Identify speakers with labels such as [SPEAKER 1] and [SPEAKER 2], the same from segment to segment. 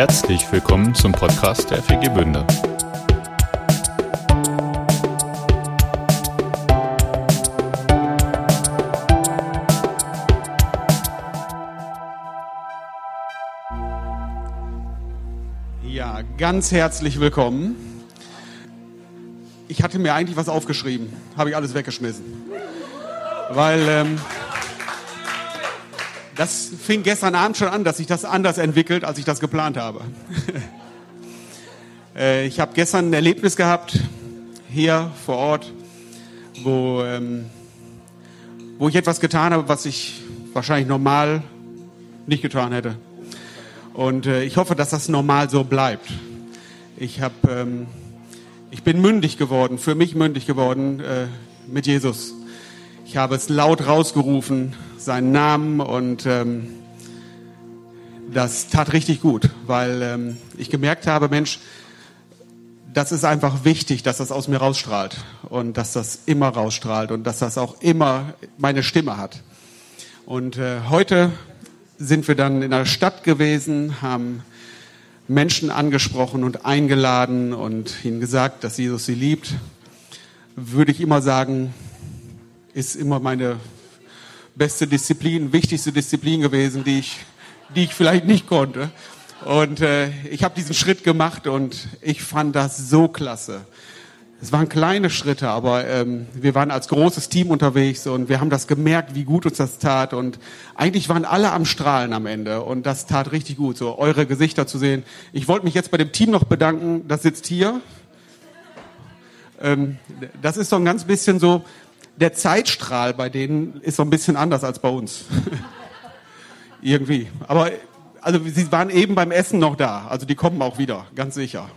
[SPEAKER 1] Herzlich willkommen zum Podcast der FG Bünde.
[SPEAKER 2] Ja, ganz herzlich willkommen. Ich hatte mir eigentlich was aufgeschrieben, habe ich alles weggeschmissen. Weil ähm, das fing gestern Abend schon an, dass sich das anders entwickelt, als ich das geplant habe. äh, ich habe gestern ein Erlebnis gehabt, hier vor Ort, wo, ähm, wo ich etwas getan habe, was ich wahrscheinlich normal nicht getan hätte. Und äh, ich hoffe, dass das normal so bleibt. Ich habe, ähm, ich bin mündig geworden, für mich mündig geworden äh, mit Jesus. Ich habe es laut rausgerufen, seinen Namen und ähm, das tat richtig gut, weil ähm, ich gemerkt habe, Mensch, das ist einfach wichtig, dass das aus mir rausstrahlt und dass das immer rausstrahlt und dass das auch immer meine Stimme hat. Und äh, heute sind wir dann in der Stadt gewesen, haben Menschen angesprochen und eingeladen und ihnen gesagt, dass Jesus sie liebt. Würde ich immer sagen, ist immer meine beste Disziplin, wichtigste Disziplin gewesen, die ich, die ich vielleicht nicht konnte. Und äh, ich habe diesen Schritt gemacht und ich fand das so klasse. Es waren kleine Schritte, aber ähm, wir waren als großes Team unterwegs und wir haben das gemerkt, wie gut uns das tat. Und eigentlich waren alle am Strahlen am Ende und das tat richtig gut, so eure Gesichter zu sehen. Ich wollte mich jetzt bei dem Team noch bedanken, das sitzt hier. Ähm, das ist so ein ganz bisschen so, der Zeitstrahl bei denen ist so ein bisschen anders als bei uns. Irgendwie. Aber also sie waren eben beim Essen noch da, also die kommen auch wieder, ganz sicher.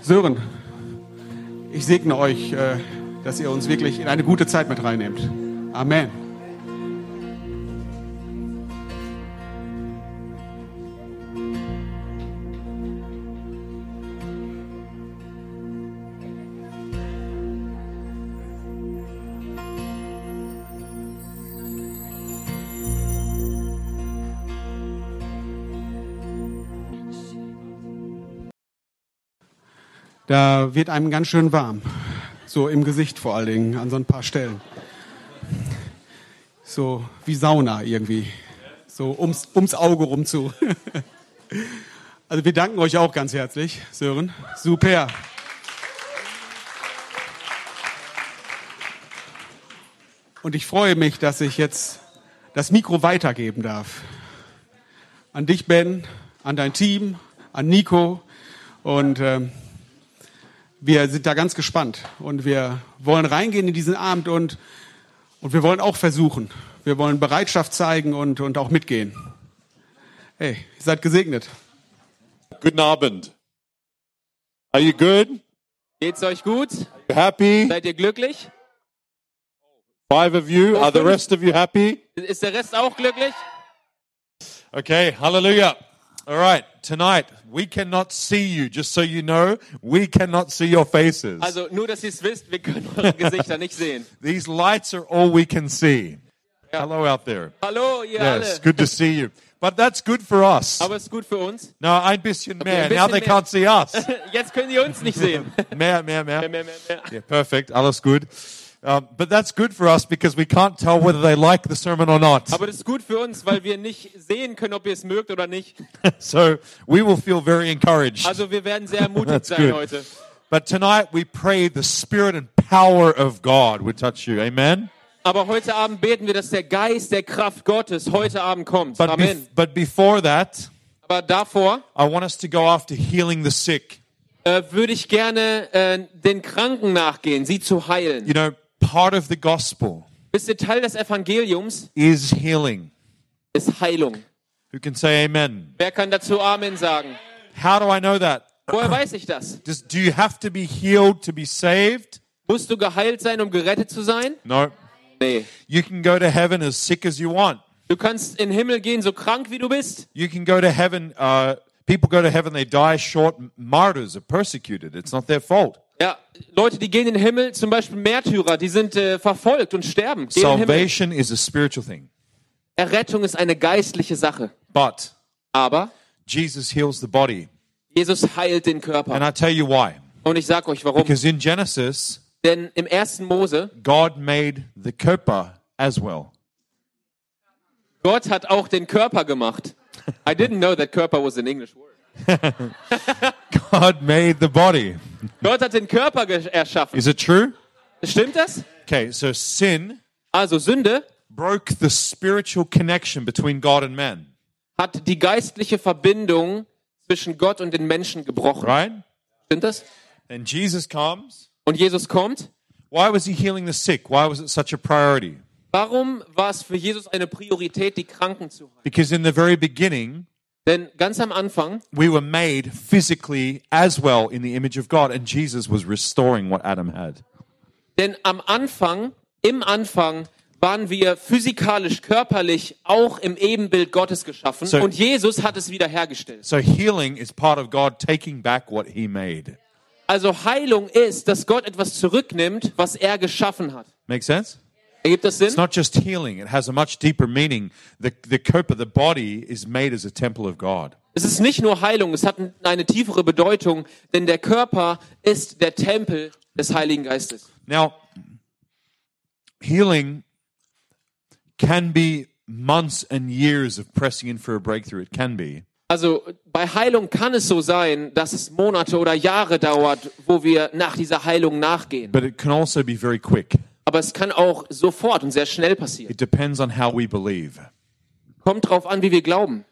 [SPEAKER 2] Sören, ich segne euch, äh, dass ihr uns wirklich in eine gute Zeit mit reinnehmt. Amen. Da wird einem ganz schön warm. So im Gesicht vor allen Dingen, an so ein paar Stellen. So wie Sauna irgendwie. So ums, ums Auge rum zu. Also wir danken euch auch ganz herzlich, Sören. Super. Und ich freue mich, dass ich jetzt das Mikro weitergeben darf. An dich, Ben, an dein Team, an Nico. Und ähm, wir sind da ganz gespannt. Und wir wollen reingehen in diesen Abend und, und wir wollen auch versuchen. Wir wollen Bereitschaft zeigen und, und auch mitgehen. Hey, ihr seid gesegnet.
[SPEAKER 3] Guten Abend. Are you good?
[SPEAKER 4] Geht's euch gut?
[SPEAKER 3] You happy?
[SPEAKER 4] Seid ihr glücklich?
[SPEAKER 3] Five of you. Are the rest of you happy?
[SPEAKER 4] Ist der Rest auch glücklich?
[SPEAKER 3] Okay, hallelujah. All right, tonight we cannot see you. Just so you know, we cannot see your faces.
[SPEAKER 4] Also nur, dass ihr es wisst, wir können eure Gesichter nicht sehen.
[SPEAKER 3] These lights are all we can see. Hello out there.
[SPEAKER 4] Hallo, ihr
[SPEAKER 3] Yes,
[SPEAKER 4] alle.
[SPEAKER 3] good to see you. But that's good for us.
[SPEAKER 4] Aber es ist gut für uns.
[SPEAKER 3] No, ein bisschen mehr.
[SPEAKER 4] ein
[SPEAKER 3] Now they
[SPEAKER 4] mehr.
[SPEAKER 3] can't see us.
[SPEAKER 4] Jetzt können sie uns nicht sehen.
[SPEAKER 3] mehr, mehr, mehr.
[SPEAKER 4] Mehr, mehr, mehr, mehr.
[SPEAKER 3] Yeah, perfect. Alles good. But that's good for us because we can't tell whether they like the sermon or not.
[SPEAKER 4] Aber das ist gut für uns, weil wir nicht sehen können, ob ihr es mögt oder nicht.
[SPEAKER 3] so we will feel very encouraged.
[SPEAKER 4] Also wir werden sehr ermutigt sein
[SPEAKER 3] good.
[SPEAKER 4] heute.
[SPEAKER 3] But tonight we pray the Spirit and power of God would touch you. Amen.
[SPEAKER 4] Aber heute Abend beten wir, dass der Geist der Kraft Gottes heute Abend kommt.
[SPEAKER 3] But,
[SPEAKER 4] Amen.
[SPEAKER 3] but before that,
[SPEAKER 4] Aber davor
[SPEAKER 3] I want us to go after healing the sick.
[SPEAKER 4] äh, würde ich gerne äh, den Kranken nachgehen, sie zu heilen.
[SPEAKER 3] You know, part of the gospel
[SPEAKER 4] Wisst ihr, Teil des Evangeliums
[SPEAKER 3] is healing.
[SPEAKER 4] ist Heilung.
[SPEAKER 3] Who can say amen?
[SPEAKER 4] Wer kann dazu Amen sagen?
[SPEAKER 3] How do I know that?
[SPEAKER 4] Woher weiß ich das?
[SPEAKER 3] Does, do you have to be healed to be saved?
[SPEAKER 4] Musst du geheilt sein, um gerettet zu sein?
[SPEAKER 3] No.
[SPEAKER 4] Nee.
[SPEAKER 3] You can go to heaven as sick as you want.
[SPEAKER 4] Du kannst in den Himmel gehen, so krank wie du bist.
[SPEAKER 3] You can go to heaven. Uh, people go to heaven, they die short. Martyrs are persecuted. It's not their fault.
[SPEAKER 4] Ja, Leute, die gehen in den Himmel, zum Beispiel Märtyrer, die sind äh, verfolgt und sterben. Gehen.
[SPEAKER 3] Salvation is a spiritual thing.
[SPEAKER 4] Errettung ist eine geistliche Sache.
[SPEAKER 3] But
[SPEAKER 4] Aber
[SPEAKER 3] Jesus heals the body.
[SPEAKER 4] Jesus heilt den
[SPEAKER 3] And
[SPEAKER 4] Körper.
[SPEAKER 3] I tell you why.
[SPEAKER 4] Und ich sag euch warum.
[SPEAKER 3] Because in Genesis,
[SPEAKER 4] Denn im ersten Mose,
[SPEAKER 3] God made the Körper as well.
[SPEAKER 4] Gott hat auch den Körper gemacht. I didn't know that Körper was an English word.
[SPEAKER 3] God made the body.
[SPEAKER 4] Gott hat den Körper erschaffen.
[SPEAKER 3] Is it true?
[SPEAKER 4] Stimmt das?
[SPEAKER 3] Okay, so sin
[SPEAKER 4] Also Sünde
[SPEAKER 3] broke the spiritual connection between God and man,
[SPEAKER 4] hat die geistliche Verbindung zwischen Gott und den Menschen gebrochen.
[SPEAKER 3] right?
[SPEAKER 4] Stimmt das?
[SPEAKER 3] And Jesus comes.
[SPEAKER 4] Und Jesus kommt.
[SPEAKER 3] Why was he healing the sick? Why was it such a priority?
[SPEAKER 4] Warum war es für Jesus eine Priorität, die Kranken zu heilen?
[SPEAKER 3] Because in the very beginning,
[SPEAKER 4] Denn ganz am Anfang
[SPEAKER 3] we were made physically as well in the image of God, and Jesus was restoring what Adam had.
[SPEAKER 4] Denn am Anfang, im Anfang waren wir physikalisch, körperlich auch im Ebenbild Gottes geschaffen
[SPEAKER 3] So-
[SPEAKER 4] und Jesus hat es wiederhergestellt.
[SPEAKER 3] So healing is part of God taking back what he made.
[SPEAKER 4] Also Heilung ist, dass Gott etwas zurücknimmt, was er geschaffen hat.
[SPEAKER 3] Make sense?
[SPEAKER 4] Ergibt das Sinn?
[SPEAKER 3] It's not just healing, it has a much deeper meaning. The, the Kopa, the body, is made as a temple of God.
[SPEAKER 4] Es ist nicht nur Heilung, es hat eine tiefere Bedeutung, denn der Körper ist der Tempel des Heiligen Geistes.
[SPEAKER 3] Now, healing can be months and years of pressing in for a breakthrough. It can be.
[SPEAKER 4] Also bei Heilung kann es so sein, dass es Monate oder Jahre dauert, wo wir nach dieser Heilung nachgehen.
[SPEAKER 3] But it can also be very quick.
[SPEAKER 4] Aber es kann auch sofort und sehr schnell passieren.
[SPEAKER 3] It depends on how we believe.
[SPEAKER 4] Kommt drauf an, wie wir glauben.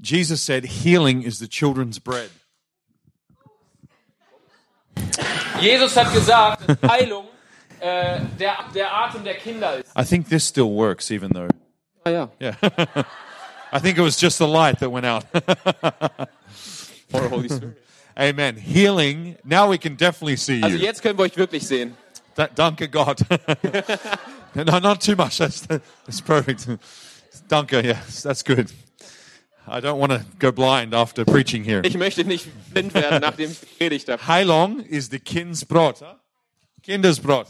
[SPEAKER 3] Jesus said, Healing is the children's bread.
[SPEAKER 4] Jesus hat gesagt, dass Heilung äh, der, der Atem der Kinder ist.
[SPEAKER 3] I think this still works, even though.
[SPEAKER 4] Ah ja.
[SPEAKER 3] Yeah. I think it was just the light that went out.
[SPEAKER 4] Or Holy Spirit.
[SPEAKER 3] Amen. Healing. Now we can definitely see
[SPEAKER 4] Also
[SPEAKER 3] you.
[SPEAKER 4] jetzt können wir euch wirklich sehen.
[SPEAKER 3] Danke God. no, not too much. That's, that's perfect. Danke. Yes, that's good. I don't want to go blind after preaching here.
[SPEAKER 4] Ich möchte nicht blind werden, nachdem ich gepredigt habe.
[SPEAKER 3] Heilung is the Kindsbrot. Huh?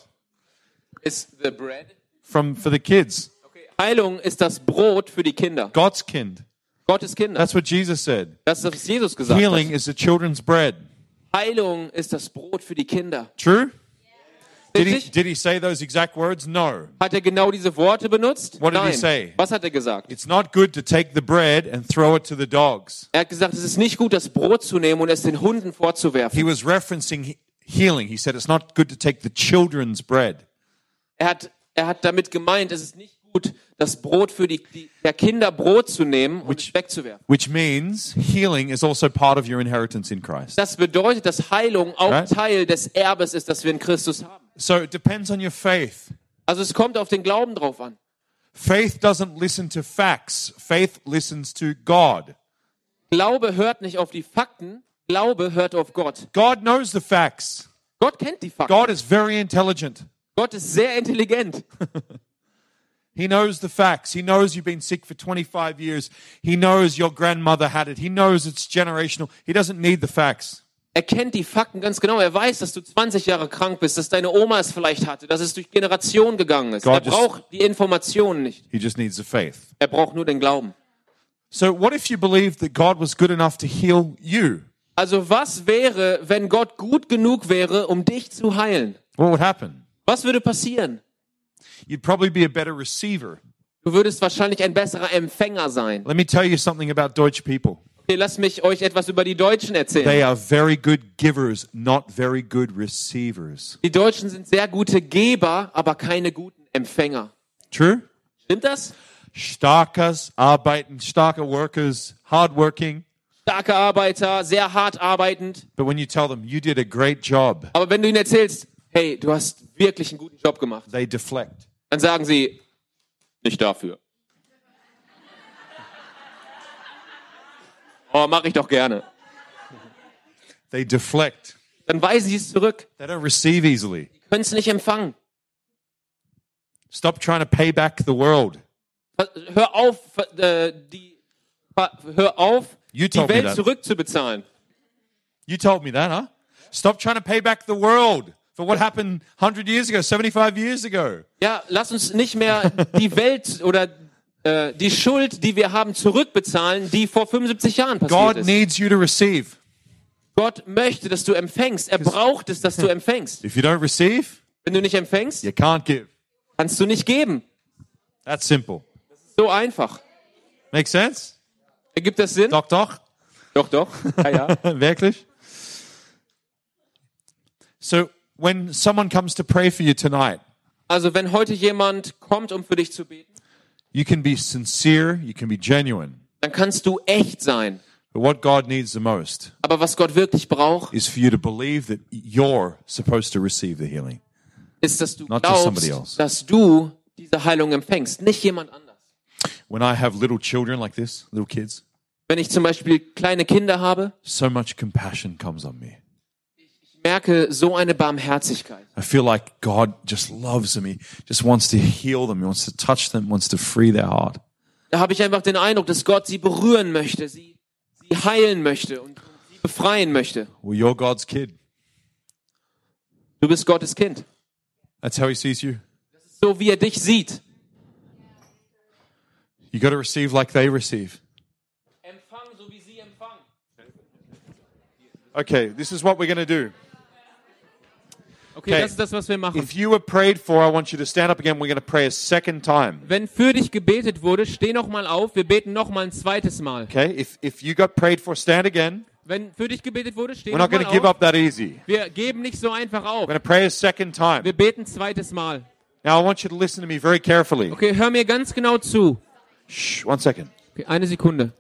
[SPEAKER 4] Ist the bread.
[SPEAKER 3] From, for the kids.
[SPEAKER 4] Okay. Heilung ist das Brot für die Kinder.
[SPEAKER 3] God's kind.
[SPEAKER 4] Gottes Kinder.
[SPEAKER 3] That's what Jesus said.
[SPEAKER 4] Das ist, was Jesus gesagt
[SPEAKER 3] Healing
[SPEAKER 4] hat.
[SPEAKER 3] is the children's bread.
[SPEAKER 4] Heilung ist das Brot für die Kinder.
[SPEAKER 3] True? Did he, did he say those exact words? No.
[SPEAKER 4] Hat er genau diese Worte benutzt?
[SPEAKER 3] What did he
[SPEAKER 4] Nein.
[SPEAKER 3] say?
[SPEAKER 4] Was hat er gesagt?
[SPEAKER 3] It's not good to take the bread and throw it to the dogs.
[SPEAKER 4] Er hat gesagt, es ist nicht gut, das Brot zu nehmen und es den Hunden vorzuwerfen.
[SPEAKER 3] He was referencing he- healing. He said it's not good to take the children's bread.
[SPEAKER 4] Er hat, er hat damit gemeint, es ist nicht gut, das Brot für die, die der Kinder Brot zu nehmen und es wegzuwerfen.
[SPEAKER 3] which means healing is also part of your inheritance in Christ.
[SPEAKER 4] Das bedeutet, dass Heilung auch
[SPEAKER 3] Right.
[SPEAKER 4] Teil des Erbes ist, das wir in Christus haben.
[SPEAKER 3] So it depends on your faith.
[SPEAKER 4] Also es kommt auf den Glauben drauf an.
[SPEAKER 3] Faith doesn't listen to facts, faith listens to God.
[SPEAKER 4] Glaube hört nicht auf die Fakten, Glaube hört auf Gott.
[SPEAKER 3] God knows the facts.
[SPEAKER 4] Gott kennt die Fakten.
[SPEAKER 3] God is very intelligent.
[SPEAKER 4] Gott ist sehr intelligent.
[SPEAKER 3] He knows the facts. He knows you've been sick for 25 years. He knows your grandmother had it. He knows it's generational. He doesn't need the facts.
[SPEAKER 4] Er kennt die Fakten ganz genau. Er weiß, dass du 20 Jahre krank bist, dass deine Oma es vielleicht hatte, dass es durch Generationen gegangen ist.
[SPEAKER 3] Gott
[SPEAKER 4] er braucht die Informationen nicht.
[SPEAKER 3] He just needs the faith.
[SPEAKER 4] Er braucht nur den Glauben.
[SPEAKER 3] So what if you believed that God was good enough to heal you?
[SPEAKER 4] Also was wäre, wenn Gott gut genug wäre, um dich zu heilen?
[SPEAKER 3] What would happen?
[SPEAKER 4] Was würde passieren?
[SPEAKER 3] You'd probably be a better receiver.
[SPEAKER 4] Du würdest wahrscheinlich ein besserer Empfänger sein.
[SPEAKER 3] Let me tell you something about Deutsch people.
[SPEAKER 4] Lasst mich euch etwas über die Deutschen erzählen.
[SPEAKER 3] They are very good givers, not very good receivers.
[SPEAKER 4] Die Deutschen sind sehr gute Geber, aber keine guten Empfänger.
[SPEAKER 3] True?
[SPEAKER 4] Stimmt das?
[SPEAKER 3] Starkers, arbeiten, starker workers, hardworking.
[SPEAKER 4] Starke Arbeiter, sehr hart arbeitend.
[SPEAKER 3] But when you tell them, you did a great job,
[SPEAKER 4] Aber wenn du ihnen erzählst, hey, du hast wirklich einen guten Job gemacht,
[SPEAKER 3] they deflect.
[SPEAKER 4] dann sagen sie, nicht dafür. Oh, mache ich doch gerne.
[SPEAKER 3] They deflect.
[SPEAKER 4] Dann weisen sie es zurück.
[SPEAKER 3] They don't receive easily.
[SPEAKER 4] Können es nicht empfangen.
[SPEAKER 3] Stop trying to pay back the world.
[SPEAKER 4] Hör auf, äh, die, hör auf,
[SPEAKER 3] You
[SPEAKER 4] die Welt
[SPEAKER 3] that.
[SPEAKER 4] zurückzubezahlen.
[SPEAKER 3] You told me that, huh? Stop trying to pay back the world for what happened 100 years ago, 75 years ago.
[SPEAKER 4] Ja, lass uns nicht mehr die Welt oder äh, die Schuld, die wir haben, zurückbezahlen, die vor 75 Jahren passiert
[SPEAKER 3] God
[SPEAKER 4] ist.
[SPEAKER 3] needs you to receive.
[SPEAKER 4] Gott möchte, dass du empfängst. Er braucht es, dass du empfängst.
[SPEAKER 3] If you don't receive,
[SPEAKER 4] Wenn du nicht empfängst,
[SPEAKER 3] you can't give.
[SPEAKER 4] kannst du nicht geben.
[SPEAKER 3] That's simple.
[SPEAKER 4] So einfach.
[SPEAKER 3] Make sense?
[SPEAKER 4] Ergibt das Sinn?
[SPEAKER 3] Doch, doch.
[SPEAKER 4] Doch, doch. Ja, ja.
[SPEAKER 3] Wirklich? So, when someone comes to pray for you tonight,
[SPEAKER 4] Also wenn heute jemand kommt, um für dich zu beten,
[SPEAKER 3] you can be sincere, you can be genuine.
[SPEAKER 4] dann kannst du echt sein.
[SPEAKER 3] But what God needs the most
[SPEAKER 4] Aber was Gott wirklich braucht,
[SPEAKER 3] is for you to believe that you're supposed to receive the healing.
[SPEAKER 4] ist, dass du
[SPEAKER 3] Not just somebody
[SPEAKER 4] glaubst,
[SPEAKER 3] else.
[SPEAKER 4] dass du diese Heilung empfängst, nicht jemand anders.
[SPEAKER 3] When I have little children like this, little kids,
[SPEAKER 4] Wenn ich zum Beispiel kleine Kinder habe,
[SPEAKER 3] so much compassion comes on me.
[SPEAKER 4] Merke so eine Barmherzigkeit.
[SPEAKER 3] I feel like God just loves them. He just wants to heal them. He wants to touch them, wants to free their heart.
[SPEAKER 4] Da habe ich einfach den Eindruck, dass Gott sie berühren möchte, sie, sie heilen möchte und sie befreien möchte.
[SPEAKER 3] Well, you're God's kid.
[SPEAKER 4] Du bist Gottes Kind.
[SPEAKER 3] That's how He sees you.
[SPEAKER 4] So wie er dich sieht.
[SPEAKER 3] You got to receive like they receive. Okay, this is what we're going to do.
[SPEAKER 4] Okay,
[SPEAKER 3] Okay.
[SPEAKER 4] das ist das, was wir machen.
[SPEAKER 3] If you were prayed for, I want you to stand up again. We're going to pray a second time.
[SPEAKER 4] Wenn für dich gebetet wurde, steh noch mal auf. Wir beten noch mal ein zweites Mal.
[SPEAKER 3] Okay? If, if you got prayed for, stand again.
[SPEAKER 4] Wenn für dich gebetet wurde, steh
[SPEAKER 3] We're
[SPEAKER 4] noch
[SPEAKER 3] not going
[SPEAKER 4] mal
[SPEAKER 3] to give
[SPEAKER 4] auf.
[SPEAKER 3] up that easy.
[SPEAKER 4] Wir geben nicht so einfach
[SPEAKER 3] We're
[SPEAKER 4] auf.
[SPEAKER 3] going to pray a second time.
[SPEAKER 4] Wir beten ein zweites Mal.
[SPEAKER 3] Now, I want you to listen to me very carefully.
[SPEAKER 4] Okay, hör mir ganz genau zu.
[SPEAKER 3] Shh, one second.
[SPEAKER 4] Okay, eine Sekunde.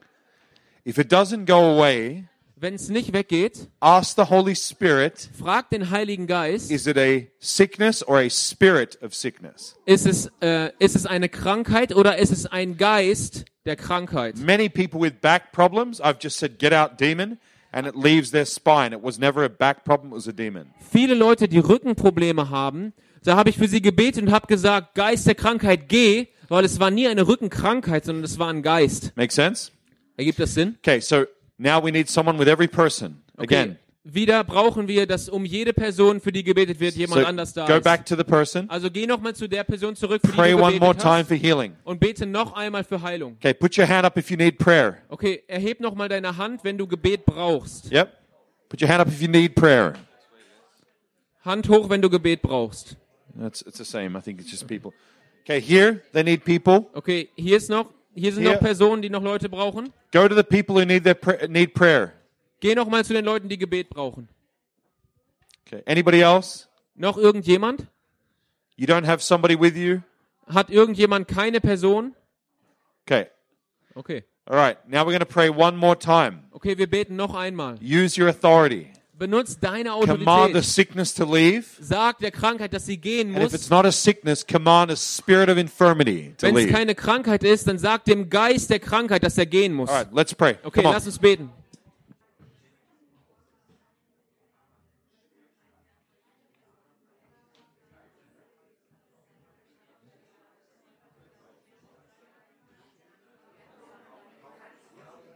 [SPEAKER 3] If it doesn't go away,
[SPEAKER 4] Wenn es nicht weggeht,
[SPEAKER 3] ask the Holy Spirit
[SPEAKER 4] frag den Heiligen Geist,
[SPEAKER 3] is it a sickness or a spirit of sickness?
[SPEAKER 4] ist es, äh, ist es eine Krankheit oder ist es ein Geist der Krankheit?
[SPEAKER 3] Many people with back problems, I've just said, get out demon, and it leaves their spine. It was never a back problem, it was a demon.
[SPEAKER 4] Viele Leute, die Rückenprobleme haben, da habe ich für sie gebetet und habe gesagt, Geist der Krankheit, geh, weil es war nie eine Rückenkrankheit, sondern es war ein Geist.
[SPEAKER 3] Make sense?
[SPEAKER 4] Ergibt das Sinn?
[SPEAKER 3] Okay, so now we need someone with every person.
[SPEAKER 4] Okay.
[SPEAKER 3] Again.
[SPEAKER 4] Wieder brauchen wir, dass um jede Person, für die gebetet wird, jemand
[SPEAKER 3] So
[SPEAKER 4] anders da
[SPEAKER 3] go
[SPEAKER 4] ist.
[SPEAKER 3] back to the person.
[SPEAKER 4] Also geh nochmal zu der Person zurück, für die
[SPEAKER 3] Pray
[SPEAKER 4] du
[SPEAKER 3] one more time
[SPEAKER 4] hast
[SPEAKER 3] for healing.
[SPEAKER 4] und bete noch einmal für Heilung.
[SPEAKER 3] Okay, put your hand up if you need prayer.
[SPEAKER 4] Okay, erheb nochmal deine Hand, wenn du Gebet brauchst.
[SPEAKER 3] Yep. Put your hand up if you need prayer.
[SPEAKER 4] Hand hoch, wenn du Gebet brauchst.
[SPEAKER 3] That's it's the same. I think it's just people. Okay, here they need people.
[SPEAKER 4] Okay, hier ist noch, hier sind noch Personen, die noch Leute brauchen.
[SPEAKER 3] Go to the people who need their need prayer.
[SPEAKER 4] Geh nochmal zu den Leuten, die Gebet brauchen.
[SPEAKER 3] Okay. Anybody else?
[SPEAKER 4] Noch irgendjemand?
[SPEAKER 3] You don't have somebody with you?
[SPEAKER 4] Hat irgendjemand keine Person?
[SPEAKER 3] Okay.
[SPEAKER 4] Okay.
[SPEAKER 3] All right. Now we're going to pray one more time.
[SPEAKER 4] Okay, wir beten noch einmal.
[SPEAKER 3] Use your authority.
[SPEAKER 4] Benutzt deine
[SPEAKER 3] Command the
[SPEAKER 4] Autorität.
[SPEAKER 3] sickness to leave.
[SPEAKER 4] Sag der Krankheit, dass sie gehen
[SPEAKER 3] And if it's
[SPEAKER 4] muss.
[SPEAKER 3] not a sickness, command a spirit of infirmity to
[SPEAKER 4] Wenn es keine Krankheit ist, dann sag dem Geist der Krankheit, dass er gehen muss.
[SPEAKER 3] All right, let's pray.
[SPEAKER 4] Okay,
[SPEAKER 3] Come on.
[SPEAKER 4] lass uns beten.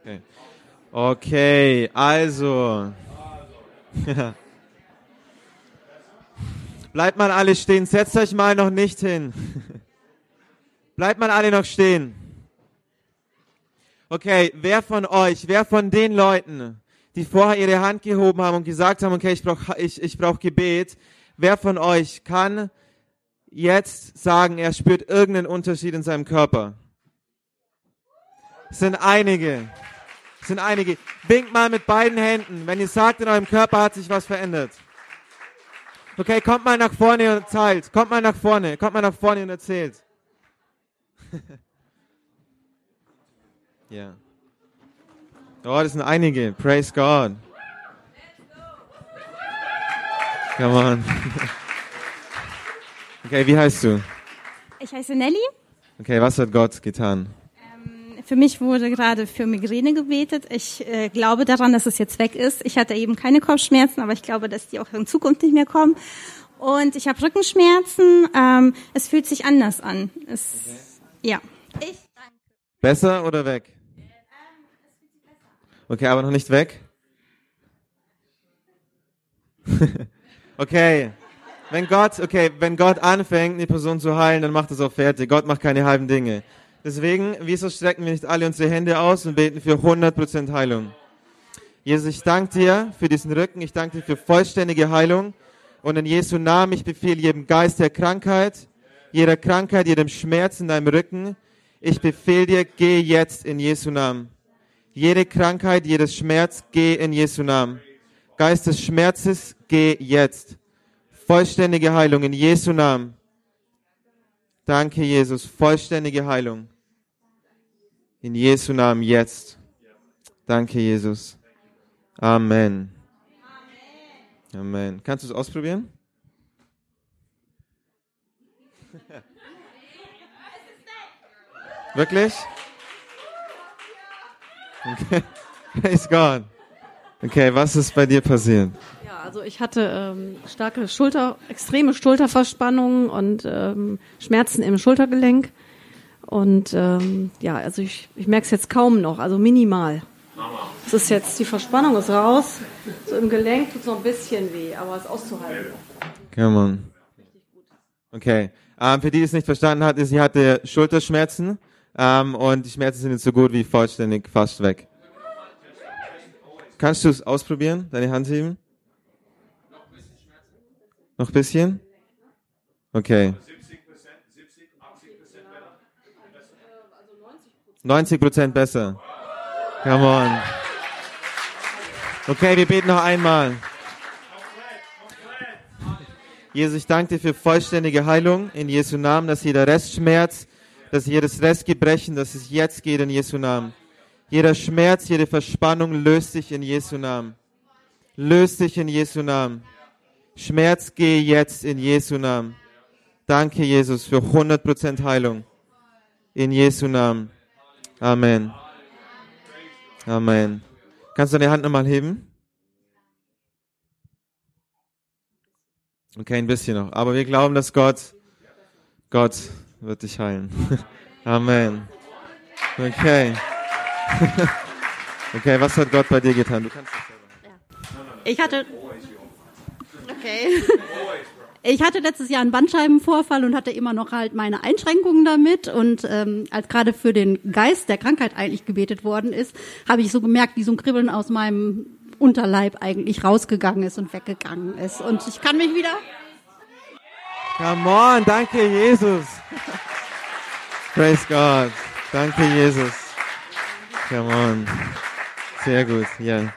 [SPEAKER 5] Okay, okay also. Bleibt mal alle stehen. Setzt euch mal noch nicht hin. Bleibt mal alle noch stehen. Okay, wer von euch, wer von den Leuten, die vorher ihre Hand gehoben haben und gesagt haben, okay, ich brauche ich, ich brauch Gebet, wer von euch kann jetzt sagen, er spürt irgendeinen Unterschied in seinem Körper? Es sind einige. Es sind einige. Winkt mal mit beiden Händen, wenn ihr sagt, in eurem Körper hat sich was verändert. Okay, kommt mal nach vorne und zahlt. Kommt mal nach vorne. Kommt mal nach vorne und erzählt. ja. Oh, das sind einige. Praise God. Come on. okay, wie heißt du?
[SPEAKER 6] Ich heiße Nelly.
[SPEAKER 5] Okay, was hat Gott getan?
[SPEAKER 6] Für mich wurde gerade für Migräne gebetet. Ich äh, glaube daran, dass es jetzt weg ist. Ich hatte eben keine Kopfschmerzen, aber ich glaube, dass die auch in Zukunft nicht mehr kommen. Und ich habe Rückenschmerzen. Ähm, es fühlt sich anders an. Es, Ja. Ich
[SPEAKER 5] Besser oder weg? Okay, aber noch nicht weg? okay. Wenn Gott, okay, wenn Gott anfängt, die Person zu heilen, dann macht es auch fertig. Gott macht keine halben Dinge. Deswegen, wieso strecken wir nicht alle unsere Hände aus und beten für 100% Heilung? Jesus, ich danke dir für diesen Rücken. Ich danke dir für vollständige Heilung. Und in Jesu Namen, ich befehle jedem Geist der Krankheit, jeder Krankheit, jedem Schmerz in deinem Rücken. Ich befehle dir, geh jetzt in Jesu Namen. Jede Krankheit, jedes Schmerz, geh in Jesu Namen. Geist des Schmerzes, geh jetzt. Vollständige Heilung in Jesu Namen. Danke, Jesus. Vollständige Heilung. In Jesu Namen jetzt. Danke, Jesus. Amen. Amen. Kannst du es ausprobieren? Wirklich? Okay. Praise God. Okay, was ist bei dir passiert?
[SPEAKER 7] Ja, also ich hatte ähm, starke Schulter, extreme Schulterverspannungen und ähm, Schmerzen im Schultergelenk. Und ähm, ja, also ich, ich merke es jetzt kaum noch, also minimal. Es ist jetzt, die Verspannung ist raus. So im Gelenk tut es noch ein bisschen weh, aber es ist auszuhalten.
[SPEAKER 5] Come on. Okay. Ähm, für die, die es nicht verstanden hat, ist, sie hatte Schulterschmerzen ähm, und die Schmerzen sind jetzt so gut wie vollständig fast weg. Kannst du es ausprobieren? Deine Hand heben? Noch ein bisschen? Okay. 90 Prozent besser. Come on. Okay, wir beten noch einmal. Jesus, ich danke dir für vollständige Heilung in Jesu Namen, dass jeder Restschmerz, dass jedes Restgebrechen, dass es jetzt geht in Jesu Namen. Jeder Schmerz, jede Verspannung löst sich in Jesu Namen. Löst sich in Jesu Namen. Schmerz, geh jetzt in Jesu Namen. Danke, Jesus, für 100% Heilung. In Jesu Namen. Amen. Amen. Kannst du deine Hand nochmal heben? Okay, ein bisschen noch. Aber wir glauben, dass Gott, Gott wird dich heilen. Amen. Okay. Okay, was hat Gott bei dir getan? Du kannst das selber.
[SPEAKER 8] Ich hatte. Okay. Ich hatte letztes Jahr einen Bandscheibenvorfall und hatte immer noch halt meine Einschränkungen damit. Und ähm, als gerade für den Geist der Krankheit eigentlich gebetet worden ist, habe ich so gemerkt, wie so ein Kribbeln aus meinem Unterleib eigentlich rausgegangen ist und weggegangen ist. Und ich kann mich wieder.
[SPEAKER 5] Come on, danke Jesus. Praise God. Danke Jesus. Come on. Sehr gut, ja.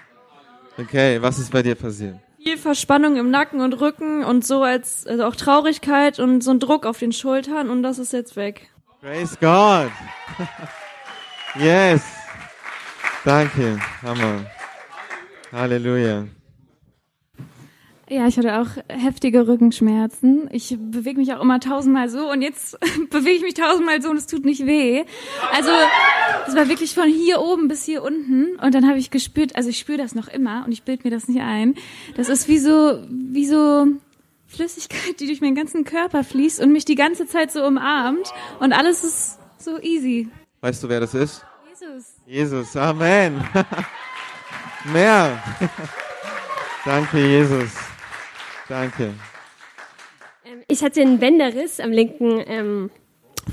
[SPEAKER 5] Okay, was ist bei dir passiert?
[SPEAKER 9] Viel Verspannung im Nacken und Rücken und so als also auch Traurigkeit und so ein Druck auf den Schultern und das ist jetzt weg.
[SPEAKER 5] Praise God. yes. Danke. Hammer. Halleluja.
[SPEAKER 9] Ja, ich hatte auch heftige Rückenschmerzen. Ich bewege mich auch immer tausendmal so und jetzt bewege ich mich tausendmal so und es tut nicht weh. Also das war wirklich von hier oben bis hier unten und dann habe ich gespürt, also ich spüre das noch immer und ich bild mir das nicht ein. Das ist wie so, wie so Flüssigkeit, die durch meinen ganzen Körper fließt und mich die ganze Zeit so umarmt und alles ist so easy.
[SPEAKER 5] Weißt du, wer das ist?
[SPEAKER 9] Jesus.
[SPEAKER 5] Jesus. Amen. Mehr. Danke, Jesus. Danke.
[SPEAKER 10] Ähm, Ich hatte einen Bänderriss am linken ähm,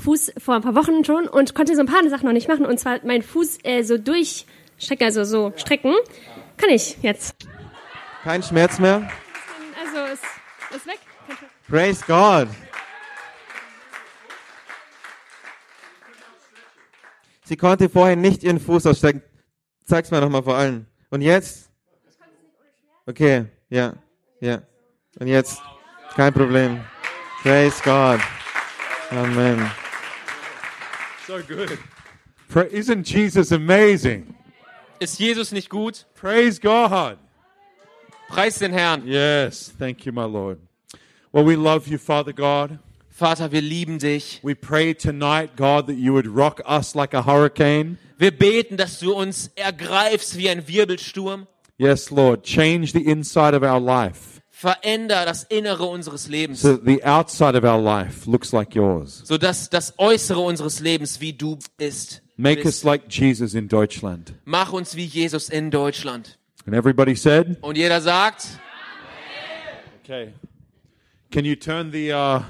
[SPEAKER 10] Fuß vor ein paar Wochen schon und konnte so ein paar Sachen noch nicht machen. Und zwar meinen Fuß äh, so durchstrecken, also so strecken. Kann ich jetzt.
[SPEAKER 5] Kein Schmerz mehr?
[SPEAKER 9] Also ist, ist weg.
[SPEAKER 5] Praise God. Sie konnte vorher nicht ihren Fuß ausstrecken. Zeig's mir nochmal vor allen. Und jetzt? Okay, ja, ja. Und jetzt? Kein Problem. Praise God. Amen.
[SPEAKER 3] So good. Isn't Jesus amazing?
[SPEAKER 4] Ist Jesus nicht gut?
[SPEAKER 3] Praise God.
[SPEAKER 4] Preis den Herrn.
[SPEAKER 3] Yes, thank you, my Lord. Well, we love you, Father God.
[SPEAKER 4] Vater, wir lieben dich.
[SPEAKER 3] We pray tonight, God, that you would rock us like a hurricane.
[SPEAKER 4] Wir beten, dass du uns ergreifst wie ein Wirbelsturm.
[SPEAKER 3] Yes, Lord, change the inside of our life
[SPEAKER 4] Veränder das Innere unseres Lebens,
[SPEAKER 3] so the outside of our life looks like yours.
[SPEAKER 4] sodass das Äußere unseres Lebens wie du bist.
[SPEAKER 3] Make
[SPEAKER 4] bist.
[SPEAKER 3] us like Jesus in Deutschland.
[SPEAKER 4] Mach uns wie Jesus in Deutschland.
[SPEAKER 3] And everybody said,
[SPEAKER 4] Und jeder sagt,
[SPEAKER 3] Okay. Can you turn the uh,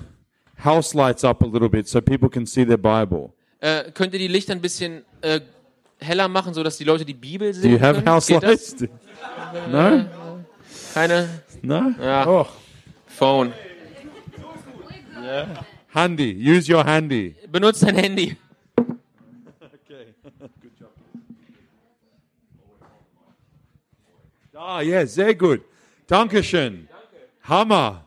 [SPEAKER 3] house lights up a little bit so people can see their Bible?
[SPEAKER 4] Äh, könnt ihr die Lichter ein bisschen äh, heller machen, sodass die Leute die Bibel
[SPEAKER 3] Do
[SPEAKER 4] sehen
[SPEAKER 3] you have
[SPEAKER 4] können?
[SPEAKER 3] house lights? No?
[SPEAKER 4] Keine
[SPEAKER 3] No?
[SPEAKER 4] Ja.
[SPEAKER 3] Oh.
[SPEAKER 4] Phone.
[SPEAKER 3] Handy. Use your handy.
[SPEAKER 4] Benutzt dein Handy.
[SPEAKER 3] Ah, ja, sehr gut. Dankeschön. Hammer.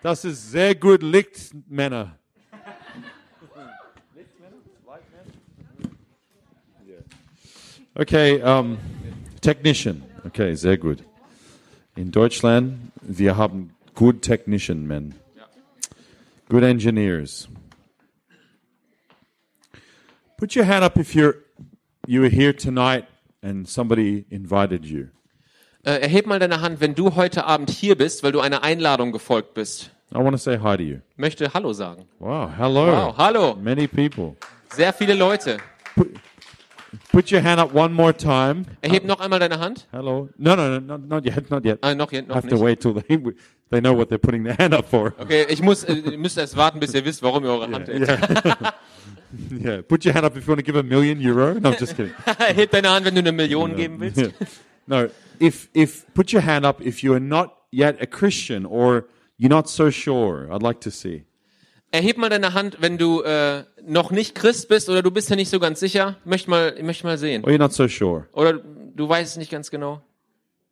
[SPEAKER 3] Das ist sehr gut Licht, Männer. Okay, um, Technician. Okay, sehr gut. In Deutschland, wir haben good technician men. Good engineers. Put your hand up if you're you were here tonight and somebody invited you.
[SPEAKER 4] Äh, erheb mal deine Hand, wenn du heute Abend hier bist, weil du einer Einladung gefolgt bist.
[SPEAKER 3] I want to say hi to you.
[SPEAKER 4] Möchte Hallo sagen.
[SPEAKER 3] Wow, hello.
[SPEAKER 4] Wow, hallo.
[SPEAKER 3] Many people.
[SPEAKER 4] Sehr viele Leute.
[SPEAKER 3] Put your hand up one more time.
[SPEAKER 4] Erheb noch einmal deine Hand.
[SPEAKER 3] Hello. No, no, no, not, yet, not yet.
[SPEAKER 4] Ah, noch, je- noch
[SPEAKER 3] Have to wait till they they know what they're putting their hand up for.
[SPEAKER 4] Okay, ich muss, äh, müsst erst warten, bis ihr wisst, warum ihr eure Hand hebt.
[SPEAKER 3] Yeah. Put your hand up if you want to give a million euro. No, I'm just kidding.
[SPEAKER 4] Erheb deine Hand, wenn du eine Million geben willst.
[SPEAKER 3] Yeah. No, if if put your hand up if you are not yet a Christian or you're not so sure. I'd like to see.
[SPEAKER 4] Erheb mal deine Hand, wenn du äh, noch nicht Christ bist oder du bist ja nicht so ganz sicher. Möchte mal, ich möchte mal sehen.
[SPEAKER 3] Or you're not so sure.
[SPEAKER 4] Oder du weißt es nicht ganz genau.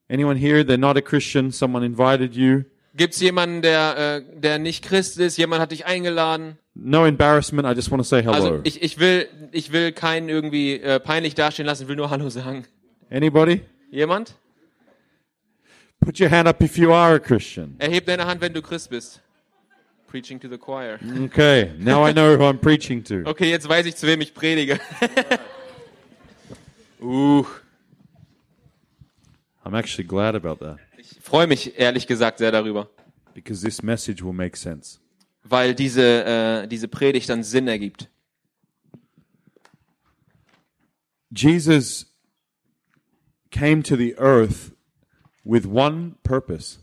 [SPEAKER 3] Anyone here? They're not a Christian. Someone invited you.
[SPEAKER 4] Gibt's jemanden, der, äh, der nicht Christ ist? Jemand hat dich eingeladen?
[SPEAKER 3] No embarrassment. I just want to say hello.
[SPEAKER 4] Also ich, ich will, ich will keinen irgendwie äh, peinlich dastehen lassen. Ich will nur Hallo sagen.
[SPEAKER 3] Anybody?
[SPEAKER 4] Jemand?
[SPEAKER 3] Put your hand up if you are a Christian.
[SPEAKER 4] Erheb deine Hand, wenn du Christ bist. Preaching to the choir.
[SPEAKER 3] Okay, now I know who I'm preaching to.
[SPEAKER 4] Okay, jetzt weiß ich, zu wem ich predige. uh,
[SPEAKER 3] I'm actually glad about that
[SPEAKER 4] ich freue mich ehrlich gesagt sehr darüber,
[SPEAKER 3] because this message will make sense.
[SPEAKER 4] weil diese, äh, diese Predigt dann Sinn ergibt.
[SPEAKER 3] Jesus came to the earth with one purpose.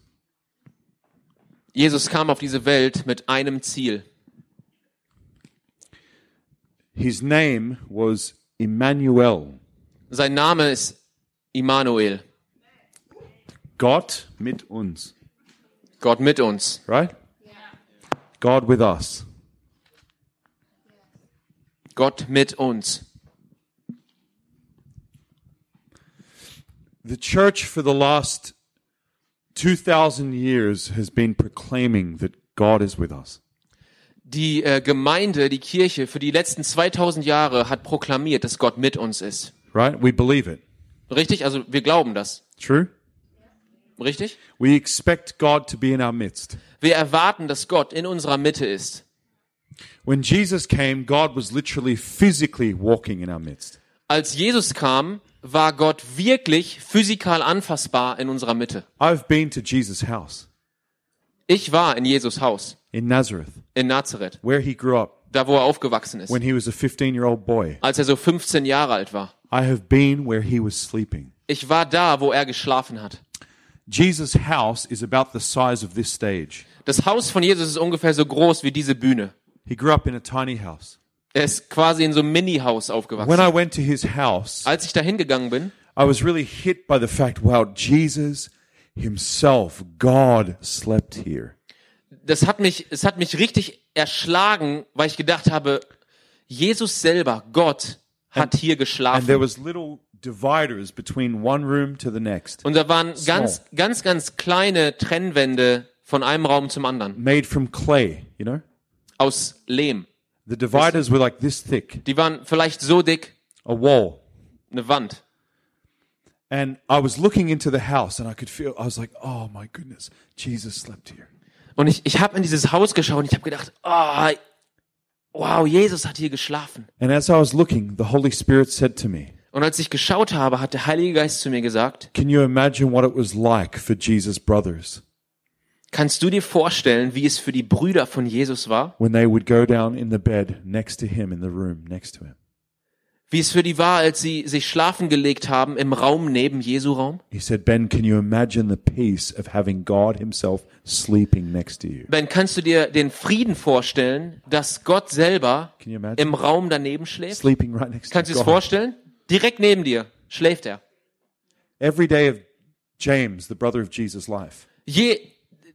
[SPEAKER 4] Jesus kam auf diese Welt mit einem Ziel.
[SPEAKER 3] His name was Emmanuel,
[SPEAKER 4] Sein Name ist Immanuel,
[SPEAKER 3] Gott mit uns,
[SPEAKER 4] Gott mit uns.
[SPEAKER 3] right? God with us.
[SPEAKER 4] Gott mit uns.
[SPEAKER 3] The church for the last 2,000 years has been proclaiming that God is with us.
[SPEAKER 4] Die äh, Gemeinde, die Kirche für die letzten 2000 Jahre hat proklamiert, dass Gott mit uns ist.
[SPEAKER 3] Right? We believe it.
[SPEAKER 4] Richtig? Also wir glauben das.
[SPEAKER 3] True?
[SPEAKER 4] Richtig?
[SPEAKER 3] We expect God to be in our midst.
[SPEAKER 4] Wir erwarten, dass Gott in unserer Mitte ist.
[SPEAKER 3] When Jesus came, God was literally physically walking in our midst.
[SPEAKER 4] Als Jesus kam, war Gott wirklich physikal anfassbar in unserer Mitte.
[SPEAKER 3] I've been to Jesus' house
[SPEAKER 4] Ich war in Jesus Haus,
[SPEAKER 3] in Nazareth,
[SPEAKER 4] in Nazareth,
[SPEAKER 3] where he grew up
[SPEAKER 4] da wo er aufgewachsen ist,
[SPEAKER 3] when he was a 15 year old boy.
[SPEAKER 4] als er so 15 Jahre alt war.
[SPEAKER 3] I have been where he was sleeping.
[SPEAKER 4] Ich war da, wo er geschlafen hat.
[SPEAKER 3] Jesus' house is about the size of this stage.
[SPEAKER 4] Das Haus von Jesus ist ungefähr so groß wie diese Bühne.
[SPEAKER 3] He grew up in a tiny house.
[SPEAKER 4] Er ist quasi in so einem Mini-Haus
[SPEAKER 3] When
[SPEAKER 4] aufgewachsen.
[SPEAKER 3] I went to his house,
[SPEAKER 4] Als ich da hingegangen bin,
[SPEAKER 3] I was really hit by the fact, wow, Jesus himself, God slept here.
[SPEAKER 4] das hat mich, es hat mich richtig erschlagen, weil ich gedacht habe, Jesus selber, Gott, hat hier
[SPEAKER 3] And there
[SPEAKER 4] geschlafen.
[SPEAKER 3] was little dividers between one room to the next,
[SPEAKER 4] Und da waren ganz, ganz, ganz kleine Trennwände von einem Raum zum anderen.
[SPEAKER 3] made from clay, you know?
[SPEAKER 4] Aus Lehm.
[SPEAKER 3] The dividers were like this thick,
[SPEAKER 4] Die waren vielleicht so dick,
[SPEAKER 3] a wall.
[SPEAKER 4] eine Wand.
[SPEAKER 3] And I was looking into the house and I could feel, I was like, oh my goodness, Jesus slept here.
[SPEAKER 4] Und ich, ich habe in dieses Haus geschaut und ich habe gedacht, oh, wow, Jesus hat hier geschlafen.
[SPEAKER 3] And as I was looking, the Holy Spirit said to me,
[SPEAKER 4] Und als ich geschaut habe, hat der Heilige Geist zu mir gesagt,
[SPEAKER 3] Can you imagine what it was like for Jesus' brothers
[SPEAKER 4] kannst du dir vorstellen, wie es für die Brüder von Jesus war,
[SPEAKER 3] when they would go down in the bed next to him in the room next to him?
[SPEAKER 4] wie es für die war, als sie sich schlafen gelegt haben im Raum neben Jesu Raum?
[SPEAKER 3] He said, Ben, can you imagine the peace of having God Himself sleeping next to you?
[SPEAKER 4] Ben, kannst du dir den Frieden vorstellen, dass Gott selber im Raum daneben schläft?
[SPEAKER 3] Sleeping right next
[SPEAKER 4] Kannst du
[SPEAKER 3] to
[SPEAKER 4] dir das
[SPEAKER 3] God.
[SPEAKER 4] vorstellen? Direkt neben dir schläft er.
[SPEAKER 3] Every day of James, the brother of Jesus' life.
[SPEAKER 4] Je,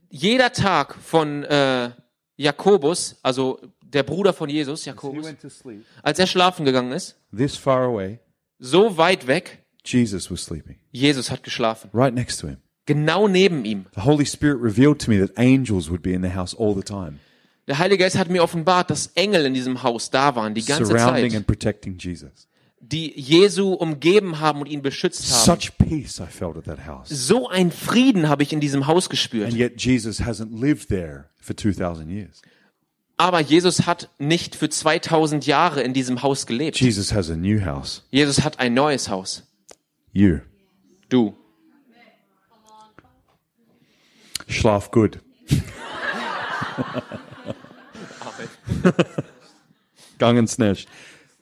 [SPEAKER 4] jeder Tag von äh, Jakobus, also der Bruder von Jesus, Jakobus,
[SPEAKER 3] sleep.
[SPEAKER 4] als er schlafen gegangen ist,
[SPEAKER 3] This far away,
[SPEAKER 4] so weit weg,
[SPEAKER 3] Jesus was sleeping.
[SPEAKER 4] Jesus hat geschlafen.
[SPEAKER 3] Right next to him.
[SPEAKER 4] Genau neben ihm.
[SPEAKER 3] The Holy Spirit revealed to me that angels would be in the house all the time,
[SPEAKER 4] Der Heilige Geist hat mir offenbart, dass Engel in diesem Haus da waren, die ganze
[SPEAKER 3] surrounding
[SPEAKER 4] Zeit,
[SPEAKER 3] and protecting Jesus.
[SPEAKER 4] Die Jesu umgeben haben und ihn beschützt haben.
[SPEAKER 3] Such peace I felt at that house.
[SPEAKER 4] So ein Frieden habe ich in diesem Haus
[SPEAKER 3] And
[SPEAKER 4] gespürt.
[SPEAKER 3] yet Jesus hasn't lived there for 2,000 years.
[SPEAKER 4] Aber Jesus hat nicht für 2000 Jahre in diesem Haus gelebt.
[SPEAKER 3] Jesus has a new house.
[SPEAKER 4] Jesus hat ein neues Haus.
[SPEAKER 3] You.
[SPEAKER 4] Du.
[SPEAKER 3] Schlaf gut. Gangensnest.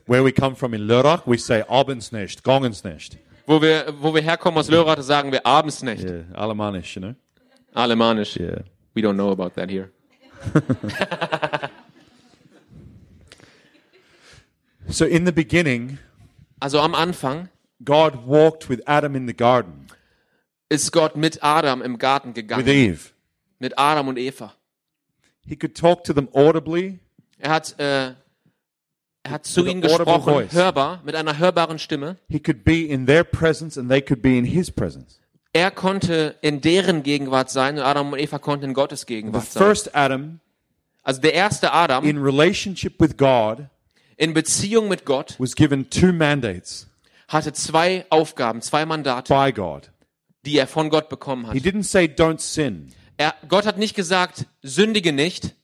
[SPEAKER 3] Where we come from in Lörrach, we say Abendsnest, Gangensnest.
[SPEAKER 4] Wo wir, wo wir herkommen aus Lörrach, sagen wir Abendsnecht.
[SPEAKER 3] Yeah, Alemannisch, you know?
[SPEAKER 4] Alemanisch.
[SPEAKER 3] Yeah.
[SPEAKER 4] We don't know about that here.
[SPEAKER 3] So in the beginning,
[SPEAKER 4] Also am Anfang
[SPEAKER 3] God walked with Adam in the garden,
[SPEAKER 4] ist Gott mit Adam im Garten
[SPEAKER 3] with
[SPEAKER 4] gegangen.
[SPEAKER 3] Eve.
[SPEAKER 4] Mit Adam und Eva.
[SPEAKER 3] He could talk to them audibly,
[SPEAKER 4] Er hat, äh, er hat zu ihnen gesprochen,
[SPEAKER 3] voice.
[SPEAKER 4] hörbar, mit einer hörbaren Stimme.
[SPEAKER 3] he could be in their presence and they could be in his presence.
[SPEAKER 4] Er konnte in deren Gegenwart sein und Adam und Eva konnten in Gottes
[SPEAKER 3] The
[SPEAKER 4] Gegenwart sein.
[SPEAKER 3] first Adam,
[SPEAKER 4] Also der erste Adam
[SPEAKER 3] in relationship with God,
[SPEAKER 4] in Beziehung mit Gott
[SPEAKER 3] was given two mandates
[SPEAKER 4] hatte zwei Aufgaben, zwei Mandate,
[SPEAKER 3] by God.
[SPEAKER 4] die er von Gott bekommen hat.
[SPEAKER 3] He didn't say, don't sin.
[SPEAKER 4] Er, Gott hat nicht gesagt, sündige nicht.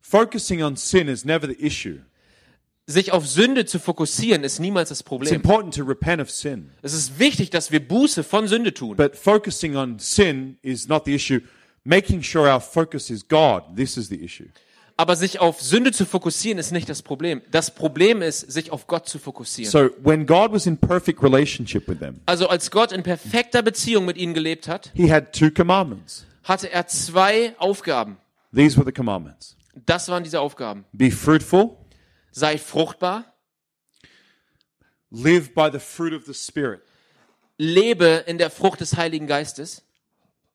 [SPEAKER 3] Focusing on sin is never the issue.
[SPEAKER 4] Sich auf Sünde zu fokussieren, ist niemals das
[SPEAKER 3] It's
[SPEAKER 4] Problem.
[SPEAKER 3] important to repent of sin.
[SPEAKER 4] Es ist wichtig, dass wir Buße von Sünde tun.
[SPEAKER 3] But focusing on sin is not the issue. Making sure our focus is God, this is the issue.
[SPEAKER 4] Aber sich auf Sünde zu fokussieren, ist nicht das Problem. Das Problem ist, sich auf Gott zu fokussieren.
[SPEAKER 3] So when God was in perfect relationship with them,
[SPEAKER 4] Also als Gott in perfekter Beziehung mit ihnen gelebt hat,
[SPEAKER 3] he had two commandments.
[SPEAKER 4] hatte er zwei Aufgaben.
[SPEAKER 3] These were the commandments.
[SPEAKER 4] Das waren diese Aufgaben.
[SPEAKER 3] Be fruitful,
[SPEAKER 4] Sei fruchtbar,
[SPEAKER 3] live by the fruit of the Spirit.
[SPEAKER 4] lebe in der Frucht des Heiligen Geistes,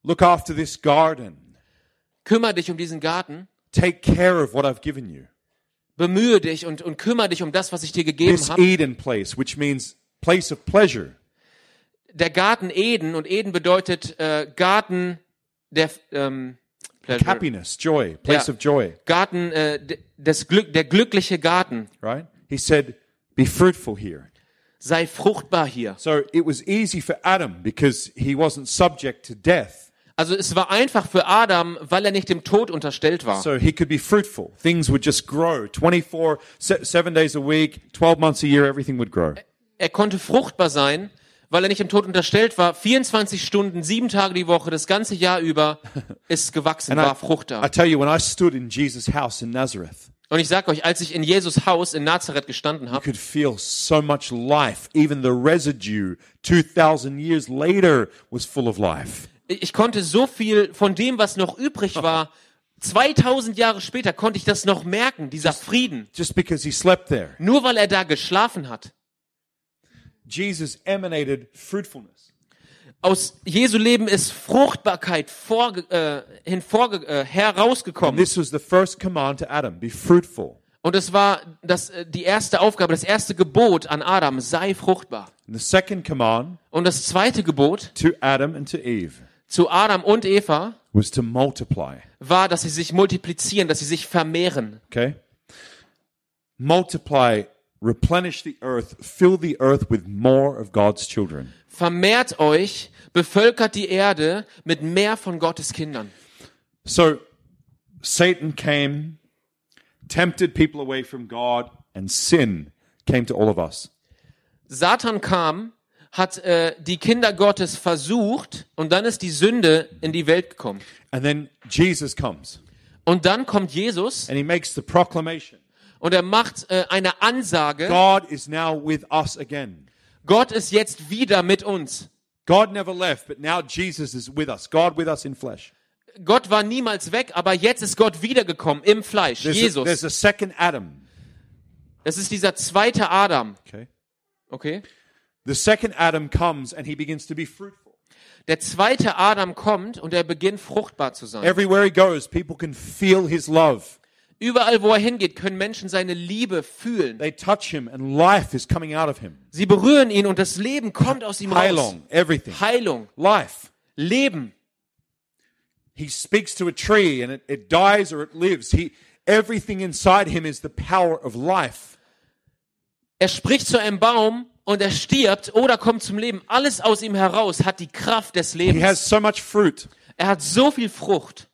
[SPEAKER 3] Look after this garden.
[SPEAKER 4] kümmere dich um diesen Garten,
[SPEAKER 3] Take care of what I've given you.
[SPEAKER 4] bemühe dich und, und kümmere dich um das, was ich dir gegeben
[SPEAKER 3] This
[SPEAKER 4] habe.
[SPEAKER 3] Eden place, which means place of pleasure.
[SPEAKER 4] Der Garten Eden und Eden bedeutet äh, Garten der ähm, Pleasure.
[SPEAKER 3] Happiness, joy, place
[SPEAKER 4] Ja.
[SPEAKER 3] of joy,
[SPEAKER 4] Garten äh, de- des Glück, der glückliche Garten.
[SPEAKER 3] right? He said, be fruitful here.
[SPEAKER 4] Sei fruchtbar hier.
[SPEAKER 3] So it was easy for Adam because he wasn't subject to death.
[SPEAKER 4] Also es war einfach für Adam, weil er nicht dem Tod unterstellt war.
[SPEAKER 3] So he could be fruitful. Things would just grow. 24, se- seven days a week, 12 months a year, everything would grow.
[SPEAKER 4] Er konnte fruchtbar sein, weil er nicht dem Tod unterstellt war. 24 Stunden, sieben Tage die Woche, das ganze Jahr über ist gewachsen, war
[SPEAKER 3] I, I
[SPEAKER 4] fruchtbar.
[SPEAKER 3] tell you, when I stood in Jesus' house in Nazareth,
[SPEAKER 4] Und ich sag euch, als ich in Jesus Haus in Nazareth gestanden
[SPEAKER 3] I
[SPEAKER 4] habe,
[SPEAKER 3] could feel so much life. Even the residue 2,000 years later was full of life.
[SPEAKER 4] ich konnte so viel von dem, was noch übrig war, 2000 Jahre später konnte ich das noch merken, dieser Frieden.
[SPEAKER 3] Just because he slept there.
[SPEAKER 4] Nur weil er da geschlafen hat.
[SPEAKER 3] Jesus emanated fruitfulness.
[SPEAKER 4] Aus Jesu Leben ist Fruchtbarkeit vorge äh, hinvorge äh,
[SPEAKER 3] And
[SPEAKER 4] herausgekommen.
[SPEAKER 3] this was the first command to Adam be fruitful.
[SPEAKER 4] Und es war das, äh, die erste Aufgabe, das erste Gebot an Adam, sei fruchtbar.
[SPEAKER 3] And the second command
[SPEAKER 4] Und das zweite Gebot
[SPEAKER 3] to Adam and to Eve
[SPEAKER 4] zu Adam und Eva
[SPEAKER 3] was to multiply.
[SPEAKER 4] war, dass sie sich multiplizieren, dass sie sich vermehren.
[SPEAKER 3] Okay? Multiply, replenish the earth, fill the earth with more of God's children.
[SPEAKER 4] Vermehrt euch, bevölkert die Erde mit mehr von Gottes Kindern.
[SPEAKER 3] So Satan came, tempted people away from God, and sin came to all of us.
[SPEAKER 4] Satan kam, hat äh, die Kinder Gottes versucht und dann ist die Sünde in die Welt gekommen.
[SPEAKER 3] And then Jesus comes
[SPEAKER 4] Und dann kommt Jesus
[SPEAKER 3] and he makes the proclamation
[SPEAKER 4] Und er macht äh, eine Ansage.
[SPEAKER 3] God is now with us again.
[SPEAKER 4] Gott ist jetzt wieder mit uns.
[SPEAKER 3] God never left, but now Jesus is with us. God with us in flesh.
[SPEAKER 4] Gott war niemals weg, aber jetzt ist Gott wiedergekommen im Fleisch.
[SPEAKER 3] There's a,
[SPEAKER 4] Jesus.
[SPEAKER 3] there's a second Adam.
[SPEAKER 4] Das ist dieser zweite Adam.
[SPEAKER 3] Okay.
[SPEAKER 4] Okay.
[SPEAKER 3] The second Adam comes and he begins to be fruitful.
[SPEAKER 4] Der zweite Adam kommt und er beginnt fruchtbar zu sein.
[SPEAKER 3] Everywhere he goes, people can feel his love.
[SPEAKER 4] Überall, wo er hingeht, können Menschen seine Liebe fühlen.
[SPEAKER 3] They touch him and life is coming out of him.
[SPEAKER 4] Sie berühren ihn und das Leben kommt aus ihm raus.
[SPEAKER 3] Heilung, everything.
[SPEAKER 4] Heilung,
[SPEAKER 3] Life.
[SPEAKER 4] Leben.
[SPEAKER 3] He speaks to a tree and it, it dies or it lives. He, everything inside him is the power of life.
[SPEAKER 4] Er spricht zu einem Baum und er stirbt oder kommt zum Leben. Alles aus ihm heraus hat die Kraft des
[SPEAKER 3] He
[SPEAKER 4] Lebens.
[SPEAKER 3] has so much fruit.
[SPEAKER 4] Er hat so viel Frucht.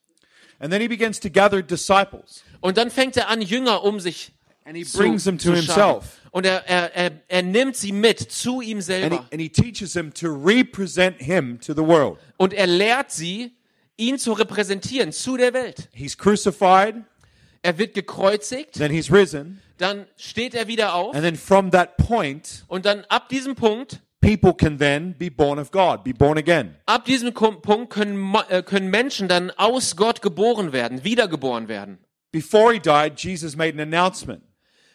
[SPEAKER 3] And then he begins to gather disciples.
[SPEAKER 4] Und dann fängt er an, Jünger um sich
[SPEAKER 3] And he
[SPEAKER 4] zu,
[SPEAKER 3] brings them to himself.
[SPEAKER 4] Und er, er, er, er nimmt sie mit zu ihm
[SPEAKER 3] And he,
[SPEAKER 4] selber.
[SPEAKER 3] and he teaches them to represent him to the world.
[SPEAKER 4] Und er lehrt sie, ihn zu repräsentieren zu der Welt.
[SPEAKER 3] He's crucified,
[SPEAKER 4] Er wird gekreuzigt,
[SPEAKER 3] then he's risen,
[SPEAKER 4] dann steht er wieder auf.
[SPEAKER 3] and then from that point,
[SPEAKER 4] Und dann ab diesem Punkt,
[SPEAKER 3] people can then be born of God, be born again.
[SPEAKER 4] ab diesem Punkt können, äh, können Menschen dann aus Gott geboren werden, wiedergeboren werden.
[SPEAKER 3] Before he died, Jesus made an announcement.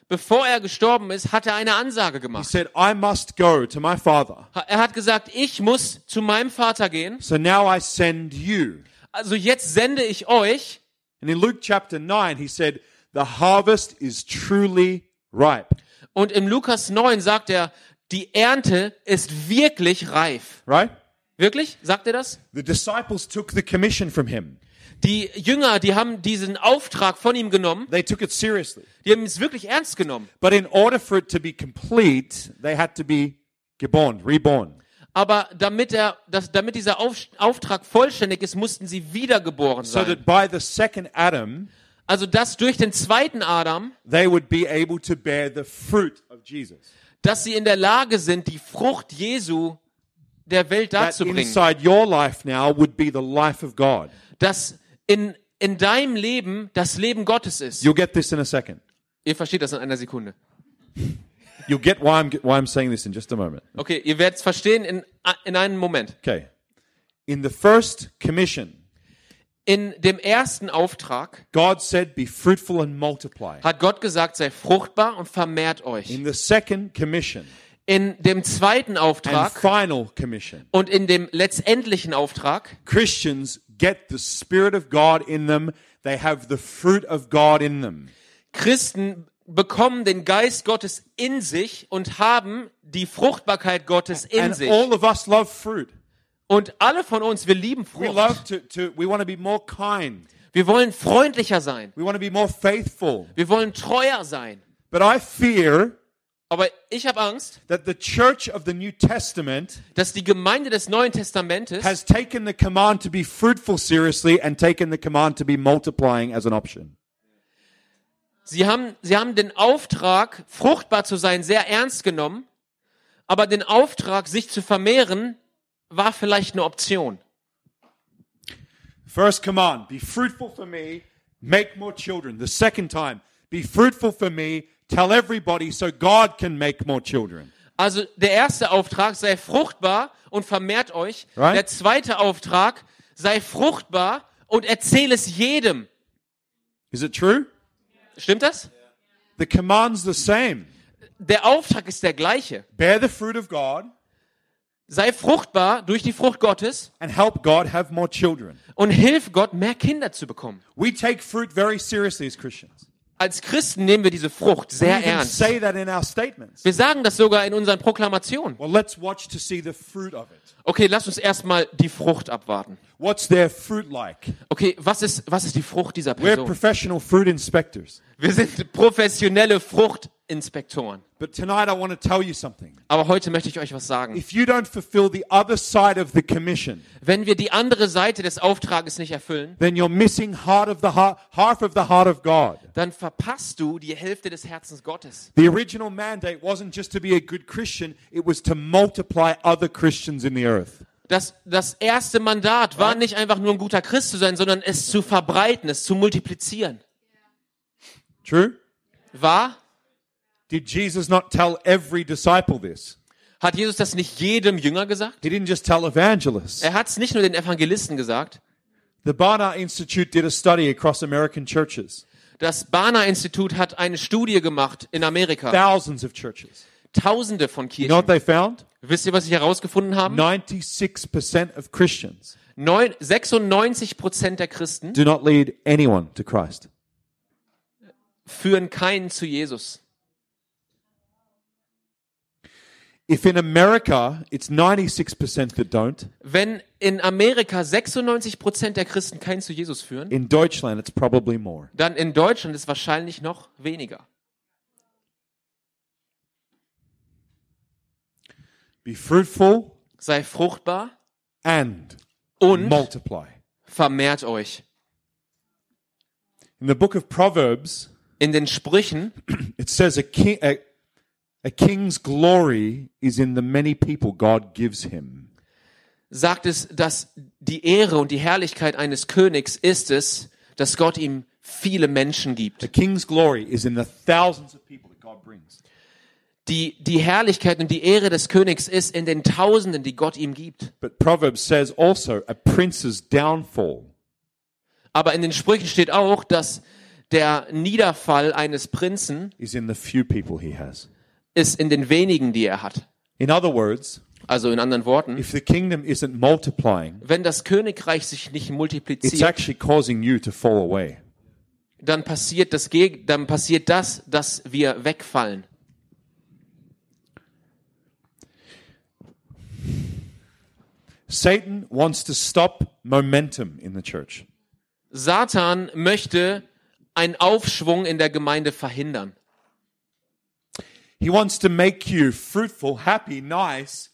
[SPEAKER 4] Bevor er gestorben ist, hat er eine Ansage
[SPEAKER 3] He
[SPEAKER 4] gemacht.
[SPEAKER 3] said, I must go to my Father.
[SPEAKER 4] Ha- Er hat gesagt, ich muss zu meinem Vater gehen.
[SPEAKER 3] So now I send you.
[SPEAKER 4] Also jetzt sende ich euch.
[SPEAKER 3] And in Luke chapter 9, he said, The harvest is truly ripe.
[SPEAKER 4] Und im Lukas 9 sagt er, die Ernte ist wirklich reif.
[SPEAKER 3] Right?
[SPEAKER 4] Wirklich? Sagt er das?
[SPEAKER 3] The disciples took the commission from him.
[SPEAKER 4] Die Jünger, die haben diesen Auftrag von ihm genommen.
[SPEAKER 3] They took it seriously.
[SPEAKER 4] Die haben es wirklich ernst genommen.
[SPEAKER 3] But in order for it to be complete, they had to be geborn, reborn.
[SPEAKER 4] Aber damit er, das, damit dieser Auf, Auftrag vollständig ist, mussten sie wiedergeboren
[SPEAKER 3] So
[SPEAKER 4] sein.
[SPEAKER 3] that by the second Adam,
[SPEAKER 4] Also dass durch den zweiten Adam,
[SPEAKER 3] they would be able to bear the fruit of Jesus.
[SPEAKER 4] dass sie in der Lage sind, die Frucht Jesu der Welt darzubringen. Dass in, in deinem Leben das Leben Gottes ist.
[SPEAKER 3] You'll get this in a second.
[SPEAKER 4] Ihr versteht das in einer Sekunde.
[SPEAKER 3] You'll get why I'm, why I'm saying this in just a moment.
[SPEAKER 4] Okay, ihr werdet es verstehen in, in einem Moment.
[SPEAKER 3] Okay. In the first commission,
[SPEAKER 4] In dem ersten Auftrag
[SPEAKER 3] God said, Be fruitful and multiply.
[SPEAKER 4] hat Gott gesagt, sei fruchtbar und vermehrt euch.
[SPEAKER 3] In the second commission
[SPEAKER 4] In dem zweiten Auftrag und in dem letztendlichen Auftrag
[SPEAKER 3] Christians get the Spirit of God in them. They have the fruit of God in them.
[SPEAKER 4] Christen bekommen den Geist Gottes in sich und haben die Fruchtbarkeit Gottes in
[SPEAKER 3] And
[SPEAKER 4] sich.
[SPEAKER 3] all of us love fruit.
[SPEAKER 4] Und alle von uns, wir lieben
[SPEAKER 3] We love
[SPEAKER 4] Frucht.
[SPEAKER 3] to, to we want to be more kind.
[SPEAKER 4] Wir wollen freundlicher sein.
[SPEAKER 3] We want to be more faithful.
[SPEAKER 4] Wir wollen treuer sein.
[SPEAKER 3] But I fear
[SPEAKER 4] Aber ich habe Angst,
[SPEAKER 3] that the church of the New Testament
[SPEAKER 4] dass die Gemeinde des Neuen Testamentes
[SPEAKER 3] has taken the command to be fruitful seriously and taken the command to be multiplying as an option.
[SPEAKER 4] Sie haben, sie haben den Auftrag, fruchtbar zu sein, sehr ernst genommen, aber den Auftrag, sich zu vermehren, war vielleicht eine Option.
[SPEAKER 3] First command, be fruitful for me, make more children. The second time, be fruitful for me, tell everybody so God can make more children.
[SPEAKER 4] Also der erste Auftrag, sei fruchtbar und vermehrt euch.
[SPEAKER 3] Right.
[SPEAKER 4] Der zweite Auftrag, sei fruchtbar und erzähl es jedem.
[SPEAKER 3] Is it true?
[SPEAKER 4] Stimmt das?
[SPEAKER 3] The command's the same.
[SPEAKER 4] Der Auftrag ist der gleiche.
[SPEAKER 3] Bear the fruit of God
[SPEAKER 4] Sei fruchtbar durch die Frucht Gottes
[SPEAKER 3] and help God have more children.
[SPEAKER 4] und hilf Gott, mehr Kinder zu bekommen.
[SPEAKER 3] We take fruit very seriously as Christians.
[SPEAKER 4] Als Christen nehmen wir diese Frucht sehr ernst. Wir sagen das sogar in unseren Proklamationen.
[SPEAKER 3] Well, let's watch to see the fruit of it.
[SPEAKER 4] Okay, lass uns erstmal die Frucht abwarten. Okay, was ist, was ist die Frucht dieser Person? Wir sind professionelle Fruchtinspektoren.
[SPEAKER 3] But tonight I want to tell you something.
[SPEAKER 4] Aber heute möchte ich euch was sagen.
[SPEAKER 3] If you don't fulfill the other side of the commission,
[SPEAKER 4] Wenn wir die andere Seite des Auftrages nicht erfüllen,
[SPEAKER 3] then you're missing heart of the heart, half of the heart of God.
[SPEAKER 4] dann verpasst du die Hälfte des Herzens Gottes.
[SPEAKER 3] The original mandate wasn't just to be a good Christian, it was to multiply other Christians in the earth.
[SPEAKER 4] Das, das erste Mandat war nicht einfach nur ein guter Christ zu sein, sondern es zu verbreiten, es zu multiplizieren.
[SPEAKER 3] True?
[SPEAKER 4] war,
[SPEAKER 3] Did Jesus not tell every disciple this?
[SPEAKER 4] hat Jesus das nicht jedem Jünger gesagt?
[SPEAKER 3] He didn't just tell evangelists.
[SPEAKER 4] Er hat es nicht nur den Evangelisten gesagt.
[SPEAKER 3] The Barna Institute did a study across American churches,
[SPEAKER 4] Das Barna-Institut hat eine Studie gemacht in Amerika.
[SPEAKER 3] thousands of churches.
[SPEAKER 4] Tausende von
[SPEAKER 3] You know what
[SPEAKER 4] Kirchen.
[SPEAKER 3] they found?
[SPEAKER 4] Wisst ihr, was sie herausgefunden haben?
[SPEAKER 3] 96% of Christians
[SPEAKER 4] Neun, 96 Prozent der Christen
[SPEAKER 3] do not lead anyone to Christ.
[SPEAKER 4] Führen keinen zu Jesus.
[SPEAKER 3] If in America it's 96% that don't,
[SPEAKER 4] Wenn in Amerika 96 Prozent der Christen keinen zu Jesus führen,
[SPEAKER 3] in Deutschland it's probably more.
[SPEAKER 4] dann in Deutschland ist wahrscheinlich noch weniger.
[SPEAKER 3] Be fruitful
[SPEAKER 4] Sei fruchtbar
[SPEAKER 3] and
[SPEAKER 4] und
[SPEAKER 3] multiply.
[SPEAKER 4] vermehrt euch.
[SPEAKER 3] In the book of Proverbs,
[SPEAKER 4] In den Sprüchen
[SPEAKER 3] it says a king a, a king's glory is in the many people God gives him.
[SPEAKER 4] sagt es, dass die Ehre und die Herrlichkeit eines Königs ist es, dass Gott ihm viele Menschen gibt.
[SPEAKER 3] king's glory is in the thousands of people that God brings.
[SPEAKER 4] Die, die Herrlichkeit und die Ehre des Königs ist in den Tausenden, die Gott ihm gibt.
[SPEAKER 3] But Proverbs says also a prince's downfall
[SPEAKER 4] Aber in den Sprüchen steht auch, dass der Niederfall eines Prinzen
[SPEAKER 3] is in the few people he has.
[SPEAKER 4] ist in den wenigen, die er hat.
[SPEAKER 3] In other words,
[SPEAKER 4] Also in anderen Worten,
[SPEAKER 3] if the kingdom isn't multiplying,
[SPEAKER 4] wenn das Königreich sich nicht
[SPEAKER 3] it's
[SPEAKER 4] multipliziert,
[SPEAKER 3] actually causing you to fall away.
[SPEAKER 4] dann passiert das, dann passiert das, dass wir wegfallen.
[SPEAKER 3] Satan wants to stop momentum in the church.
[SPEAKER 4] Satan möchte einen Aufschwung in der Gemeinde verhindern.
[SPEAKER 3] He wants to make you fruitful, happy, nice,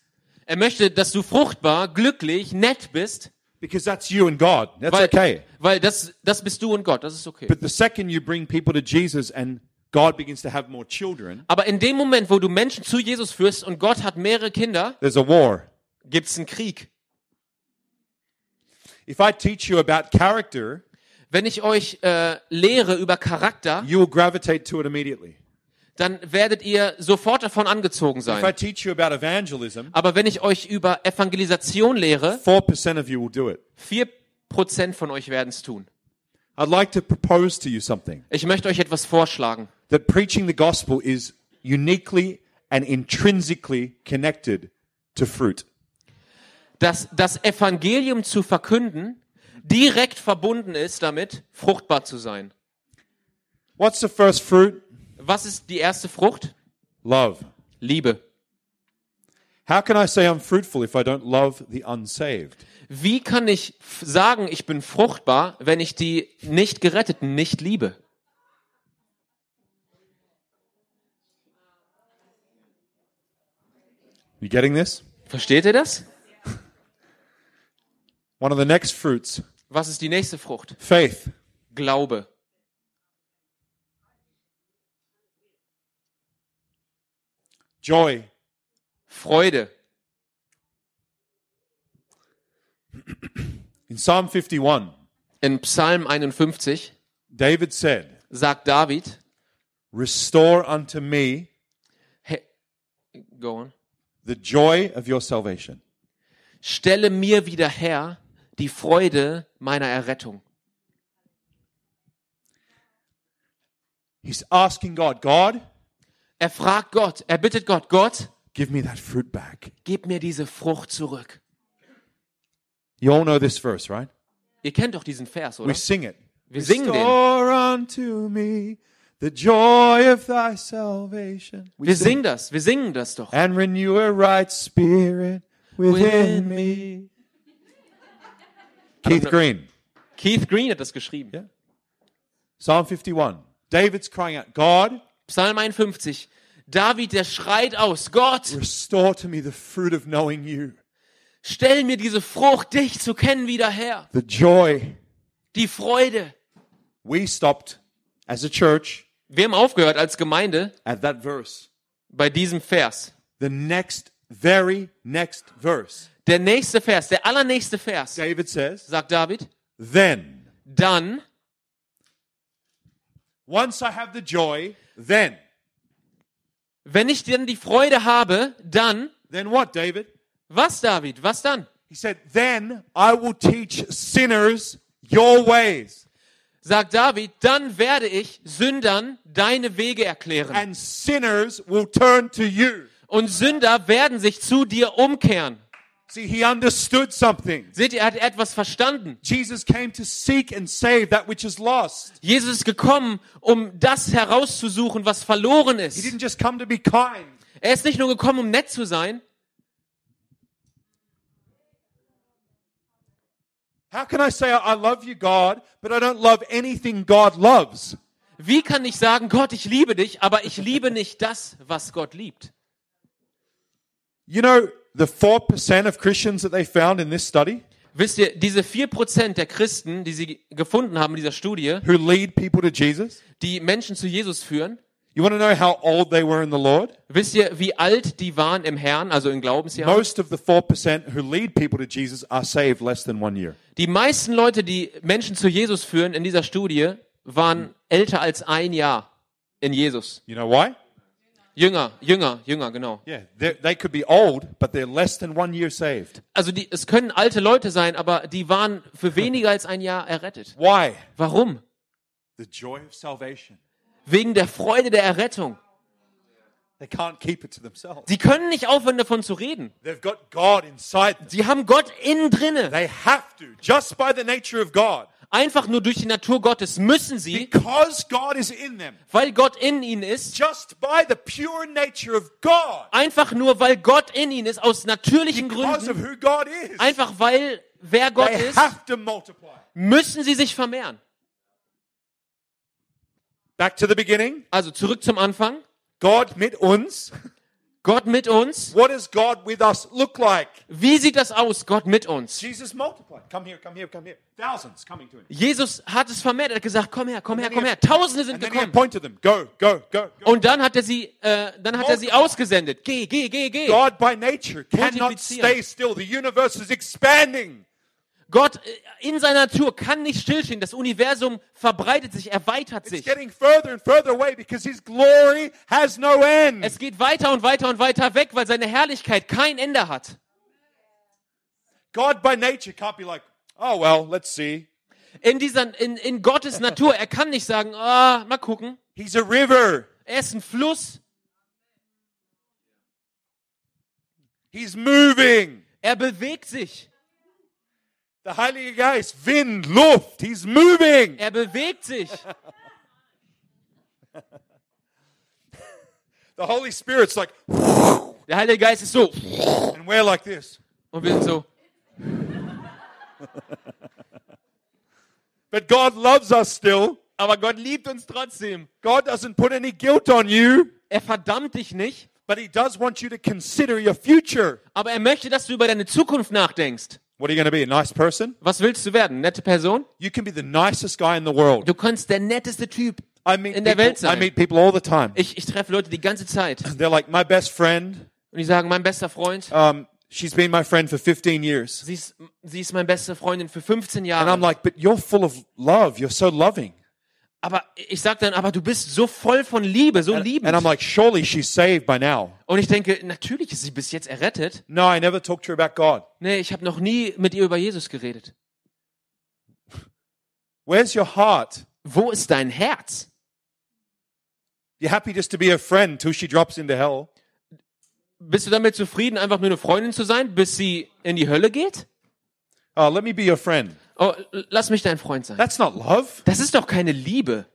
[SPEAKER 4] Er möchte, dass du fruchtbar, glücklich, nett bist,
[SPEAKER 3] because that's you and God. That's
[SPEAKER 4] weil,
[SPEAKER 3] okay.
[SPEAKER 4] weil das, das bist du und Gott, das ist okay.
[SPEAKER 3] But the second you bring people to Jesus and God begins to have more children,
[SPEAKER 4] Aber in dem Moment, wo du Menschen zu Jesus führst und Gott hat mehrere Kinder,
[SPEAKER 3] there's a war.
[SPEAKER 4] gibt's einen Krieg.
[SPEAKER 3] If I teach you about character,
[SPEAKER 4] Wenn ich euch äh, lehre über Charakter,
[SPEAKER 3] you will gravitate to it immediately.
[SPEAKER 4] dann werdet ihr sofort davon angezogen
[SPEAKER 3] If I
[SPEAKER 4] sein.
[SPEAKER 3] teach you about evangelism,
[SPEAKER 4] Aber wenn ich euch über Evangelisation lehre,
[SPEAKER 3] 4% of you will do it.
[SPEAKER 4] vier Prozent von euch werden es tun.
[SPEAKER 3] I'd like to propose to you something
[SPEAKER 4] Ich möchte euch etwas vorschlagen.
[SPEAKER 3] that preaching the gospel is uniquely and intrinsically connected to fruit.
[SPEAKER 4] Dass das Evangelium zu verkünden direkt verbunden ist damit, fruchtbar zu sein.
[SPEAKER 3] What's the first fruit?
[SPEAKER 4] Was ist die erste Frucht?
[SPEAKER 3] Love.
[SPEAKER 4] Liebe.
[SPEAKER 3] How can I say I'm fruitful if I don't love the unsaved?
[SPEAKER 4] Wie kann ich sagen, ich bin fruchtbar, wenn ich die nicht geretteten nicht liebe?
[SPEAKER 3] You getting this?
[SPEAKER 4] Versteht ihr das?
[SPEAKER 3] One of the next fruits,
[SPEAKER 4] Was ist die nächste Frucht?
[SPEAKER 3] faith.
[SPEAKER 4] Glaube.
[SPEAKER 3] Joy.
[SPEAKER 4] Freude.
[SPEAKER 3] In Psalm 51,
[SPEAKER 4] In Psalm 51
[SPEAKER 3] David said,
[SPEAKER 4] sagt David,
[SPEAKER 3] Restore unto me
[SPEAKER 4] he, go on,
[SPEAKER 3] the joy of your salvation.
[SPEAKER 4] stelle mir wieder her die Freude meiner Errettung.
[SPEAKER 3] He's asking God, God,
[SPEAKER 4] Er fragt Gott, er bittet Gott, Gott,
[SPEAKER 3] give me that fruit back.
[SPEAKER 4] gib mir diese Frucht zurück.
[SPEAKER 3] You all know this verse, right?
[SPEAKER 4] Ihr kennt doch diesen Vers, oder?
[SPEAKER 3] We sing it.
[SPEAKER 4] Wir singen den.
[SPEAKER 3] Restore unto me the joy of thy salvation. We
[SPEAKER 4] Wir
[SPEAKER 3] sing.
[SPEAKER 4] singen das, wir singen das doch.
[SPEAKER 3] And renew a right spirit within
[SPEAKER 4] Within
[SPEAKER 3] me. Keith Green,
[SPEAKER 4] Keith Green hat das geschrieben.
[SPEAKER 3] Yeah. Psalm 51. David's crying out, God,
[SPEAKER 4] Psalm 51. David, der schreit aus, Gott,
[SPEAKER 3] restore to me the fruit of knowing you,
[SPEAKER 4] stell mir diese Frucht, dich zu kennen, wieder her.
[SPEAKER 3] the joy.
[SPEAKER 4] Die Freude.
[SPEAKER 3] We stopped as a church
[SPEAKER 4] Wir haben aufgehört als Gemeinde
[SPEAKER 3] at that verse.
[SPEAKER 4] bei diesem Vers.
[SPEAKER 3] The next, very next verse.
[SPEAKER 4] Der nächste Vers, der allernächste Vers,
[SPEAKER 3] David says,
[SPEAKER 4] sagt David,
[SPEAKER 3] Then
[SPEAKER 4] dann
[SPEAKER 3] Once I have the joy, then.
[SPEAKER 4] Wenn ich dann die Freude habe, dann,
[SPEAKER 3] Then what, David?
[SPEAKER 4] was David, was dann?
[SPEAKER 3] He said, Then I will teach sinners your ways,
[SPEAKER 4] Sagt David, dann werde ich Sündern deine Wege erklären.
[SPEAKER 3] and sinners will turn to you.
[SPEAKER 4] Und Sünder werden sich zu dir umkehren.
[SPEAKER 3] See, he understood something.
[SPEAKER 4] Seht ihr, er hat etwas verstanden.
[SPEAKER 3] Jesus came to seek and save that which is lost.
[SPEAKER 4] Jesus ist gekommen, um das herauszusuchen, was verloren
[SPEAKER 3] He
[SPEAKER 4] ist.
[SPEAKER 3] didn't just come to be kind.
[SPEAKER 4] Er ist nicht nur gekommen, um nett zu sein.
[SPEAKER 3] How can I say I love you, God, but I don't love anything God loves?
[SPEAKER 4] Wie kann ich sagen, Gott, ich liebe dich, aber ich liebe nicht das, was Gott liebt?
[SPEAKER 3] You know, the 4% of Christians that they found in this study
[SPEAKER 4] Wisst ihr, diese 4% der Christen, die sie gefunden haben in dieser Studie,
[SPEAKER 3] who lead people to Jesus,
[SPEAKER 4] die Menschen zu Jesus führen,
[SPEAKER 3] you want to know how old they were in the Lord?
[SPEAKER 4] wisst ihr, wie alt die waren im Herrn, also in Glaubensjahren?
[SPEAKER 3] Most of the 4% who lead people to Jesus are saved less than one year.
[SPEAKER 4] Die meisten Leute, die Menschen zu Jesus führen in dieser Studie, waren älter als ein Jahr in Jesus.
[SPEAKER 3] You know why?
[SPEAKER 4] Jünger, Jünger, Jünger, genau.
[SPEAKER 3] Yeah, they could be old, but they're less than one year saved.
[SPEAKER 4] Also die, es können alte Leute sein, aber die waren für weniger als ein Jahr errettet.
[SPEAKER 3] Why?
[SPEAKER 4] Warum?
[SPEAKER 3] The joy of salvation.
[SPEAKER 4] Wegen der Freude der Errettung.
[SPEAKER 3] They can't keep it to themselves.
[SPEAKER 4] Sie können nicht aufhören, davon zu reden.
[SPEAKER 3] They've got God inside them.
[SPEAKER 4] Sie haben Gott innen drinne.
[SPEAKER 3] They have to, just by the nature of God.
[SPEAKER 4] Einfach nur durch die Natur Gottes müssen sie,
[SPEAKER 3] Because God is in them.
[SPEAKER 4] weil Gott in ihnen ist,
[SPEAKER 3] Just by the pure nature of God.
[SPEAKER 4] einfach nur, weil Gott in ihnen ist, aus natürlichen
[SPEAKER 3] Because of
[SPEAKER 4] Gründen,
[SPEAKER 3] who God is.
[SPEAKER 4] einfach weil wer Gott
[SPEAKER 3] They
[SPEAKER 4] ist,
[SPEAKER 3] have to multiply.
[SPEAKER 4] müssen sie sich vermehren.
[SPEAKER 3] Back to the beginning.
[SPEAKER 4] Also zurück zum Anfang.
[SPEAKER 3] God mit uns.
[SPEAKER 4] Gott mit uns.
[SPEAKER 3] What does God with us look like?
[SPEAKER 4] Wie sieht das aus, Gott mit uns?
[SPEAKER 3] Jesus multiplied. Come here, come here, come here. Thousands coming to him.
[SPEAKER 4] Jesus hat es vermehrt. Er hat gesagt, komm her, komm her, komm her. Tausende sind gekommen.
[SPEAKER 3] them. Go, go, go.
[SPEAKER 4] Und dann hat er sie, äh, dann hat er sie ausgesendet. Geh, geh, geh, geh.
[SPEAKER 3] God by nature cannot stay still. The universe is expanding.
[SPEAKER 4] Gott äh, in seiner Natur kann nicht stillstehen. Das Universum verbreitet sich, erweitert sich.
[SPEAKER 3] further and further away because his glory has no end.
[SPEAKER 4] Es geht weiter und weiter und weiter weg, weil seine Herrlichkeit kein Ende hat.
[SPEAKER 3] God by nature can't be like, oh, well, let's see.
[SPEAKER 4] In dieser, in, in Gottes Natur, er kann nicht sagen, ah, mal gucken.
[SPEAKER 3] He's a river.
[SPEAKER 4] Er ist ein Fluss.
[SPEAKER 3] He's moving.
[SPEAKER 4] Er bewegt sich.
[SPEAKER 3] The Heilige Geist, Wind, Luft. He's moving.
[SPEAKER 4] Er bewegt sich.
[SPEAKER 3] The Holy Spirit's like,
[SPEAKER 4] Der Heilige Geist ist so.
[SPEAKER 3] and we're like this.
[SPEAKER 4] Und wir sind so.
[SPEAKER 3] But God loves us still.
[SPEAKER 4] Aber Gott liebt uns trotzdem.
[SPEAKER 3] God doesn't put any guilt on you,
[SPEAKER 4] Er verdammt dich nicht.
[SPEAKER 3] but He does want you to consider your future.
[SPEAKER 4] Aber er möchte, dass du über deine Zukunft nachdenkst.
[SPEAKER 3] What are you going to be? A nice person?
[SPEAKER 4] Was willst du werden? Nette Person?
[SPEAKER 3] You can be the nicest guy in the world.
[SPEAKER 4] Du kannst der netteste Typ
[SPEAKER 3] I meet,
[SPEAKER 4] in der
[SPEAKER 3] people,
[SPEAKER 4] Welt
[SPEAKER 3] I
[SPEAKER 4] sein.
[SPEAKER 3] meet people all the time.
[SPEAKER 4] Ich, ich treffe Leute die ganze Zeit.
[SPEAKER 3] They're like, my best friend,
[SPEAKER 4] Und die sagen, mein bester Freund,
[SPEAKER 3] um, she's been my friend for 15 years.
[SPEAKER 4] sie ist, sie ist meine beste Freundin für 15
[SPEAKER 3] And I'm
[SPEAKER 4] Jahre.
[SPEAKER 3] like, but you're full of love. You're so loving.
[SPEAKER 4] Aber ich sag dann, aber du bist so voll von Liebe, so liebend.
[SPEAKER 3] And I'm like, surely she's saved by now.
[SPEAKER 4] Und ich denke, natürlich ist sie bis jetzt errettet.
[SPEAKER 3] No, I never talked to her about God.
[SPEAKER 4] Nee, ich habe noch nie mit ihr über Jesus geredet.
[SPEAKER 3] Where's your heart?
[SPEAKER 4] Wo ist dein Herz?
[SPEAKER 3] You're happy just to be a friend till she drops into hell.
[SPEAKER 4] Bist du damit zufrieden, einfach nur eine Freundin zu sein, bis sie in die Hölle geht?
[SPEAKER 3] Oh, let me be your friend.
[SPEAKER 4] Oh, lass mich dein Freund sein.
[SPEAKER 3] That's not love.
[SPEAKER 4] Das ist doch keine Liebe.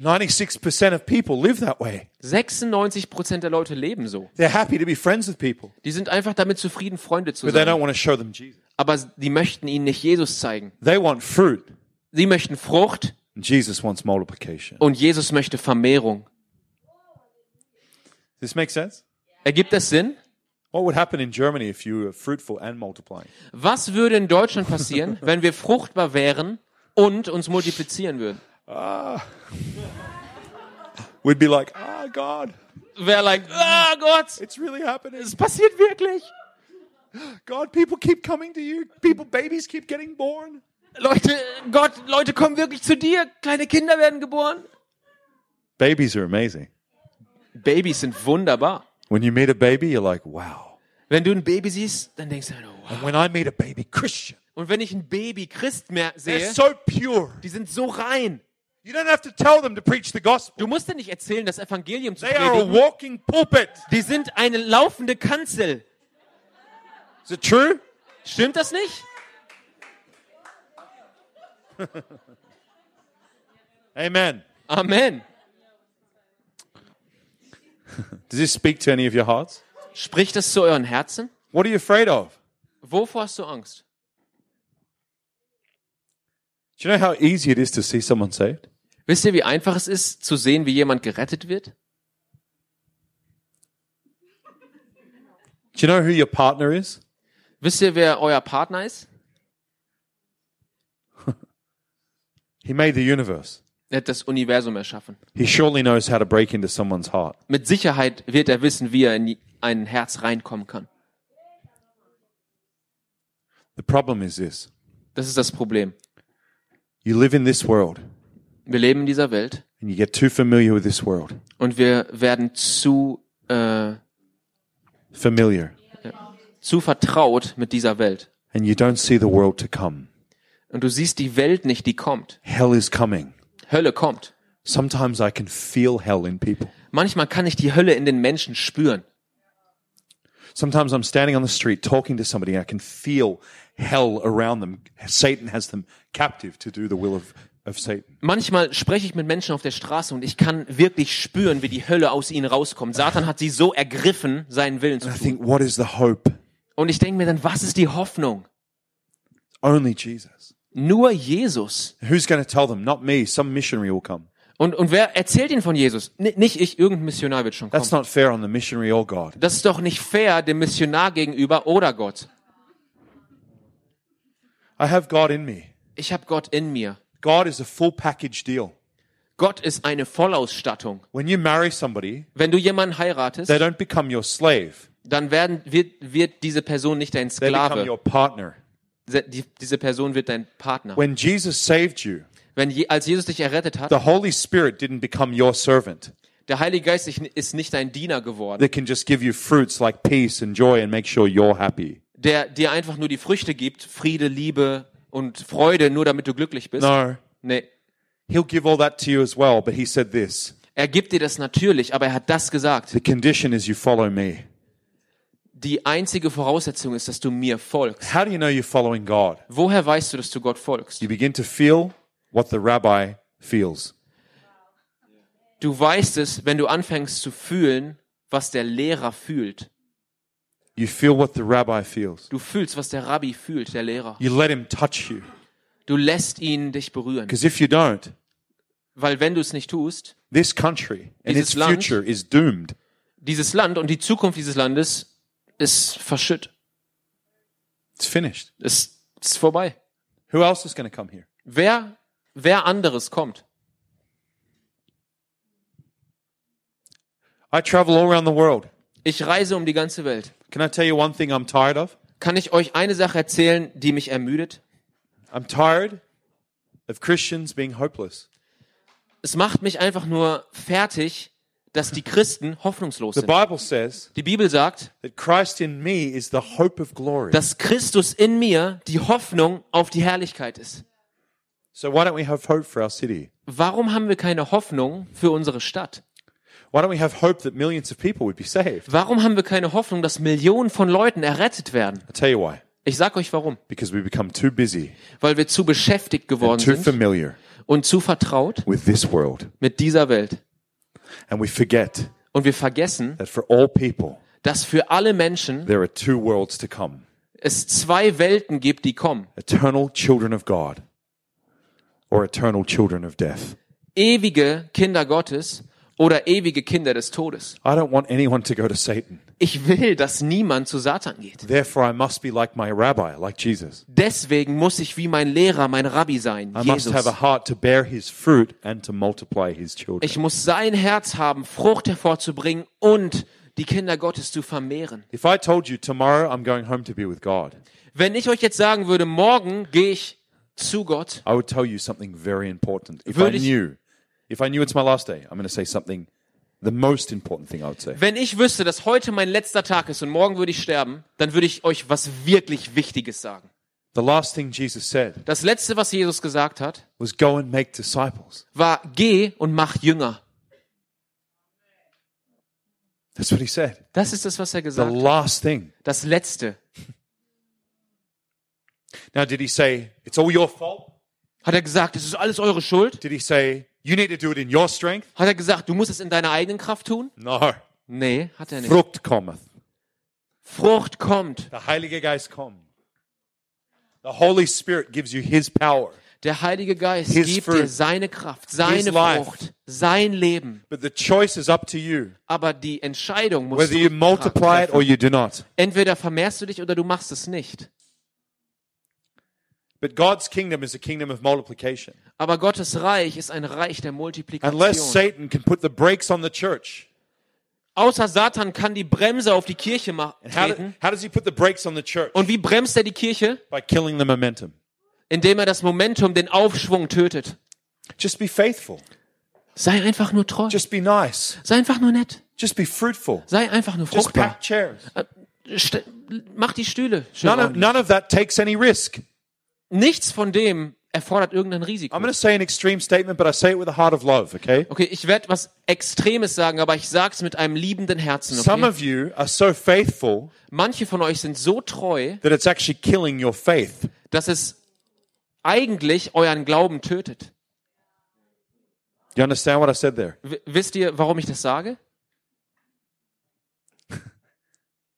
[SPEAKER 3] 96% of people live that way.
[SPEAKER 4] 96% der Leute leben so.
[SPEAKER 3] They're happy to be friends with people,
[SPEAKER 4] Die sind einfach damit zufrieden, Freunde zu
[SPEAKER 3] but they don't
[SPEAKER 4] sein.
[SPEAKER 3] want to show them Jesus.
[SPEAKER 4] Aber die möchten ihnen nicht Jesus zeigen.
[SPEAKER 3] They want fruit,
[SPEAKER 4] Sie möchten Frucht
[SPEAKER 3] and Jesus wants multiplication.
[SPEAKER 4] und Jesus möchte Vermehrung.
[SPEAKER 3] This make sense?
[SPEAKER 4] Ergibt das Sinn?
[SPEAKER 3] What would happen in Germany if you were fruitful and multiplying?
[SPEAKER 4] Was würde in Deutschland passieren, wenn wir fruchtbar wären und uns multiplizieren würden?
[SPEAKER 3] We'd be like, ah, God,
[SPEAKER 4] Wäre like, ah Gott,
[SPEAKER 3] it's really happening.
[SPEAKER 4] es passiert wirklich.
[SPEAKER 3] God, people keep coming to you. People, babies keep getting born.
[SPEAKER 4] Leute, Gott, Leute kommen wirklich zu dir. Kleine Kinder werden geboren.
[SPEAKER 3] Babies are amazing.
[SPEAKER 4] Babys sind wunderbar.
[SPEAKER 3] When you meet a baby, you're like, wow.
[SPEAKER 4] Wenn du ein Baby siehst, dann denkst du, oh, wow.
[SPEAKER 3] And when I meet a baby Christian,
[SPEAKER 4] Und wenn ich ein Baby Christ mehr
[SPEAKER 3] they're
[SPEAKER 4] sehe,
[SPEAKER 3] so pure.
[SPEAKER 4] die sind so rein.
[SPEAKER 3] You don't have to tell them to preach the gospel.
[SPEAKER 4] Du musst dir nicht erzählen, das Evangelium zu
[SPEAKER 3] They are a
[SPEAKER 4] predigen.
[SPEAKER 3] walking pulpit.
[SPEAKER 4] Die sind eine laufende Kanzel.
[SPEAKER 3] Is it true?
[SPEAKER 4] Stimmt das nicht?
[SPEAKER 3] Amen.
[SPEAKER 4] Amen.
[SPEAKER 3] Does this speak to any of your hearts?
[SPEAKER 4] Spricht das zu euren Herzen?
[SPEAKER 3] What are you afraid of?
[SPEAKER 4] Wovor hast du Angst?
[SPEAKER 3] Do you know how easy it is to see someone saved?
[SPEAKER 4] Wisst ihr, wie einfach es ist, zu sehen, wie jemand gerettet wird?
[SPEAKER 3] Do you know who your partner is?
[SPEAKER 4] Wisst ihr, wer euer Partner ist?
[SPEAKER 3] He made the universe.
[SPEAKER 4] Er hat das Universum erschaffen.
[SPEAKER 3] He surely knows how to break into someone's heart.
[SPEAKER 4] Mit Sicherheit wird er wissen, wie er in ein Herz reinkommen kann.
[SPEAKER 3] The problem is this.
[SPEAKER 4] Das ist das Problem.
[SPEAKER 3] You live in this world
[SPEAKER 4] Wir leben in dieser Welt
[SPEAKER 3] and you get too familiar with this world.
[SPEAKER 4] und wir werden zu, äh,
[SPEAKER 3] Familiar.
[SPEAKER 4] zu vertraut mit dieser Welt.
[SPEAKER 3] And you don't see the world to come.
[SPEAKER 4] Und du siehst die Welt nicht, die kommt.
[SPEAKER 3] Hell is coming.
[SPEAKER 4] Hölle kommt.
[SPEAKER 3] Sometimes I can feel hell in people.
[SPEAKER 4] Manchmal kann ich die Hölle in den Menschen spüren.
[SPEAKER 3] Sometimes I'm standing on the street talking to somebody and I can feel hell around them. Satan has them captive to do the will of, of Satan.
[SPEAKER 4] Manchmal spreche ich mit Menschen auf der Straße und ich kann wirklich spüren, wie die Hölle aus ihnen rauskommt. Satan hat sie so ergriffen, seinen Willen zu
[SPEAKER 3] And I
[SPEAKER 4] tun.
[SPEAKER 3] think, what is the hope?
[SPEAKER 4] Und ich denke mir dann, was ist die Hoffnung?
[SPEAKER 3] Only Jesus.
[SPEAKER 4] Nur Jesus.
[SPEAKER 3] Who's going to tell them? Not me. Some missionary will come.
[SPEAKER 4] Und, und wer erzählt ihnen von Jesus? N nicht ich, irgendein Missionar wird schon kommen.
[SPEAKER 3] That's not fair on the missionary or God.
[SPEAKER 4] Das ist doch nicht fair dem Missionar gegenüber oder Gott.
[SPEAKER 3] I have God in me.
[SPEAKER 4] Ich habe Gott in mir.
[SPEAKER 3] God is a full package deal.
[SPEAKER 4] Gott ist eine Vollausstattung.
[SPEAKER 3] When you marry somebody,
[SPEAKER 4] Wenn du jemanden heiratest,
[SPEAKER 3] they don't become your slave.
[SPEAKER 4] dann werden, wird, wird diese Person nicht dein
[SPEAKER 3] They become
[SPEAKER 4] Sklave.
[SPEAKER 3] your partner.
[SPEAKER 4] Die, diese Person wird dein Partner.
[SPEAKER 3] When Jesus saved you,
[SPEAKER 4] Wenn je, als Jesus dich errettet hat,
[SPEAKER 3] the Holy Spirit didn't become your servant.
[SPEAKER 4] der Heilige Geist ist- ist nicht dein Diener geworden,
[SPEAKER 3] That can just give you fruits like peace and joy and make sure you're happy.
[SPEAKER 4] der dir einfach nur die Früchte gibt, Friede, Liebe und Freude, nur damit du glücklich bist.
[SPEAKER 3] No.
[SPEAKER 4] Nee.
[SPEAKER 3] He'll give all that to you as well, but he said this.
[SPEAKER 4] Er gibt dir das natürlich, aber er hat das gesagt.
[SPEAKER 3] The condition is you follow me.
[SPEAKER 4] Die einzige Voraussetzung ist, dass du mir folgst.
[SPEAKER 3] How do you know you're following God?
[SPEAKER 4] Woher weißt du, dass du Gott folgst?
[SPEAKER 3] You begin to feel what the rabbi feels.
[SPEAKER 4] Du weißt es, wenn du anfängst zu fühlen, was der Lehrer fühlt.
[SPEAKER 3] You feel what the rabbi feels.
[SPEAKER 4] Du fühlst, was der Rabbi fühlt, der Lehrer.
[SPEAKER 3] You let him touch you.
[SPEAKER 4] Du lässt ihn dich berühren.
[SPEAKER 3] Because if you don't,
[SPEAKER 4] Weil wenn du es nicht tust,
[SPEAKER 3] this country and
[SPEAKER 4] Dieses
[SPEAKER 3] its
[SPEAKER 4] Land-
[SPEAKER 3] future is doomed.
[SPEAKER 4] dieses Land und die Zukunft dieses Landes ist verschütt.
[SPEAKER 3] It's finished.
[SPEAKER 4] Es ist vorbei.
[SPEAKER 3] Who else is going to come here?
[SPEAKER 4] Wer, wer anderes kommt?
[SPEAKER 3] I travel all around the world.
[SPEAKER 4] Ich reise um die ganze Welt.
[SPEAKER 3] Can I tell you one thing I'm tired of?
[SPEAKER 4] Kann ich euch eine Sache erzählen, die mich ermüdet?
[SPEAKER 3] I'm tired of Christians being hopeless.
[SPEAKER 4] Es macht mich einfach nur fertig, dass die Christen hoffnungslos
[SPEAKER 3] The
[SPEAKER 4] sind.
[SPEAKER 3] Bible says
[SPEAKER 4] Die Bibel sagt,
[SPEAKER 3] that Christ in me is the hope of glory.
[SPEAKER 4] dass Christus in mir die Hoffnung auf die Herrlichkeit ist.
[SPEAKER 3] So why don't we have hope for our city?
[SPEAKER 4] Warum haben wir keine Hoffnung für unsere Stadt? Warum haben wir keine Hoffnung, dass Millionen von Leuten errettet werden?
[SPEAKER 3] I'll tell you why.
[SPEAKER 4] Ich sag euch warum.
[SPEAKER 3] Because we become too busy
[SPEAKER 4] Weil wir zu beschäftigt geworden sind und zu vertraut mit dieser Welt.
[SPEAKER 3] And we forget
[SPEAKER 4] Und wir vergessen,
[SPEAKER 3] that for all people,
[SPEAKER 4] dass für alle Menschen
[SPEAKER 3] there are two worlds to come.
[SPEAKER 4] es zwei Welten gibt, die kommen.
[SPEAKER 3] Eternal children of God or eternal children of death.
[SPEAKER 4] Ewige Kinder Gottes oder ewige Kinder des Todes.
[SPEAKER 3] I don't want anyone to go to Satan.
[SPEAKER 4] Ich will, dass niemand zu Satan geht.
[SPEAKER 3] Therefore, I must be like my rabbi, like Jesus.
[SPEAKER 4] Deswegen muss ich wie mein Lehrer, mein Rabbi sein,
[SPEAKER 3] I must have
[SPEAKER 4] Jesus.
[SPEAKER 3] a heart to bear his fruit and to multiply his children.
[SPEAKER 4] Ich muss sein Herz haben, Frucht hervorzubringen und die Kinder Gottes zu vermehren.
[SPEAKER 3] If I told you tomorrow I'm going home to be with God,
[SPEAKER 4] Wenn ich euch jetzt sagen würde, morgen gehe ich zu Gott,
[SPEAKER 3] I would tell you something very important. If I knew, if I knew it's my last day, I'm going to say something, the most important thing I would say.
[SPEAKER 4] wenn ich wüsste, dass heute mein letzter Tag ist und morgen würde ich sterben, dann würde ich euch was wirklich Wichtiges sagen.
[SPEAKER 3] The last thing Jesus said
[SPEAKER 4] Das letzte, was Jesus gesagt hat,
[SPEAKER 3] was go and make disciples.
[SPEAKER 4] war geh und mach Jünger.
[SPEAKER 3] That's what he said.
[SPEAKER 4] Das ist das, was er
[SPEAKER 3] The
[SPEAKER 4] gesagt hat.
[SPEAKER 3] last thing.
[SPEAKER 4] Das letzte.
[SPEAKER 3] Now, did he say, it's all your fault?
[SPEAKER 4] Hat er gesagt, es ist alles eure Schuld?
[SPEAKER 3] Did he say, you need to do it in your strength?
[SPEAKER 4] Hat er gesagt, du musst es in deiner eigenen Kraft tun?
[SPEAKER 3] No.
[SPEAKER 4] Nee, hat er nicht.
[SPEAKER 3] Frucht cometh.
[SPEAKER 4] Frucht kommt.
[SPEAKER 3] The Heilige Geist kommt. The Holy Spirit gives you His power.
[SPEAKER 4] Der Heilige Geist
[SPEAKER 3] His
[SPEAKER 4] gibt
[SPEAKER 3] fruit.
[SPEAKER 4] dir seine Kraft, seine
[SPEAKER 3] His life.
[SPEAKER 4] Frucht, sein Leben.
[SPEAKER 3] But the choice is up to you,
[SPEAKER 4] Aber die Entscheidung musst
[SPEAKER 3] whether
[SPEAKER 4] du
[SPEAKER 3] you multiply it or you do not.
[SPEAKER 4] Entweder vermehrst du dich oder du machst es nicht.
[SPEAKER 3] But God's kingdom is a kingdom of multiplication.
[SPEAKER 4] Aber Gottes Reich ist ein Reich der
[SPEAKER 3] Unless
[SPEAKER 4] Multiplikation.
[SPEAKER 3] Satan can put the brakes on the church.
[SPEAKER 4] Außer Satan kann die Bremse auf die Kirche ma-
[SPEAKER 3] And how, does he put the brakes on the church?
[SPEAKER 4] Und wie bremst er die Kirche?
[SPEAKER 3] By killing the momentum.
[SPEAKER 4] Indem er das Momentum, den Aufschwung tötet.
[SPEAKER 3] Just be faithful.
[SPEAKER 4] Sei einfach nur treu.
[SPEAKER 3] Just be nice.
[SPEAKER 4] Sei einfach nur nett.
[SPEAKER 3] Just be fruitful.
[SPEAKER 4] Sei einfach nur
[SPEAKER 3] Just
[SPEAKER 4] fruchtbar.
[SPEAKER 3] pack chairs.
[SPEAKER 4] St mach die Stühle. schön
[SPEAKER 3] None of, none of that takes any risk.
[SPEAKER 4] Nichts von dem erfordert irgendein Risiko.
[SPEAKER 3] I'm going to say an extreme statement, but I say it with a heart of love, okay?
[SPEAKER 4] Okay, ich werde was Extremes sagen, aber ich sag's mit einem liebenden Herzen.
[SPEAKER 3] Some
[SPEAKER 4] Okay?
[SPEAKER 3] of you are so faithful
[SPEAKER 4] Manche von euch sind so treu,
[SPEAKER 3] that it's actually killing your faith.
[SPEAKER 4] dass es eigentlich euren Glauben tötet.
[SPEAKER 3] You understand what I said there?
[SPEAKER 4] W wisst ihr, warum ich das sage?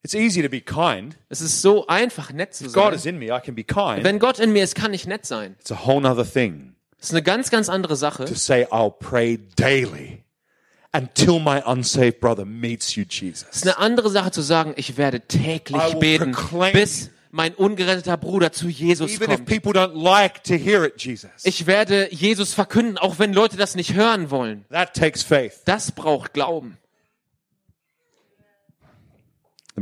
[SPEAKER 3] It's easy to be kind.
[SPEAKER 4] Es ist so einfach, nett zu
[SPEAKER 3] God is
[SPEAKER 4] sein.
[SPEAKER 3] in me, I can be kind.
[SPEAKER 4] Wenn Gott in mir ist, kann ich nett sein.
[SPEAKER 3] It's a whole nother thing
[SPEAKER 4] Das ist eine ganz, ganz andere Sache.
[SPEAKER 3] to say, I'll pray daily until my unsaved brother meets you,
[SPEAKER 4] Es
[SPEAKER 3] Jesus.
[SPEAKER 4] ist eine andere Sache zu sagen, ich werde
[SPEAKER 3] I
[SPEAKER 4] täglich
[SPEAKER 3] will
[SPEAKER 4] beten,
[SPEAKER 3] proclaim
[SPEAKER 4] bis mein ungeretteter Bruder zu Jesus
[SPEAKER 3] Even if
[SPEAKER 4] kommt.
[SPEAKER 3] people don't like to hear it, Jesus.
[SPEAKER 4] Ich werde Jesus verkünden, auch wenn Leute das nicht hören wollen.
[SPEAKER 3] That takes faith.
[SPEAKER 4] Das braucht Glauben.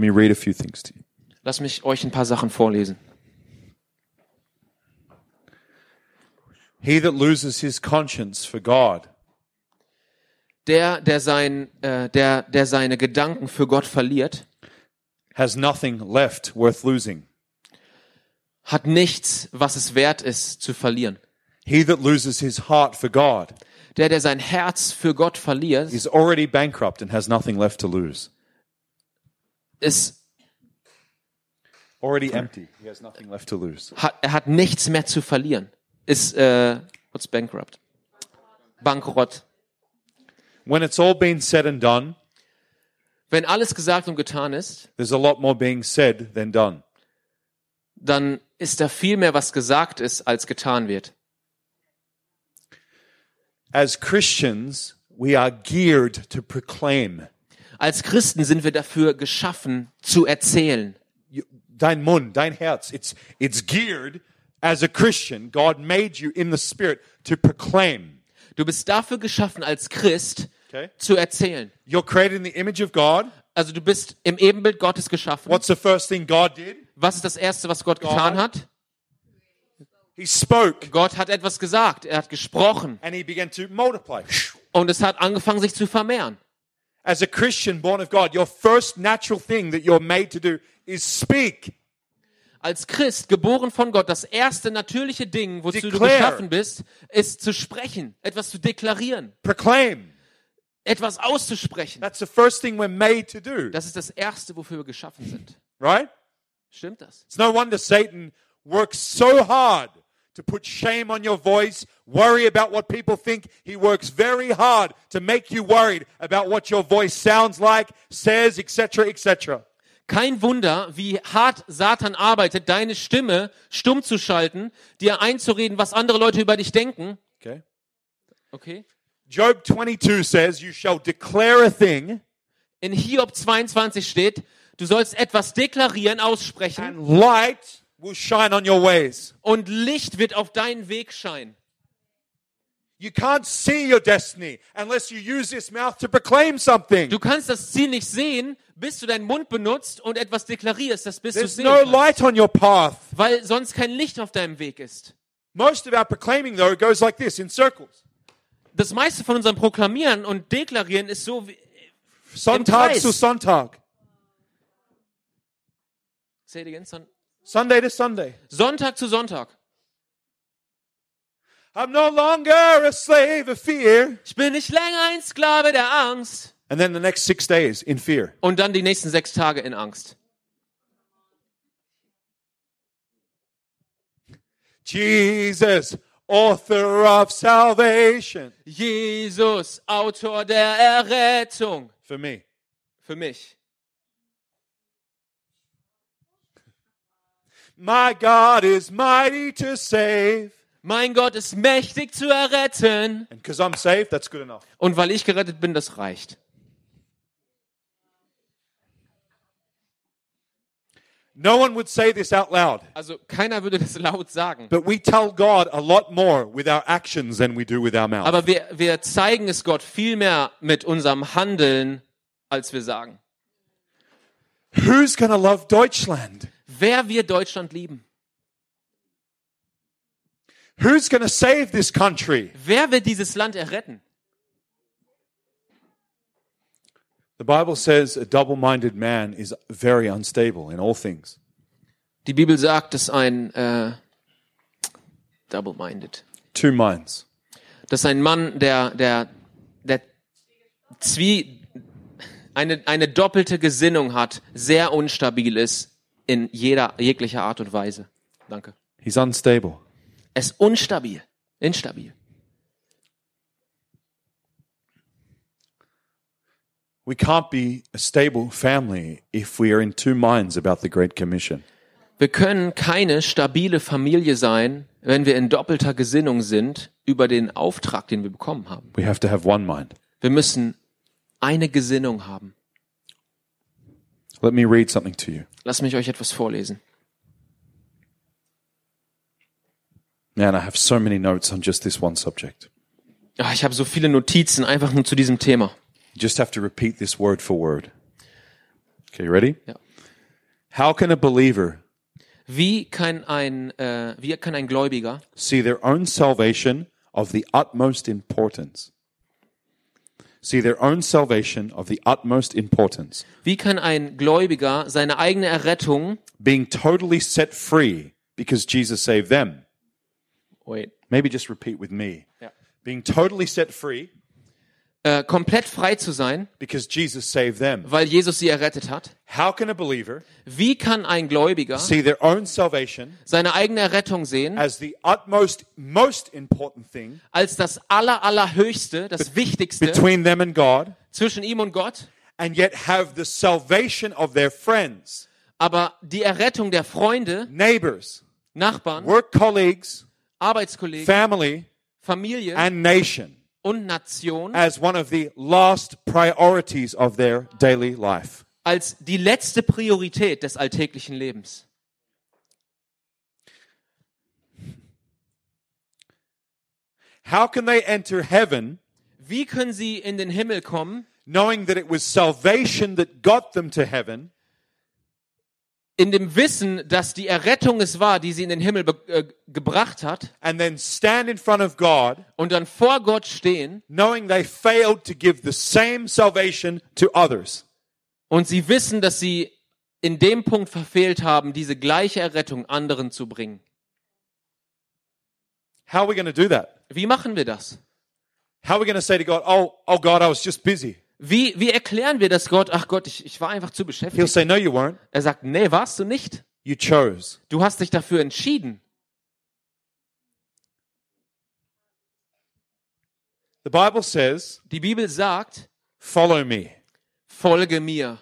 [SPEAKER 3] Let me read a few things to you.
[SPEAKER 4] Lass mich euch ein paar Sachen vorlesen.
[SPEAKER 3] He that loses his conscience for God
[SPEAKER 4] Der, der, sein, äh, der, der seine Gedanken für Gott verliert,
[SPEAKER 3] has nothing left worth losing.
[SPEAKER 4] hat nichts, was es wert ist, zu verlieren.
[SPEAKER 3] He that loses his heart for God
[SPEAKER 4] Der, der sein Herz für Gott verliert,
[SPEAKER 3] is already bankrupt and has nothing left to lose.
[SPEAKER 4] Ist,
[SPEAKER 3] Already empty. He has nothing left to lose.
[SPEAKER 4] hat, er hat nichts mehr zu verlieren. Ist, äh, what's bankrupt? Bankrott.
[SPEAKER 3] When it's all been said and done,
[SPEAKER 4] Wenn alles gesagt und getan ist,
[SPEAKER 3] there's a lot more being said than done.
[SPEAKER 4] dann ist da viel mehr, was gesagt ist, als getan wird.
[SPEAKER 3] As Christians, we are geared to proclaim.
[SPEAKER 4] Als Christen sind wir dafür geschaffen, zu erzählen.
[SPEAKER 3] Dein Mund, dein Herz, it's, it's geared as a Christian. God made you in the spirit to proclaim.
[SPEAKER 4] Du bist dafür geschaffen, als Christ
[SPEAKER 3] Okay.
[SPEAKER 4] zu erzählen.
[SPEAKER 3] You're created in the image of God.
[SPEAKER 4] Also du bist im Ebenbild Gottes geschaffen.
[SPEAKER 3] What's the first thing God did?
[SPEAKER 4] Was ist das Erste, was Gott getan hat?
[SPEAKER 3] He spoke
[SPEAKER 4] Gott hat etwas gesagt. Er hat gesprochen.
[SPEAKER 3] and he began to multiply.
[SPEAKER 4] Und es hat angefangen, sich zu vermehren.
[SPEAKER 3] As a Christian born of God, your first natural thing that you're made to do is speak.
[SPEAKER 4] Als Christ, geboren von Gott, das erste natürliche Ding, wozu du
[SPEAKER 3] Declare.
[SPEAKER 4] geschaffen bist, ist zu sprechen, etwas zu deklarieren,
[SPEAKER 3] Proclaim.
[SPEAKER 4] etwas auszusprechen.
[SPEAKER 3] That's the first thing we're made to do.
[SPEAKER 4] Das ist das Erste, wofür wir geschaffen sind.
[SPEAKER 3] Right?
[SPEAKER 4] Stimmt das?
[SPEAKER 3] It's no wonder Satan works so hard to put shame on your voice, worry about what people think. He works very hard to make you worried about what your voice sounds like, says, etc., etc.
[SPEAKER 4] Kein Wunder, wie hart Satan arbeitet, deine Stimme stumm zu schalten, dir einzureden, was andere Leute über dich denken.
[SPEAKER 3] Okay.
[SPEAKER 4] Okay.
[SPEAKER 3] Job 22 says, You shall declare a thing,
[SPEAKER 4] In Hiob 22 steht, du sollst etwas deklarieren, aussprechen
[SPEAKER 3] and light will shine on your ways.
[SPEAKER 4] und Licht wird auf deinen Weg scheinen.
[SPEAKER 3] You can't see your destiny unless you use this mouth to proclaim something.
[SPEAKER 4] Du kannst das Ziel nicht sehen, bis du deinen Mund benutzt und etwas deklarierst, das bist du
[SPEAKER 3] There's
[SPEAKER 4] sehen
[SPEAKER 3] no
[SPEAKER 4] kannst,
[SPEAKER 3] light on your path.
[SPEAKER 4] weil sonst kein Licht auf deinem Weg ist.
[SPEAKER 3] Most of our proclaiming, though, goes like this in circles.
[SPEAKER 4] Das meiste von unserem Proklamieren und Deklarieren ist so wie,
[SPEAKER 3] Sonntag zu Sonntag.
[SPEAKER 4] say it again, Son
[SPEAKER 3] Sunday to Sunday.
[SPEAKER 4] Sonntag zu Sonntag.
[SPEAKER 3] I'm no longer a slave of fear.
[SPEAKER 4] Ich bin nicht länger ein Sklave der Angst.
[SPEAKER 3] And then the next six days in fear.
[SPEAKER 4] Und dann die nächsten sechs Tage in Angst.
[SPEAKER 3] Jesus, author of salvation.
[SPEAKER 4] Jesus, Autor der Errettung.
[SPEAKER 3] For me.
[SPEAKER 4] Für mich.
[SPEAKER 3] My God is mighty to save.
[SPEAKER 4] Mein Gott ist mächtig zu erretten.
[SPEAKER 3] And because I'm saved, that's good enough.
[SPEAKER 4] Und weil ich gerettet bin, das reicht.
[SPEAKER 3] No one would say this out loud.
[SPEAKER 4] Also keiner würde das laut sagen.
[SPEAKER 3] But we tell God a lot more with our actions than we do with our mouth.
[SPEAKER 4] Aber wir, wir zeigen es Gott viel mehr mit unserem Handeln, als wir sagen.
[SPEAKER 3] Who's to love Deutschland?
[SPEAKER 4] Wer wir Deutschland lieben?
[SPEAKER 3] Who's going to save this country?
[SPEAKER 4] Wer wird dieses Land erretten?
[SPEAKER 3] The Bible says a double minded man is very unstable in all things.
[SPEAKER 4] Die Bibel sagt, dass ein äh, double-minded,
[SPEAKER 3] Two minds.
[SPEAKER 4] dass ein Mann, der der der zwie eine eine doppelte Gesinnung hat, sehr unstabil ist in jeder jeglicher Art und Weise. Danke.
[SPEAKER 3] He's unstable.
[SPEAKER 4] Er ist unstabil, instabil.
[SPEAKER 3] We can't be a stable family if we are in two minds about the Great Commission.
[SPEAKER 4] Wir können keine stabile Familie sein, wenn wir in doppelter Gesinnung sind über den Auftrag, den wir bekommen haben.
[SPEAKER 3] We have to have one mind.
[SPEAKER 4] Wir müssen eine Gesinnung haben.
[SPEAKER 3] Let me read something to you.
[SPEAKER 4] Lass mich euch etwas vorlesen.
[SPEAKER 3] Man, I have so many notes on just this one subject.
[SPEAKER 4] Ah, ich habe so viele Notizen einfach nur zu diesem Thema.
[SPEAKER 3] You just have to repeat this word for word. Okay, you ready?
[SPEAKER 4] Ja.
[SPEAKER 3] How can a believer
[SPEAKER 4] Wie kann ein, äh, wie kann ein Gläubiger
[SPEAKER 3] see their own salvation of the utmost importance? See their own salvation of the utmost importance,
[SPEAKER 4] Wie kann ein Gläubiger seine eigene Errettung
[SPEAKER 3] being totally set free because Jesus saved them.
[SPEAKER 4] wait,
[SPEAKER 3] Maybe just repeat with me.
[SPEAKER 4] Ja.
[SPEAKER 3] Being totally set free
[SPEAKER 4] äh, komplett frei zu sein,
[SPEAKER 3] because Jesus saved them.
[SPEAKER 4] weil Jesus sie errettet hat?
[SPEAKER 3] How can a believer
[SPEAKER 4] Wie kann ein Gläubiger
[SPEAKER 3] see their own salvation
[SPEAKER 4] seine eigene Errettung sehen
[SPEAKER 3] as the utmost, most important thing
[SPEAKER 4] als das aller allerhöchste, das Wichtigste
[SPEAKER 3] between them and God,
[SPEAKER 4] zwischen ihm und Gott,
[SPEAKER 3] and yet have the salvation of their friends,
[SPEAKER 4] aber die Errettung der Freunde,
[SPEAKER 3] neighbors,
[SPEAKER 4] Nachbarn,
[SPEAKER 3] work colleagues,
[SPEAKER 4] Arbeitskollegen,
[SPEAKER 3] family,
[SPEAKER 4] Familie
[SPEAKER 3] and nation
[SPEAKER 4] und Nation
[SPEAKER 3] as one of the last priorities of their daily life?
[SPEAKER 4] als die letzte Priorität des alltäglichen Lebens.
[SPEAKER 3] How can they enter heaven
[SPEAKER 4] Wie können sie in den Himmel kommen,
[SPEAKER 3] knowing that it was salvation that got them to heaven,
[SPEAKER 4] in dem Wissen, dass die Errettung es war, die sie in den Himmel äh, gebracht hat,
[SPEAKER 3] and then stand in front of God
[SPEAKER 4] und dann vor Gott stehen
[SPEAKER 3] knowing they failed to give the same salvation to others?
[SPEAKER 4] und sie wissen, dass sie in dem Punkt verfehlt haben, diese gleiche Errettung anderen zu bringen.
[SPEAKER 3] How are we going to do that?
[SPEAKER 4] Wie machen wir das?
[SPEAKER 3] How are we going to say to God, oh, oh God, I was just busy?
[SPEAKER 4] Wie, wie erklären wir das Gott? Ach Gott, ich, ich war einfach zu
[SPEAKER 3] He'll
[SPEAKER 4] beschäftigt.
[SPEAKER 3] say, no, you weren't.
[SPEAKER 4] Er sagt, nee, warst du nicht.
[SPEAKER 3] You chose.
[SPEAKER 4] Du hast dich dafür entschieden.
[SPEAKER 3] The Bible says,
[SPEAKER 4] Die Bibel sagt,
[SPEAKER 3] follow me.
[SPEAKER 4] folge mir.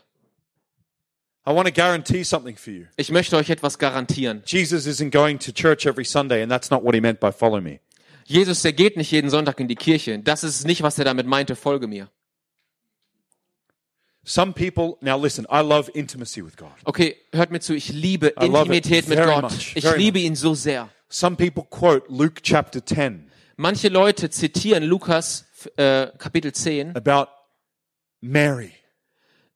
[SPEAKER 3] I want to guarantee something for you.
[SPEAKER 4] Ich möchte euch etwas garantieren.
[SPEAKER 3] Jesus isn't going to church every Sunday, and that's not what he meant by follow me.
[SPEAKER 4] Jesus, der geht nicht jeden Sonntag in die Kirche. Das ist nicht, was er damit meinte, folge mir.
[SPEAKER 3] Some people, now listen, I love intimacy with God.
[SPEAKER 4] Okay, hört mir zu, ich liebe
[SPEAKER 3] I love it
[SPEAKER 4] Intimität mit
[SPEAKER 3] very
[SPEAKER 4] Gott.
[SPEAKER 3] much,
[SPEAKER 4] Ich
[SPEAKER 3] very
[SPEAKER 4] liebe ihn so sehr.
[SPEAKER 3] Some people quote Luke chapter 10
[SPEAKER 4] Manche Leute zitieren Lukas äh, Kapitel 10
[SPEAKER 3] about Mary.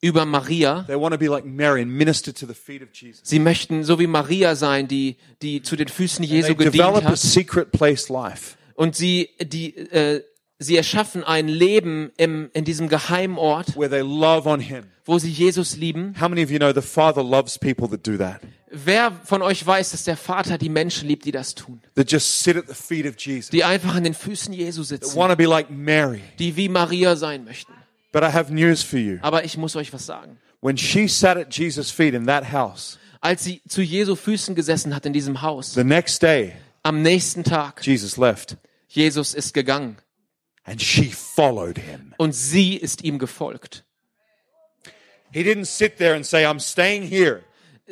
[SPEAKER 4] über Maria.
[SPEAKER 3] They want to be like Mary and minister to the feet of Jesus.
[SPEAKER 4] Sie möchten so wie Maria sein, die, die zu den Füßen
[SPEAKER 3] They
[SPEAKER 4] Jesu gedient
[SPEAKER 3] develop a
[SPEAKER 4] hat.
[SPEAKER 3] secret place life.
[SPEAKER 4] Und sie, die, äh, sie erschaffen ein Leben im, in diesem geheimen Ort,
[SPEAKER 3] where they love on him.
[SPEAKER 4] wo sie Jesus lieben.
[SPEAKER 3] How many of you know the Father loves people that do that?
[SPEAKER 4] Wer von euch weiß, dass der Vater die Menschen liebt, die das tun?
[SPEAKER 3] That just sit at the feet of Jesus.
[SPEAKER 4] Die einfach an den Füßen Jesu
[SPEAKER 3] That
[SPEAKER 4] sitzen.
[SPEAKER 3] want to be like Mary.
[SPEAKER 4] Die wie Maria sein möchten.
[SPEAKER 3] But I have news for you.
[SPEAKER 4] Aber ich muss euch was sagen.
[SPEAKER 3] When she sat at Jesus' feet in that house,
[SPEAKER 4] Als sie zu Jesu Füßen gesessen hat in diesem Haus,
[SPEAKER 3] the next day,
[SPEAKER 4] am nächsten Tag,
[SPEAKER 3] Jesus left
[SPEAKER 4] Jesus ist gegangen und sie ist ihm gefolgt.
[SPEAKER 3] He didn't sit there and say, I'm staying here.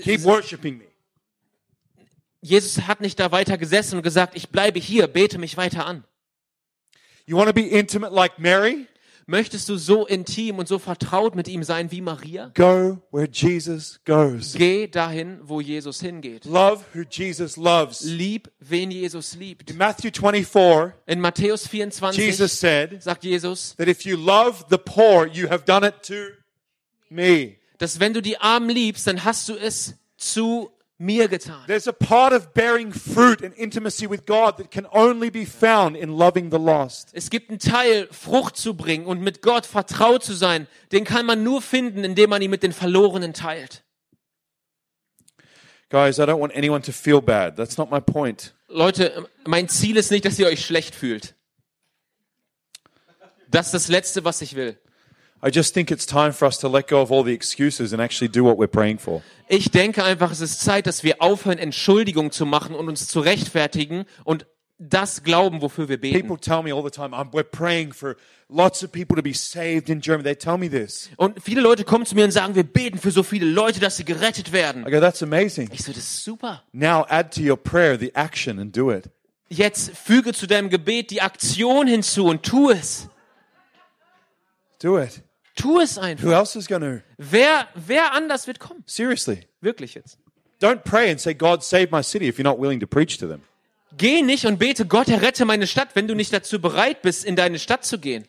[SPEAKER 3] Keep worshiping me.
[SPEAKER 4] Jesus hat nicht da weiter gesessen und gesagt, ich bleibe hier, bete mich weiter an.
[SPEAKER 3] You want to be intimate like Mary?
[SPEAKER 4] Möchtest du so intim und so vertraut mit ihm sein wie Maria?
[SPEAKER 3] Go where Jesus goes.
[SPEAKER 4] Geh dahin, wo Jesus hingeht.
[SPEAKER 3] Love who Jesus loves.
[SPEAKER 4] Lieb, wen Jesus liebt.
[SPEAKER 3] In Matthew 24,
[SPEAKER 4] In Matthäus 24
[SPEAKER 3] Jesus said
[SPEAKER 4] sagt Jesus,
[SPEAKER 3] that if you love the poor, you have done it to me.
[SPEAKER 4] dass wenn du die Armen liebst, dann hast du es zu mir getan.
[SPEAKER 3] There's a part of bearing fruit and intimacy with God that can only be found in loving the lost.
[SPEAKER 4] Es gibt einen Teil, Frucht zu bringen und mit Gott vertraut zu sein. Den kann man nur finden, indem man ihn mit den Verlorenen teilt.
[SPEAKER 3] Guys, I don't want anyone to feel bad. That's not my point.
[SPEAKER 4] Leute, mein Ziel ist nicht, dass ihr euch schlecht fühlt. Das ist das Letzte, was ich will.
[SPEAKER 3] I just think it's time for us to let go of all the excuses and actually do what we're praying for.
[SPEAKER 4] Ich denke einfach, es ist Zeit, dass wir aufhören, Entschuldigungen zu machen und uns zu rechtfertigen und das glauben, wofür wir beten.
[SPEAKER 3] People tell me all the time, I'm, we're praying for lots of people to be saved in Germany. They tell me this.
[SPEAKER 4] Und viele Leute kommen zu mir und sagen, wir beten für so viele Leute, dass sie gerettet werden.
[SPEAKER 3] I go, that's amazing.
[SPEAKER 4] Ich so, das ist super.
[SPEAKER 3] Now add to your prayer the action and do it.
[SPEAKER 4] Jetzt füge zu deinem Gebet die Aktion hinzu und tu es.
[SPEAKER 3] Do it.
[SPEAKER 4] Tu es
[SPEAKER 3] Who
[SPEAKER 4] einfach.
[SPEAKER 3] else is to?
[SPEAKER 4] Wer, wer anders wird kommen?
[SPEAKER 3] Seriously.
[SPEAKER 4] Wirklich jetzt.
[SPEAKER 3] Don't pray and say, God, save my city if you're not willing to preach to them.
[SPEAKER 4] Geh nicht und bete, Gott, errette meine Stadt, wenn du nicht dazu bereit bist, in deine Stadt zu gehen.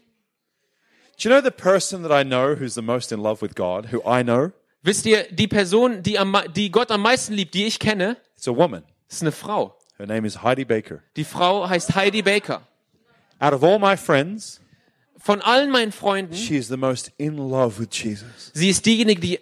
[SPEAKER 3] Do you know the person that I know who's the most in love with God, who I know?
[SPEAKER 4] Wisst ihr, die Person, die, am, die Gott am meisten liebt, die ich kenne,
[SPEAKER 3] It's a woman.
[SPEAKER 4] ist eine Frau.
[SPEAKER 3] Her name is Heidi Baker.
[SPEAKER 4] Die Frau heißt Heidi Baker.
[SPEAKER 3] Out of all my friends,
[SPEAKER 4] Von allen meinen Freunden,
[SPEAKER 3] she is the most in love with Jesus.
[SPEAKER 4] sie ist diejenige, die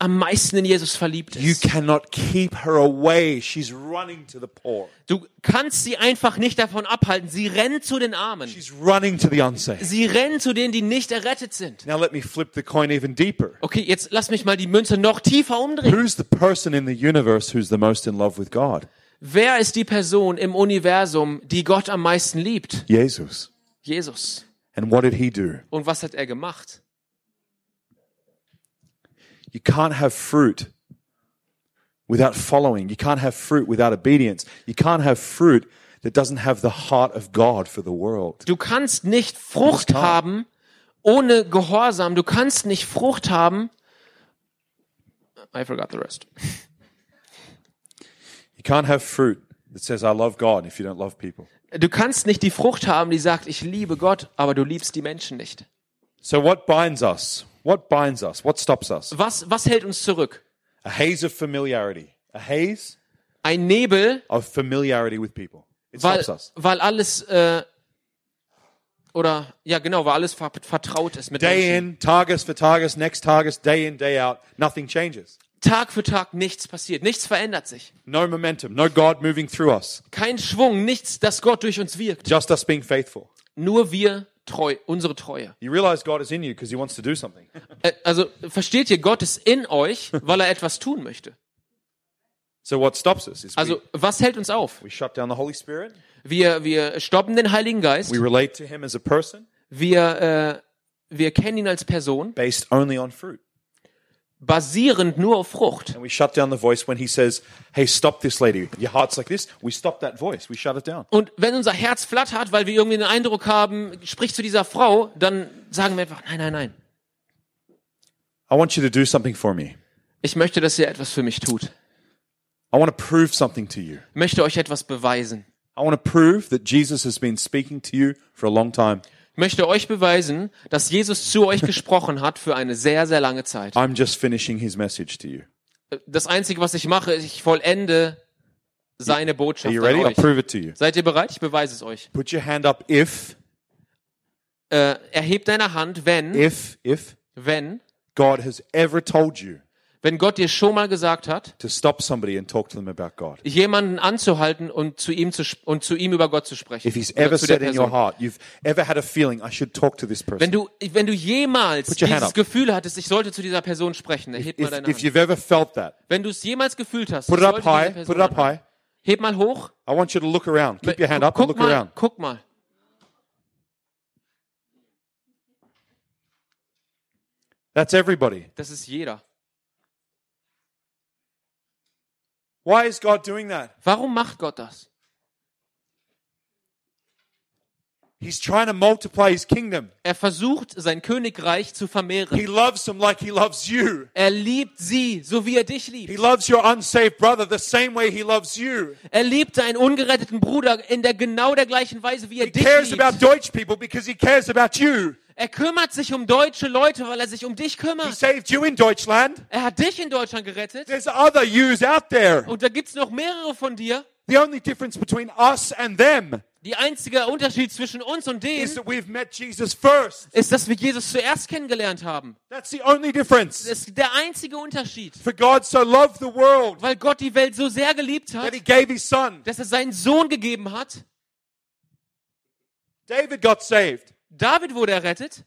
[SPEAKER 4] am meisten in Jesus verliebt
[SPEAKER 3] You
[SPEAKER 4] ist.
[SPEAKER 3] cannot keep her away. She's running to the poor.
[SPEAKER 4] Du kannst sie einfach nicht davon abhalten. Sie rennt zu den Armen.
[SPEAKER 3] She's running to the unsaved.
[SPEAKER 4] Sie rennen zu denen, die nicht errettet sind.
[SPEAKER 3] Now let me flip the coin even deeper.
[SPEAKER 4] Okay, jetzt lass mich mal die Münze noch tiefer umdrehen.
[SPEAKER 3] Who's the person in the universe who's the most in love with God?
[SPEAKER 4] Wer ist die Person im Universum, die Gott am meisten liebt?
[SPEAKER 3] Jesus.
[SPEAKER 4] Jesus.
[SPEAKER 3] And what did he do?
[SPEAKER 4] Und was hat er gemacht?
[SPEAKER 3] You can't have fruit without following. You can't have fruit without obedience. You can't have fruit that doesn't have the heart of God for the world.
[SPEAKER 4] Du kannst nicht Frucht haben ohne Gehorsam. Du kannst nicht Frucht haben. I forgot the rest.
[SPEAKER 3] You can't have fruit that says, I love God if you don't love people.
[SPEAKER 4] Du kannst nicht die Frucht haben, die sagt, ich liebe Gott, aber du liebst die Menschen nicht.
[SPEAKER 3] So what binds us? What binds us? What stops us?
[SPEAKER 4] Was, was hält uns zurück?
[SPEAKER 3] A haze of familiarity. A haze
[SPEAKER 4] Ein Nebel,
[SPEAKER 3] of familiarity with people. It
[SPEAKER 4] weil,
[SPEAKER 3] stops us.
[SPEAKER 4] weil alles, äh, oder, ja genau, weil alles ver vertraut ist mit
[SPEAKER 3] Day
[SPEAKER 4] Menschen.
[SPEAKER 3] in, Targus for Targus, next Targus, day in, day out, nothing changes.
[SPEAKER 4] Tag für Tag nichts passiert, nichts verändert sich.
[SPEAKER 3] No momentum, no God moving through us.
[SPEAKER 4] Kein Schwung, nichts, dass Gott durch uns wirkt.
[SPEAKER 3] Just us being faithful.
[SPEAKER 4] Nur wir treu, unsere Treue.
[SPEAKER 3] You realize God is in you because he wants to do something.
[SPEAKER 4] Äh, Also versteht ihr, Gott ist in euch, weil er etwas tun möchte.
[SPEAKER 3] So what stops us is
[SPEAKER 4] Also was hält uns auf?
[SPEAKER 3] we, we shut down the Holy Spirit.
[SPEAKER 4] Wir, wir stoppen den Heiligen Geist.
[SPEAKER 3] We relate to him as a person
[SPEAKER 4] Wir, äh, wir kennen ihn als Person,
[SPEAKER 3] based only on fruit.
[SPEAKER 4] Basierend nur auf Frucht.
[SPEAKER 3] And we shut down the voice when he says, hey, stop this lady. Your heart's like this. We stop that voice. We shut it down.
[SPEAKER 4] Und wenn unser Herz flattert, weil wir irgendwie den Eindruck haben, sprich zu dieser Frau, dann sagen wir einfach, nein, nein, nein.
[SPEAKER 3] I want you to do something for me.
[SPEAKER 4] Ich möchte, dass ihr etwas für mich tut.
[SPEAKER 3] I want to prove something to you.
[SPEAKER 4] Ich möchte euch etwas beweisen.
[SPEAKER 3] I want to prove that Jesus has been speaking to you for a long time.
[SPEAKER 4] Möchte euch beweisen, dass Jesus zu euch gesprochen hat für eine sehr, sehr lange Zeit.
[SPEAKER 3] I'm just finishing his message to you.
[SPEAKER 4] Das Einzige, was ich mache, ist, ich vollende seine
[SPEAKER 3] Are
[SPEAKER 4] Botschaft
[SPEAKER 3] you
[SPEAKER 4] an
[SPEAKER 3] ready? I'll prove it to you.
[SPEAKER 4] Seid ihr bereit? Ich beweise es euch.
[SPEAKER 3] Put your hand up if,
[SPEAKER 4] Äh, erhebt deine Hand, wenn,
[SPEAKER 3] if, if
[SPEAKER 4] wenn,
[SPEAKER 3] God has ever told you
[SPEAKER 4] wenn Gott dir schon mal gesagt hat, jemanden anzuhalten und zu ihm zu und zu ihm über Gott zu sprechen.
[SPEAKER 3] Heart, feeling.
[SPEAKER 4] Wenn du, wenn du jemals dieses. Gefühl hattest, ich sollte zu dieser Person sprechen, erheb mal deine
[SPEAKER 3] if
[SPEAKER 4] Hand.
[SPEAKER 3] that,
[SPEAKER 4] Wenn du es jemals gefühlt hast,
[SPEAKER 3] put it up high, put it up high.
[SPEAKER 4] Heb mal hoch.
[SPEAKER 3] I want you to look around. Keep your hand up and
[SPEAKER 4] guck
[SPEAKER 3] look
[SPEAKER 4] mal,
[SPEAKER 3] around.
[SPEAKER 4] guck mal.
[SPEAKER 3] That's everybody.
[SPEAKER 4] Das ist jeder.
[SPEAKER 3] Why is God doing that?
[SPEAKER 4] Warum macht Gott das?
[SPEAKER 3] He's trying to multiply his kingdom.
[SPEAKER 4] Er versucht, sein Königreich zu
[SPEAKER 3] He
[SPEAKER 4] vermehren.
[SPEAKER 3] loves them like he loves you.
[SPEAKER 4] Er liebt sie, so wie er dich
[SPEAKER 3] He
[SPEAKER 4] liebt.
[SPEAKER 3] loves your unsaved brother the same way he loves you.
[SPEAKER 4] Er liebt deinen ungeretteten Bruder in der genau der gleichen Weise, wie er
[SPEAKER 3] He
[SPEAKER 4] dich
[SPEAKER 3] cares about
[SPEAKER 4] liebt.
[SPEAKER 3] Deutsch people because he cares about you.
[SPEAKER 4] Er kümmert sich um deutsche Leute, weil er sich um dich
[SPEAKER 3] He
[SPEAKER 4] kümmert.
[SPEAKER 3] saved you in Deutschland.
[SPEAKER 4] Er hat dich in Deutschland gerettet.
[SPEAKER 3] There's other yous out there.
[SPEAKER 4] Und da gibt's noch mehrere von dir.
[SPEAKER 3] The only difference between us and them
[SPEAKER 4] Die einzige Unterschied zwischen uns und
[SPEAKER 3] is
[SPEAKER 4] denen
[SPEAKER 3] that we've met Jesus first.
[SPEAKER 4] ist, dass wir Jesus zuerst kennengelernt haben.
[SPEAKER 3] That's the only difference.
[SPEAKER 4] Das ist der einzige Unterschied.
[SPEAKER 3] For God so loved the world
[SPEAKER 4] Weil Gott die Welt so sehr geliebt hat,
[SPEAKER 3] that he gave his son.
[SPEAKER 4] dass er seinen Sohn gegeben hat.
[SPEAKER 3] David got saved.
[SPEAKER 4] David wurde errettet.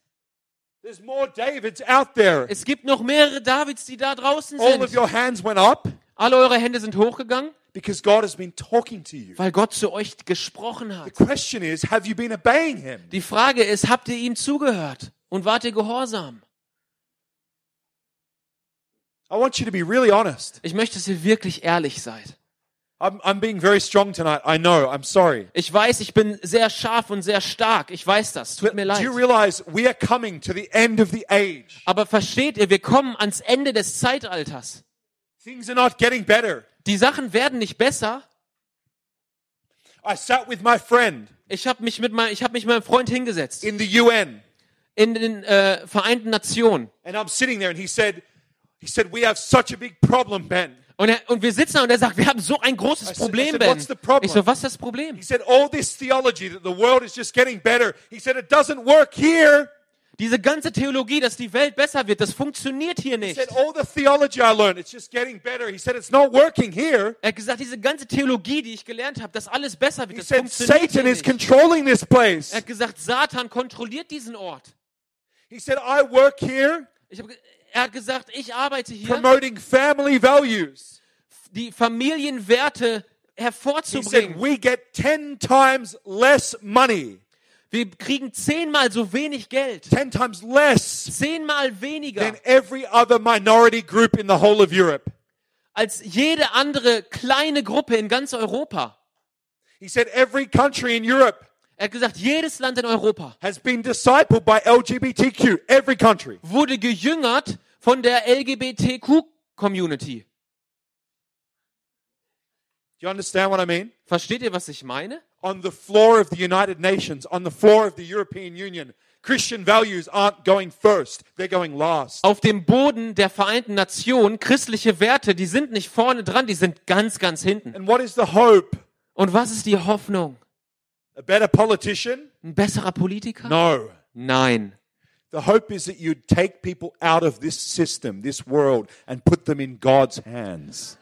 [SPEAKER 3] There's more Davids out there.
[SPEAKER 4] Es gibt noch mehrere Davids, die da draußen
[SPEAKER 3] All of
[SPEAKER 4] sind.
[SPEAKER 3] your hands went up
[SPEAKER 4] Alle eure Hände sind hochgegangen,
[SPEAKER 3] because God has been talking to you.
[SPEAKER 4] weil Gott zu euch gesprochen hat.
[SPEAKER 3] The question is, have you been obeying him?
[SPEAKER 4] Die Frage ist, habt ihr ihm zugehört und wart ihr gehorsam?
[SPEAKER 3] I want you to be really honest.
[SPEAKER 4] Ich möchte, dass ihr wirklich ehrlich seid.
[SPEAKER 3] I'm, I'm being very strong tonight. I know. I'm sorry.
[SPEAKER 4] Ich weiß, ich bin sehr scharf und sehr stark. Ich weiß das. Tut mir
[SPEAKER 3] Do
[SPEAKER 4] leid.
[SPEAKER 3] you realize we are coming to the end of the age?
[SPEAKER 4] Aber versteht ihr, wir kommen ans Ende des Zeitalters.
[SPEAKER 3] Things are not getting better.
[SPEAKER 4] Die Sachen werden nicht besser.
[SPEAKER 3] I sat with my friend
[SPEAKER 4] Ich habe mich mit mein, ich habe mich mit meinem Freund hingesetzt
[SPEAKER 3] in the UN
[SPEAKER 4] in den äh, Vereinten Nationen
[SPEAKER 3] and I'm sitting there and he said, he said, we have such a big problem, Ben.
[SPEAKER 4] Und, er, und wir sitzen da und er sagt, wir haben so ein großes Problem, Ben. Ich so, was ist das Problem?
[SPEAKER 3] He said, all this theology that the world is just getting better. He said, it doesn't work here.
[SPEAKER 4] Diese ganze Theologie, dass die Welt besser wird, das funktioniert hier
[SPEAKER 3] He
[SPEAKER 4] nicht.
[SPEAKER 3] said, all the theology I learned, it's just getting better. He said, it's not working here.
[SPEAKER 4] Er hat gesagt, diese ganze Theologie, die ich gelernt habe, dass alles besser wird,
[SPEAKER 3] He
[SPEAKER 4] das
[SPEAKER 3] said,
[SPEAKER 4] funktioniert
[SPEAKER 3] Satan
[SPEAKER 4] hier
[SPEAKER 3] is
[SPEAKER 4] nicht.
[SPEAKER 3] controlling this place.
[SPEAKER 4] Er hat gesagt, Satan kontrolliert diesen Ort.
[SPEAKER 3] He said, I work here
[SPEAKER 4] Ich er hat gesagt, ich arbeite hier,
[SPEAKER 3] promoting family values.
[SPEAKER 4] die Familienwerte
[SPEAKER 3] He said,
[SPEAKER 4] hervorzubringen.
[SPEAKER 3] we get 10 times less money.
[SPEAKER 4] Wir kriegen zehnmal so wenig Geld,
[SPEAKER 3] 10 times less
[SPEAKER 4] zehnmal weniger
[SPEAKER 3] than every other minority group in the whole of Europe.
[SPEAKER 4] als jede andere kleine Gruppe in ganz Europa.
[SPEAKER 3] He said, every country in Europe
[SPEAKER 4] Er hat gesagt, jedes Land in Europa
[SPEAKER 3] has been discipled by LGBTQ. Every country.
[SPEAKER 4] wurde gejüngert von der LGBTQ-Community.
[SPEAKER 3] You understand what I mean?
[SPEAKER 4] Versteht ihr, was ich meine?
[SPEAKER 3] On the floor of the United Nations, on the floor of the European Union, Christian values aren't going first, they're going last.
[SPEAKER 4] Auf dem Boden der Vereinten Nationen, christliche Werte, die sind nicht vorne dran, die sind ganz, ganz hinten.
[SPEAKER 3] And what is the hope?
[SPEAKER 4] Und was ist die Hoffnung?
[SPEAKER 3] A better politician?
[SPEAKER 4] Ein besserer Politiker?
[SPEAKER 3] No.
[SPEAKER 4] Nein.
[SPEAKER 3] The hope is that you'd take people out of this system, this world, and put them in God's hands.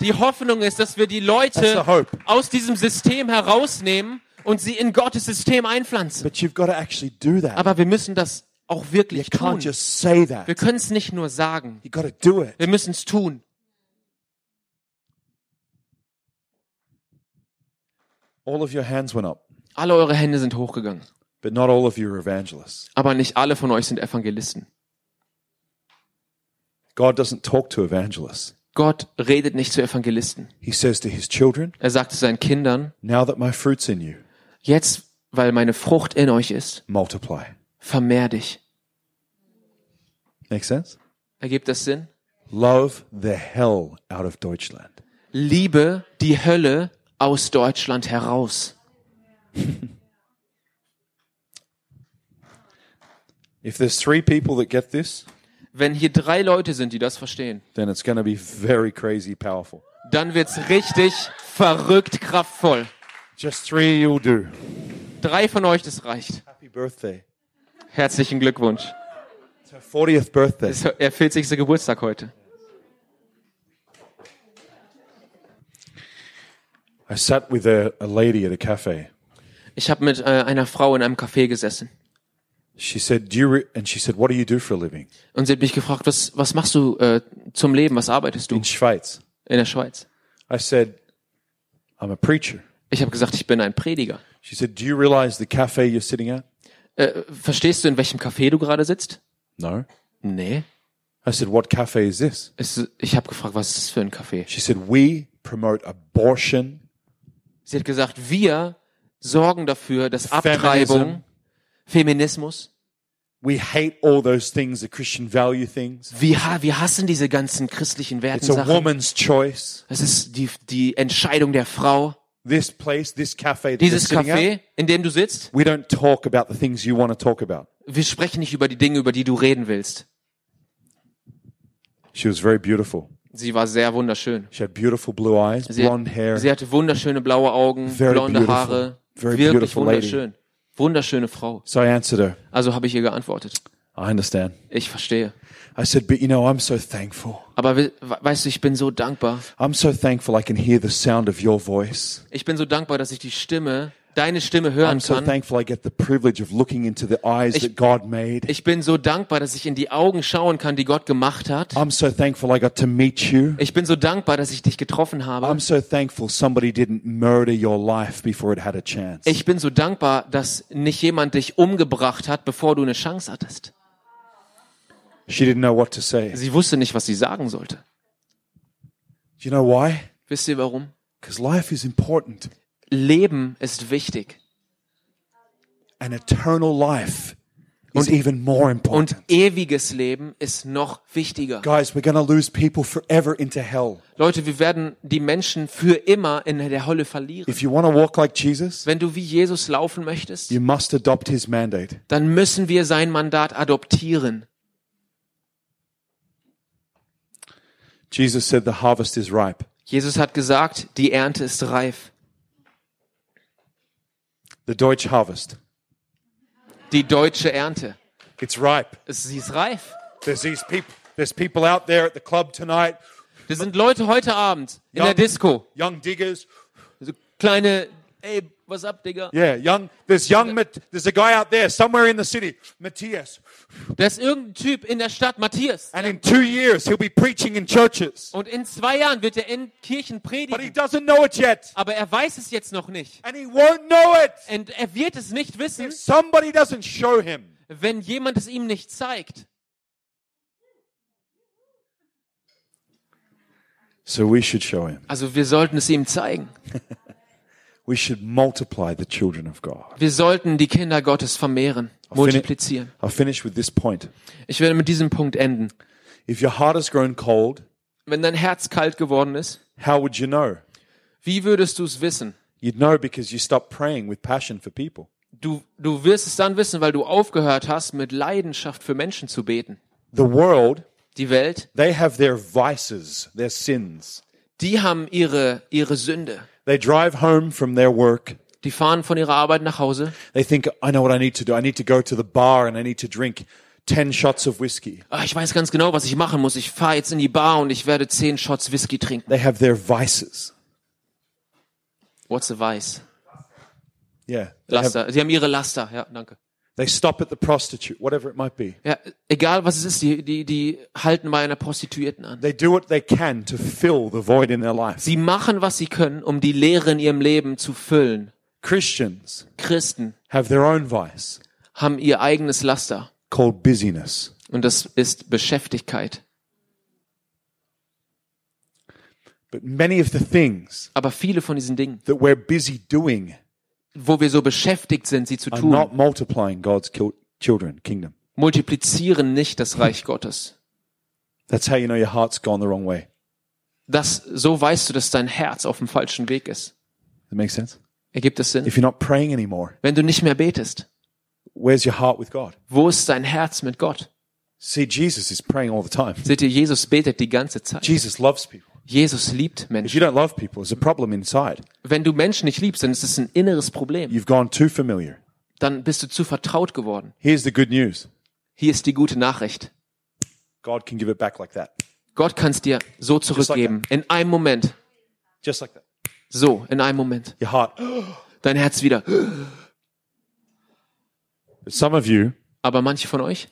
[SPEAKER 4] Die Hoffnung ist, dass wir die Leute aus diesem System herausnehmen und sie in Gottes System einpflanzen.
[SPEAKER 3] But you've got to actually do that.
[SPEAKER 4] Aber wir müssen das auch
[SPEAKER 3] You
[SPEAKER 4] wirklich
[SPEAKER 3] can't
[SPEAKER 4] tun.
[SPEAKER 3] just say that.
[SPEAKER 4] Wir können es nicht nur sagen.
[SPEAKER 3] You've got to do it.
[SPEAKER 4] Wir müssen es tun.
[SPEAKER 3] All of your hands went up,
[SPEAKER 4] Alle eure Hände sind hochgegangen.
[SPEAKER 3] but not all of you are evangelists.
[SPEAKER 4] Aber nicht alle von euch sind Evangelisten.
[SPEAKER 3] God doesn't talk to evangelists.
[SPEAKER 4] Gott redet nicht zu Evangelisten.
[SPEAKER 3] He says to his children,
[SPEAKER 4] Er sagt zu seinen Kindern,
[SPEAKER 3] Now that my fruit's in you,
[SPEAKER 4] jetzt, weil meine Frucht in euch ist,
[SPEAKER 3] multiply.
[SPEAKER 4] vermehr dich.
[SPEAKER 3] Make sense?
[SPEAKER 4] Ergibt das Sinn?
[SPEAKER 3] Love the hell out of Deutschland.
[SPEAKER 4] Liebe die Hölle aus Deutschland heraus.
[SPEAKER 3] If there's three people that get this,
[SPEAKER 4] Wenn hier drei Leute sind, die das verstehen,
[SPEAKER 3] then it's going to be very crazy powerful.
[SPEAKER 4] dann wird's richtig verrückt kraftvoll.
[SPEAKER 3] Just three you'll do.
[SPEAKER 4] Drei von euch, das reicht.
[SPEAKER 3] Happy birthday.
[SPEAKER 4] Herzlichen Glückwunsch.
[SPEAKER 3] It's her 40th birthday.
[SPEAKER 4] Es ist der 40. Geburtstag heute.
[SPEAKER 3] I sat with a, a lady at a cafe.
[SPEAKER 4] Ich habe mit äh, einer Frau in einem Café gesessen
[SPEAKER 3] She said, "Do you?" Re-? And she said, "What do you do for a living?"
[SPEAKER 4] und sie hat mich gefragt, was, was machst du äh, zum Leben, was arbeitest du
[SPEAKER 3] In Schweiz.
[SPEAKER 4] in der Schweiz?
[SPEAKER 3] I said, "I'm a preacher."
[SPEAKER 4] Ich habe gesagt, ich bin ein Prediger.
[SPEAKER 3] She said, "Do you realize the cafe you're sitting at?"
[SPEAKER 4] Äh, verstehst du, in welchem Café du gerade sitzt?
[SPEAKER 3] No.
[SPEAKER 4] Nee.
[SPEAKER 3] I said, "What cafe is this?"
[SPEAKER 4] Es, ich habe gefragt, was ist das für ein Café?
[SPEAKER 3] She said, "We promote abortion,
[SPEAKER 4] Sie hat gesagt, wir sorgen dafür, dass. Abtreibung, Feminismus,
[SPEAKER 3] we hate all those things, the Christian value things.
[SPEAKER 4] wir, wir hassen diese ganzen christlichen
[SPEAKER 3] It's a
[SPEAKER 4] Wertensachen.
[SPEAKER 3] woman's choice."
[SPEAKER 4] Es ist die, die Entscheidung der Frau.
[SPEAKER 3] This place, this cafe,
[SPEAKER 4] Dieses Café,
[SPEAKER 3] at,
[SPEAKER 4] in dem du sitzt,
[SPEAKER 3] we don't talk about the things you want to talk about.
[SPEAKER 4] wir sprechen nicht über die Dinge, über die du reden willst.
[SPEAKER 3] She was very beautiful.
[SPEAKER 4] Sie war sehr wunderschön.
[SPEAKER 3] She had beautiful blue eyes,
[SPEAKER 4] Sie,
[SPEAKER 3] blonde hair.
[SPEAKER 4] sie hatte wunderschöne blaue Augen,
[SPEAKER 3] Very
[SPEAKER 4] blonde
[SPEAKER 3] beautiful.
[SPEAKER 4] Haare.
[SPEAKER 3] Very
[SPEAKER 4] Wirklich
[SPEAKER 3] beautiful lady.
[SPEAKER 4] wunderschön. Wunderschöne Frau.
[SPEAKER 3] So I answered her.
[SPEAKER 4] Also habe ich ihr geantwortet.
[SPEAKER 3] I understand.
[SPEAKER 4] Ich verstehe.
[SPEAKER 3] I said, but you know, I'm so thankful.
[SPEAKER 4] Aber we weißt du, ich bin so dankbar.
[SPEAKER 3] I'm so thankful I can hear the sound of your voice.
[SPEAKER 4] Ich bin so dankbar, dass ich die Stimme, deine Stimme hören
[SPEAKER 3] I'm so
[SPEAKER 4] kann.
[SPEAKER 3] thankful I get the privilege of looking into the eyes
[SPEAKER 4] Ich-
[SPEAKER 3] that God made.
[SPEAKER 4] Ich bin so dankbar, dass ich in die Augen schauen kann, die Gott gemacht hat.
[SPEAKER 3] I'm so thankful I got to meet you.
[SPEAKER 4] Ich bin so dankbar, dass ich dich getroffen habe.
[SPEAKER 3] I'm so thankful somebody didn't murder your life before it had a chance.
[SPEAKER 4] Ich bin so dankbar, dass nicht jemand dich umgebracht hat, bevor du eine Chance hattest.
[SPEAKER 3] She didn't know what to say.
[SPEAKER 4] Sie wusste nicht, was sie sagen sollte.
[SPEAKER 3] You know why?
[SPEAKER 4] Wisst ihr warum?
[SPEAKER 3] Because life is important.
[SPEAKER 4] Leben ist wichtig.
[SPEAKER 3] And eternal life is
[SPEAKER 4] Und-
[SPEAKER 3] even more
[SPEAKER 4] Und
[SPEAKER 3] important.
[SPEAKER 4] ewiges Leben ist noch wichtiger.
[SPEAKER 3] Guys, we're to lose people forever into hell.
[SPEAKER 4] Leute, wir werden die Menschen für immer in der Hölle verlieren.
[SPEAKER 3] If you want to walk like Jesus,
[SPEAKER 4] Wenn du wie Jesus laufen möchtest,
[SPEAKER 3] you must adopt his mandate.
[SPEAKER 4] dann müssen wir sein Mandat adoptieren.
[SPEAKER 3] Jesus said the harvest is ripe.
[SPEAKER 4] Jesus hat gesagt, die Ernte ist reif.
[SPEAKER 3] The Deutsch harvest.
[SPEAKER 4] Die deutsche Ernte.
[SPEAKER 3] It's ripe.
[SPEAKER 4] Es- Sie ist reif.
[SPEAKER 3] There's these people. There's people out there at the club tonight.
[SPEAKER 4] Wir sind Leute heute Abend in
[SPEAKER 3] Young-
[SPEAKER 4] der Disco.
[SPEAKER 3] Young diggers.
[SPEAKER 4] So kleine, ey, what's up, Digga?
[SPEAKER 3] Yeah, young. There's young. There's a guy out there somewhere in the city, Matthias.
[SPEAKER 4] Da ist irgendein Typ in der Stadt, Matthias.
[SPEAKER 3] And in two years, he'll be preaching in churches.
[SPEAKER 4] Und in zwei Jahren wird er in Kirchen
[SPEAKER 3] But he
[SPEAKER 4] predigen.
[SPEAKER 3] doesn't know it yet.
[SPEAKER 4] Aber er weiß es jetzt noch nicht.
[SPEAKER 3] And he won't know it.
[SPEAKER 4] Und er wird es nicht wissen,
[SPEAKER 3] If somebody doesn't show him.
[SPEAKER 4] wenn jemand es ihm nicht zeigt.
[SPEAKER 3] So we should show him.
[SPEAKER 4] Also wir sollten es ihm zeigen.
[SPEAKER 3] We should multiply the children of God.
[SPEAKER 4] Wir sollten die Kinder Gottes vermehren, multiplizieren.
[SPEAKER 3] I'll finish with this point.
[SPEAKER 4] Ich werde mit diesem Punkt enden.
[SPEAKER 3] If your heart has grown cold,
[SPEAKER 4] Wenn dein Herz kalt geworden ist,
[SPEAKER 3] how would you know?
[SPEAKER 4] wie würdest du es wissen?
[SPEAKER 3] You'd know because you stopped praying with passion for people.
[SPEAKER 4] Du, du wirst es dann wissen, weil du aufgehört hast, mit Leidenschaft für Menschen zu beten.
[SPEAKER 3] The world,
[SPEAKER 4] Die Welt,
[SPEAKER 3] they have their vices, their sins.
[SPEAKER 4] die haben ihre, ihre Sünde.
[SPEAKER 3] They drive home from their work.
[SPEAKER 4] Die fahren von ihrer Arbeit nach Hause.
[SPEAKER 3] They think, I know what I need to do. I need to go to the bar and I need to drink 10 shots of whiskey.
[SPEAKER 4] Ah, ich weiß ganz genau, was ich machen muss. Ich fahre jetzt in die Bar und ich werde zehn Shots Whisky trinken.
[SPEAKER 3] They have their vices.
[SPEAKER 4] What's a vice?
[SPEAKER 3] Yeah.
[SPEAKER 4] Laster. Sie haben ihre Laster. Ja, danke.
[SPEAKER 3] They stop at the prostitute, whatever it might be.
[SPEAKER 4] Ja, egal was es ist, die, die, die halten bei einer Prostituierten an.
[SPEAKER 3] They do what they can to fill the void in their life.
[SPEAKER 4] Sie machen, was sie können, um die Leere in ihrem Leben zu füllen.
[SPEAKER 3] Christians
[SPEAKER 4] Christen
[SPEAKER 3] have their own vice
[SPEAKER 4] haben ihr eigenes Laster.
[SPEAKER 3] called busyness.
[SPEAKER 4] Und das ist Beschäftigkeit.
[SPEAKER 3] But many of the things
[SPEAKER 4] Aber viele von diesen Dingen,
[SPEAKER 3] that we're busy doing
[SPEAKER 4] wo wir so beschäftigt sind, sie zu
[SPEAKER 3] are
[SPEAKER 4] tun,
[SPEAKER 3] not multiplying God's children, kingdom.
[SPEAKER 4] multiplizieren nicht das Reich Gottes.
[SPEAKER 3] That's how you know your heart's gone the wrong way.
[SPEAKER 4] Das, so weißt du, dass dein Herz auf dem falschen Weg ist.
[SPEAKER 3] That makes sense?
[SPEAKER 4] Ergibt es Sinn?
[SPEAKER 3] If you're not praying anymore,
[SPEAKER 4] Wenn du nicht mehr betest,
[SPEAKER 3] Where's your heart with God?
[SPEAKER 4] Wo ist dein Herz mit Gott?
[SPEAKER 3] See, Jesus is praying all the time.
[SPEAKER 4] Seht ihr, Jesus betet die ganze Zeit.
[SPEAKER 3] Jesus loves people.
[SPEAKER 4] Jesus liebt
[SPEAKER 3] If
[SPEAKER 4] Menschen.
[SPEAKER 3] you don't love people, it's a problem inside.
[SPEAKER 4] Wenn du Menschen nicht liebst, dann ist es ein inneres Problem.
[SPEAKER 3] You've gone too familiar.
[SPEAKER 4] Dann bist du zu vertraut geworden.
[SPEAKER 3] Here's the good news.
[SPEAKER 4] Hier ist die gute Nachricht.
[SPEAKER 3] God can give it back like that.
[SPEAKER 4] Gott kann es dir so zurückgeben. In einem Moment.
[SPEAKER 3] Just like that.
[SPEAKER 4] So, in einem Moment.
[SPEAKER 3] Your heart.
[SPEAKER 4] Dein Herz wieder.
[SPEAKER 3] But some of you
[SPEAKER 4] Aber manche von euch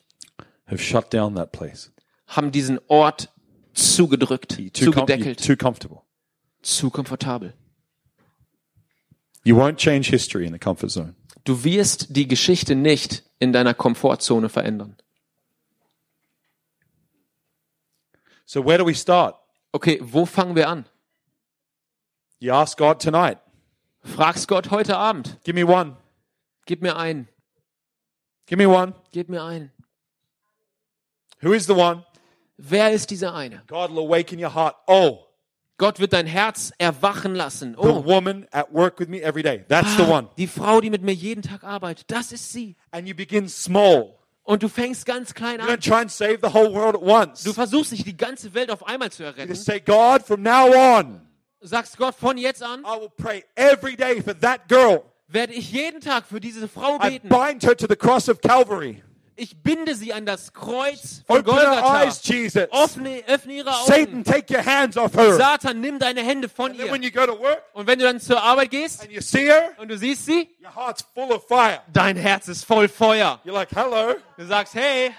[SPEAKER 3] have shut down that place.
[SPEAKER 4] haben diesen Ort zugedrückt, zugedeckelt,
[SPEAKER 3] too comfortable.
[SPEAKER 4] zu komfortabel.
[SPEAKER 3] You won't change history in the comfort zone.
[SPEAKER 4] Du wirst die Geschichte nicht in deiner Komfortzone verändern.
[SPEAKER 3] So where do we start?
[SPEAKER 4] Okay, wo fangen wir an?
[SPEAKER 3] You ask God tonight.
[SPEAKER 4] Fragst Gott heute Abend.
[SPEAKER 3] Give me one.
[SPEAKER 4] Gib mir einen.
[SPEAKER 3] Give me one.
[SPEAKER 4] Gib mir einen.
[SPEAKER 3] Who is the one?
[SPEAKER 4] Wer ist dieser eine?
[SPEAKER 3] God will awaken your heart. Oh,
[SPEAKER 4] Gott wird dein Herz erwachen lassen.
[SPEAKER 3] the
[SPEAKER 4] Oh,
[SPEAKER 3] woman at work with me every day. That's the one.
[SPEAKER 4] die Frau, die mit mir jeden Tag arbeitet, das ist sie.
[SPEAKER 3] And you begin small.
[SPEAKER 4] Und du fängst ganz klein
[SPEAKER 3] You
[SPEAKER 4] an.
[SPEAKER 3] don't try and save the whole world at once.
[SPEAKER 4] Du versuchst nicht die ganze Welt auf einmal zu
[SPEAKER 3] You
[SPEAKER 4] erretten.
[SPEAKER 3] just say, God, from now on,
[SPEAKER 4] Sagst Gott, von jetzt an
[SPEAKER 3] I will pray every day for that girl.
[SPEAKER 4] werde ich jeden Tag für diese Frau
[SPEAKER 3] I
[SPEAKER 4] beten.
[SPEAKER 3] bind her to the cross of Calvary.
[SPEAKER 4] Ich binde sie an das Kreuz von
[SPEAKER 3] Open her
[SPEAKER 4] Golgatha.
[SPEAKER 3] eyes, Jesus.
[SPEAKER 4] Öffne, öffne ihre
[SPEAKER 3] Satan,
[SPEAKER 4] Augen.
[SPEAKER 3] take your hands off her.
[SPEAKER 4] Satan, nimm deine Hände von
[SPEAKER 3] And
[SPEAKER 4] ihr.
[SPEAKER 3] when you go to work
[SPEAKER 4] Und wenn du dann zur Arbeit gehst
[SPEAKER 3] and you see her,
[SPEAKER 4] und du siehst sie,
[SPEAKER 3] your heart's full of fire.
[SPEAKER 4] dein Herz ist voll Feuer.
[SPEAKER 3] You're like, hello.
[SPEAKER 4] Du sagst, hey.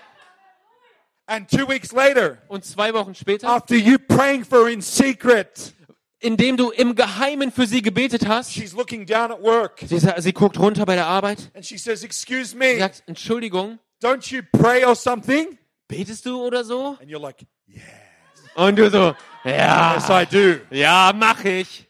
[SPEAKER 3] And two weeks later,
[SPEAKER 4] Und zwei Wochen später,
[SPEAKER 3] after you praying for her in secret,
[SPEAKER 4] indem du im Geheimen für sie gebetet hast,
[SPEAKER 3] she's looking down at work
[SPEAKER 4] sie, sie guckt runter bei der Arbeit,
[SPEAKER 3] and she says, excuse
[SPEAKER 4] sie
[SPEAKER 3] me,
[SPEAKER 4] sagt, Entschuldigung,
[SPEAKER 3] don't you pray or something?
[SPEAKER 4] betest du oder so?
[SPEAKER 3] And you're like,
[SPEAKER 4] Und du so, ja,
[SPEAKER 3] yes, I do.
[SPEAKER 4] ja, mach ich.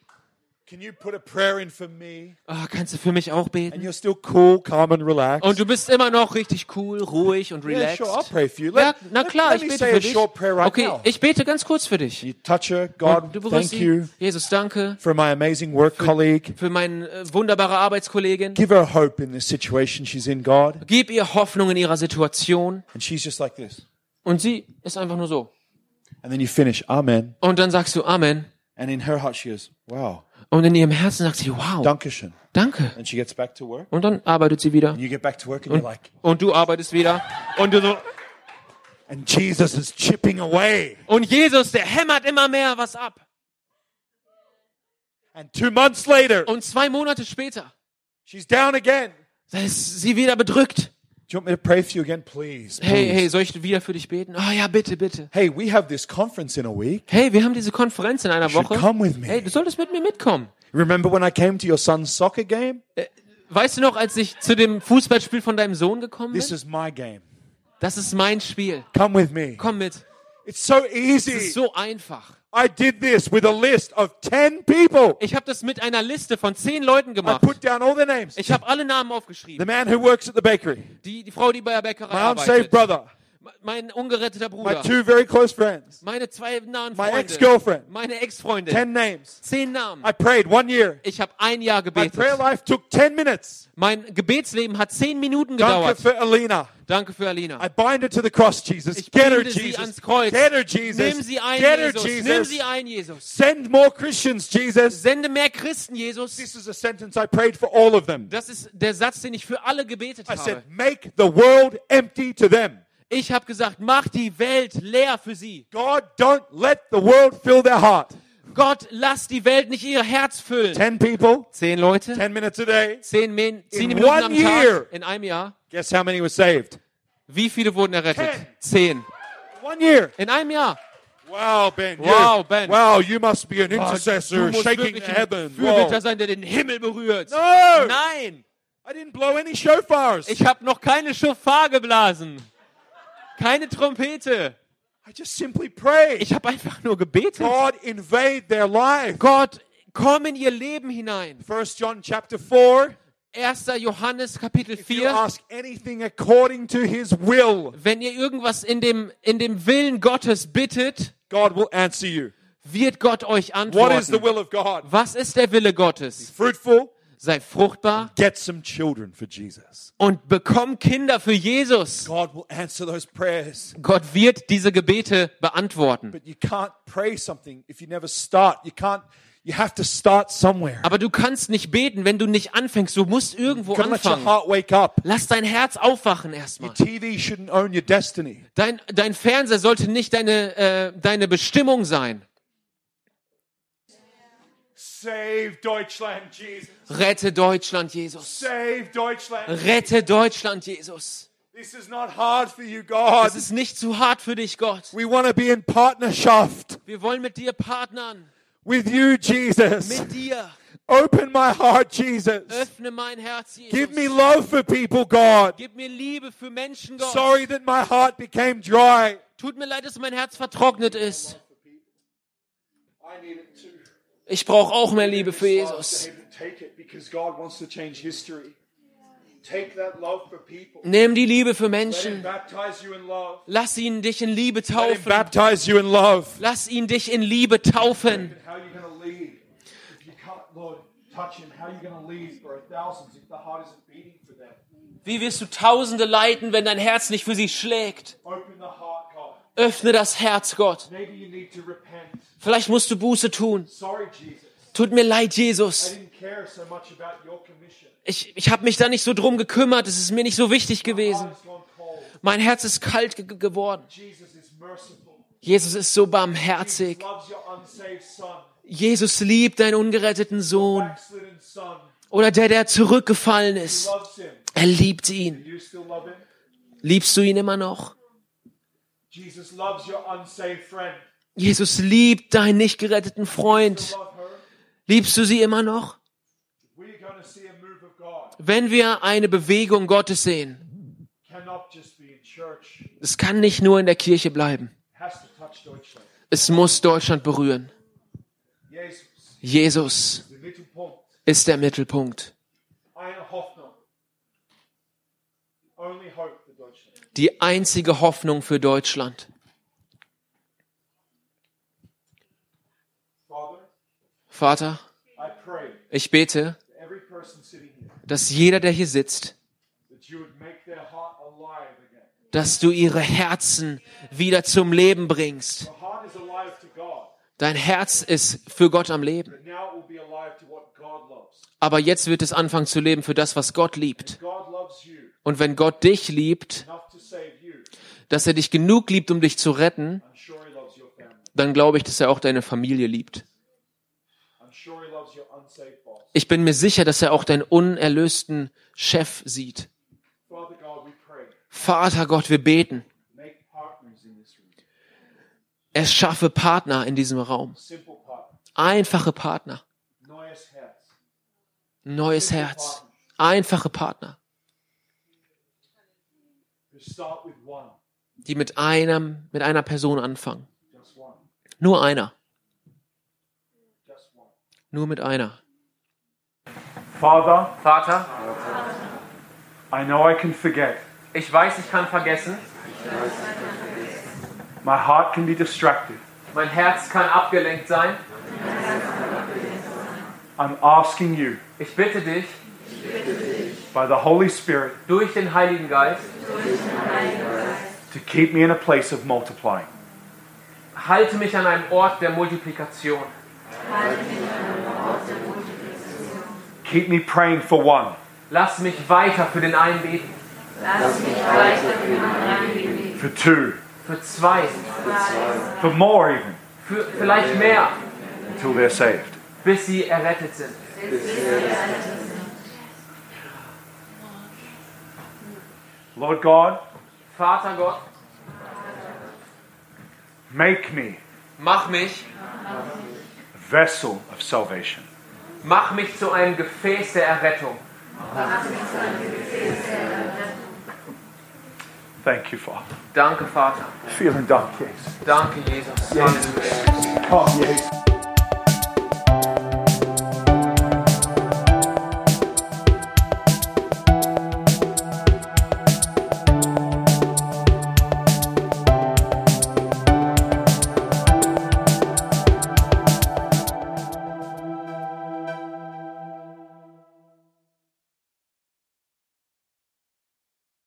[SPEAKER 3] Can you put a prayer in for me?
[SPEAKER 4] Ah, kannst du für mich auch
[SPEAKER 3] And
[SPEAKER 4] beten?
[SPEAKER 3] you're still cool, calm and relaxed.
[SPEAKER 4] Und du bist immer noch richtig cool, ruhig und
[SPEAKER 3] yeah,
[SPEAKER 4] relaxed.
[SPEAKER 3] sure, I'll pray for you.
[SPEAKER 4] Ja,
[SPEAKER 3] Let,
[SPEAKER 4] na
[SPEAKER 3] let-
[SPEAKER 4] klar,
[SPEAKER 3] let
[SPEAKER 4] ich
[SPEAKER 3] me
[SPEAKER 4] bete für dich.
[SPEAKER 3] right
[SPEAKER 4] Okay,
[SPEAKER 3] now.
[SPEAKER 4] ich bete ganz kurz für dich.
[SPEAKER 3] You touch her, God,
[SPEAKER 4] du
[SPEAKER 3] thank you.
[SPEAKER 4] Jesus, danke
[SPEAKER 3] for my amazing work colleague.
[SPEAKER 4] für meine äh, wunderbare Arbeitskollegin.
[SPEAKER 3] Give her hope in the situation she's in, God.
[SPEAKER 4] Gib ihr Hoffnung in ihrer Situation.
[SPEAKER 3] And she's just like this.
[SPEAKER 4] Und sie ist einfach nur so.
[SPEAKER 3] And then you finish, Amen.
[SPEAKER 4] Und dann sagst du Amen.
[SPEAKER 3] And in her heart, she goes, Wow,
[SPEAKER 4] Und in ihrem Herzen sagt sie, wow,
[SPEAKER 3] Dankeschön.
[SPEAKER 4] danke.
[SPEAKER 3] And she gets back to work.
[SPEAKER 4] Und dann arbeitet sie wieder.
[SPEAKER 3] And you get back to work and
[SPEAKER 4] Und,
[SPEAKER 3] you're like,
[SPEAKER 4] und du arbeitest wieder. Und du so.
[SPEAKER 3] and Jesus is chipping away.
[SPEAKER 4] Und Jesus, der hämmert immer mehr was ab.
[SPEAKER 3] And two months later,
[SPEAKER 4] Und zwei Monate später
[SPEAKER 3] she's down again.
[SPEAKER 4] da ist sie wieder bedrückt.
[SPEAKER 3] Do you want me to pray for you again, please?
[SPEAKER 4] Hey,
[SPEAKER 3] please?
[SPEAKER 4] hey, soll ich wieder für dich beten? Ah ja, bitte, bitte.
[SPEAKER 3] Hey, we have this conference in a week.
[SPEAKER 4] Hey, wir haben diese Konferenz in einer
[SPEAKER 3] You
[SPEAKER 4] Woche.
[SPEAKER 3] come with me.
[SPEAKER 4] Hey, du solltest mit mir mitkommen.
[SPEAKER 3] Remember when I came to your son's soccer game?
[SPEAKER 4] Weißt du noch, als ich zu dem Fußballspiel von deinem Sohn gekommen
[SPEAKER 3] This
[SPEAKER 4] bin?
[SPEAKER 3] is my game.
[SPEAKER 4] Das ist mein Spiel.
[SPEAKER 3] Come with me.
[SPEAKER 4] Komm mit.
[SPEAKER 3] It's so
[SPEAKER 4] Es
[SPEAKER 3] easy.
[SPEAKER 4] ist so einfach.
[SPEAKER 3] I did this with a list of 10 people.
[SPEAKER 4] Ich habe das mit einer Liste von zehn Leuten
[SPEAKER 3] I
[SPEAKER 4] gemacht.
[SPEAKER 3] put down all their names.
[SPEAKER 4] Ich habe alle Namen
[SPEAKER 3] The
[SPEAKER 4] aufgeschrieben.
[SPEAKER 3] man who works at the bakery,
[SPEAKER 4] Die, die Frau, die bei der Bäckerei
[SPEAKER 3] my
[SPEAKER 4] arbeitet.
[SPEAKER 3] brother,
[SPEAKER 4] Mein ungeretteter
[SPEAKER 3] my
[SPEAKER 4] Bruder.
[SPEAKER 3] two very close friends,
[SPEAKER 4] Meine zwei nahen
[SPEAKER 3] my
[SPEAKER 4] Freunde.
[SPEAKER 3] ex-girlfriend.
[SPEAKER 4] Meine Ex-Freundin.
[SPEAKER 3] 10 names.
[SPEAKER 4] Zehn Namen.
[SPEAKER 3] I prayed one year.
[SPEAKER 4] Ich habe ein Jahr
[SPEAKER 3] My
[SPEAKER 4] gebetet.
[SPEAKER 3] prayer life took 10 minutes.
[SPEAKER 4] Mein Gebetsleben hat zehn Minuten
[SPEAKER 3] Danke
[SPEAKER 4] gedauert.
[SPEAKER 3] for Alina.
[SPEAKER 4] Danke für
[SPEAKER 3] I
[SPEAKER 4] Alina.
[SPEAKER 3] bind her to the cross, Jesus.
[SPEAKER 4] Ich
[SPEAKER 3] Get her, Jesus.
[SPEAKER 4] ans Kreuz.
[SPEAKER 3] Get her, Jesus.
[SPEAKER 4] Nimm sie ein,
[SPEAKER 3] Get her,
[SPEAKER 4] Jesus. Nimm
[SPEAKER 3] Jesus.
[SPEAKER 4] sie ein, Jesus.
[SPEAKER 3] Send more Christians, Jesus.
[SPEAKER 4] Sende mehr Christen, Jesus.
[SPEAKER 3] This is a sentence I prayed for all of them.
[SPEAKER 4] Das ist der Satz, den ich für alle gebetet
[SPEAKER 3] I said,
[SPEAKER 4] habe.
[SPEAKER 3] make the world empty to them.
[SPEAKER 4] Ich habe gesagt, mach die Welt leer für sie.
[SPEAKER 3] God, don't let the world fill their heart.
[SPEAKER 4] Gott, lass die Welt nicht ihr Herz füllen.
[SPEAKER 3] 10 people,
[SPEAKER 4] Zehn Leute,
[SPEAKER 3] 10 minutes a day.
[SPEAKER 4] zehn, Min zehn
[SPEAKER 3] In
[SPEAKER 4] Minuten am
[SPEAKER 3] year.
[SPEAKER 4] Tag, in einem Jahr.
[SPEAKER 3] Guess how many were saved?
[SPEAKER 4] Wie viele wurden errettet?
[SPEAKER 3] Ten.
[SPEAKER 4] Zehn.
[SPEAKER 3] One year.
[SPEAKER 4] In einem Jahr.
[SPEAKER 3] Wow, Ben.
[SPEAKER 4] Wow, Ben.
[SPEAKER 3] Wow, you must be an
[SPEAKER 4] Du
[SPEAKER 3] intercessor
[SPEAKER 4] musst
[SPEAKER 3] shaking the.
[SPEAKER 4] Fürbitter
[SPEAKER 3] Wow.
[SPEAKER 4] sein, der den Himmel berührt.
[SPEAKER 3] No!
[SPEAKER 4] Nein,
[SPEAKER 3] I didn't blow any shofars.
[SPEAKER 4] ich habe noch keine Schofar geblasen. Keine Trompete.
[SPEAKER 3] I just simply prayed.
[SPEAKER 4] Ich habe einfach nur gebetet.
[SPEAKER 3] God invade their life.
[SPEAKER 4] Gott, komm in ihr Leben hinein.
[SPEAKER 3] 1 John chapter 4.
[SPEAKER 4] 1. Johannes Kapitel
[SPEAKER 3] If you
[SPEAKER 4] 4.
[SPEAKER 3] ask anything according to his will,
[SPEAKER 4] Wenn ihr irgendwas in dem, in dem Willen Gottes bittet,
[SPEAKER 3] God will answer you.
[SPEAKER 4] wird Gott euch
[SPEAKER 3] What is the
[SPEAKER 4] antworten.
[SPEAKER 3] will of God?
[SPEAKER 4] Was ist der Wille Gottes?
[SPEAKER 3] Fruitful,
[SPEAKER 4] sei fruchtbar
[SPEAKER 3] Get some children for Jesus.
[SPEAKER 4] und bekomm Kinder für Jesus.
[SPEAKER 3] God will answer those prayers.
[SPEAKER 4] Gott wird diese Gebete beantworten.
[SPEAKER 3] But you can't pray something if you never start. You can't, you have to start somewhere.
[SPEAKER 4] Aber du kannst nicht beten, wenn du nicht anfängst. Du musst irgendwo anfangen. Lass dein Herz aufwachen erstmal. Dein, dein Fernseher sollte nicht deine, äh, deine Bestimmung sein.
[SPEAKER 3] Save Deutschland, Jesus.
[SPEAKER 4] Rette Deutschland, Jesus.
[SPEAKER 3] Save Deutschland.
[SPEAKER 4] Rette Deutschland, Jesus.
[SPEAKER 3] This is not hard for you, God.
[SPEAKER 4] Es ist nicht zu hart für dich, Gott.
[SPEAKER 3] We want to be in partnership
[SPEAKER 4] Wir wollen mit dir partnern.
[SPEAKER 3] with you, Jesus.
[SPEAKER 4] Mit dir.
[SPEAKER 3] Open my heart, Jesus.
[SPEAKER 4] Öffne mein Herz, Jesus.
[SPEAKER 3] Give me love for people, God.
[SPEAKER 4] Gib mir Liebe für Menschen, Gott.
[SPEAKER 3] Sorry that my heart became dry.
[SPEAKER 4] Tut mir leid, dass mein Herz vertrocknet ist.
[SPEAKER 3] I need it too.
[SPEAKER 4] Ich brauche auch mehr Liebe für Jesus. Nimm die Liebe für Menschen. Lass ihn dich in Liebe taufen. Lass ihn dich in Liebe taufen. Wie wirst du Tausende leiten, wenn dein Herz nicht für sie schlägt?
[SPEAKER 3] Open the heart.
[SPEAKER 4] Öffne das Herz, Gott. Vielleicht musst du Buße tun. Tut mir leid, Jesus. Ich, ich habe mich da nicht so drum gekümmert. Es ist mir nicht so wichtig gewesen. Mein Herz ist kalt ge geworden.
[SPEAKER 3] Jesus
[SPEAKER 4] ist so barmherzig. Jesus liebt deinen ungeretteten Sohn. Oder der, der zurückgefallen ist. Er liebt ihn. Liebst du ihn immer noch?
[SPEAKER 3] Jesus loves your unsaved friend.
[SPEAKER 4] Jesus liebt deinen nicht geretteten Freund. Liebst du sie immer noch? Wenn wir eine Bewegung Gottes sehen, es kann nicht nur in der Kirche bleiben. Es muss Deutschland berühren.
[SPEAKER 3] Jesus,
[SPEAKER 4] ist der Mittelpunkt.
[SPEAKER 3] Eine Hoffnung. Only hope for Deutschland.
[SPEAKER 4] Die einzige Hoffnung für Deutschland. Vater, ich bete, dass jeder, der hier sitzt, dass du ihre Herzen wieder zum Leben bringst. Dein Herz ist für Gott am Leben. Aber jetzt wird es anfangen zu leben für das, was Gott liebt. Und wenn Gott dich liebt,
[SPEAKER 3] enough to save you.
[SPEAKER 4] Dass er dich genug liebt, um dich zu retten, dann glaube ich, dass er auch deine Familie liebt. Ich bin mir sicher, dass er auch deinen unerlösten Chef sieht. Vater Gott, wir beten.
[SPEAKER 3] Room.
[SPEAKER 4] Erschaffe Partner in diesem Raum. Einfache Partner.
[SPEAKER 3] Neues Herz.
[SPEAKER 4] Neues Herz. Einfache Partner,
[SPEAKER 3] Who start with one.
[SPEAKER 4] Die mit einem, mit einer Person anfangen. Nur einer. Nur mit einer.
[SPEAKER 3] Father,
[SPEAKER 4] Vater,
[SPEAKER 3] I know I can forget.
[SPEAKER 4] ich weiß, ich kann vergessen.
[SPEAKER 3] My heart can be distracted.
[SPEAKER 4] Mein Herz kann abgelenkt sein.
[SPEAKER 3] I'm asking you,
[SPEAKER 4] Ich bitte dich,
[SPEAKER 3] by the Holy Spirit,
[SPEAKER 4] durch den Heiligen Geist,
[SPEAKER 3] to keep me in a place of multiplying.
[SPEAKER 4] halte mich an einem Ort der Multiplikation.
[SPEAKER 3] Keep me praying for one.
[SPEAKER 4] Lass mich weiter für den einen beten.
[SPEAKER 3] For two.
[SPEAKER 4] Für zwei.
[SPEAKER 3] For more even.
[SPEAKER 4] Für vielleicht mehr,
[SPEAKER 3] Until they're saved.
[SPEAKER 4] bis sie errettet sind.
[SPEAKER 3] Lord God,
[SPEAKER 4] Vater Gott,
[SPEAKER 3] make me
[SPEAKER 4] mach mich,
[SPEAKER 3] vessel of salvation.
[SPEAKER 4] mach mich zu einem Gefäß der Errettung.
[SPEAKER 3] Thank you, Father.
[SPEAKER 4] Danke, Vater.
[SPEAKER 3] Vielen Dank, Jesus.
[SPEAKER 4] Danke, Jesus. Halleluja.
[SPEAKER 3] Komm, Jesus.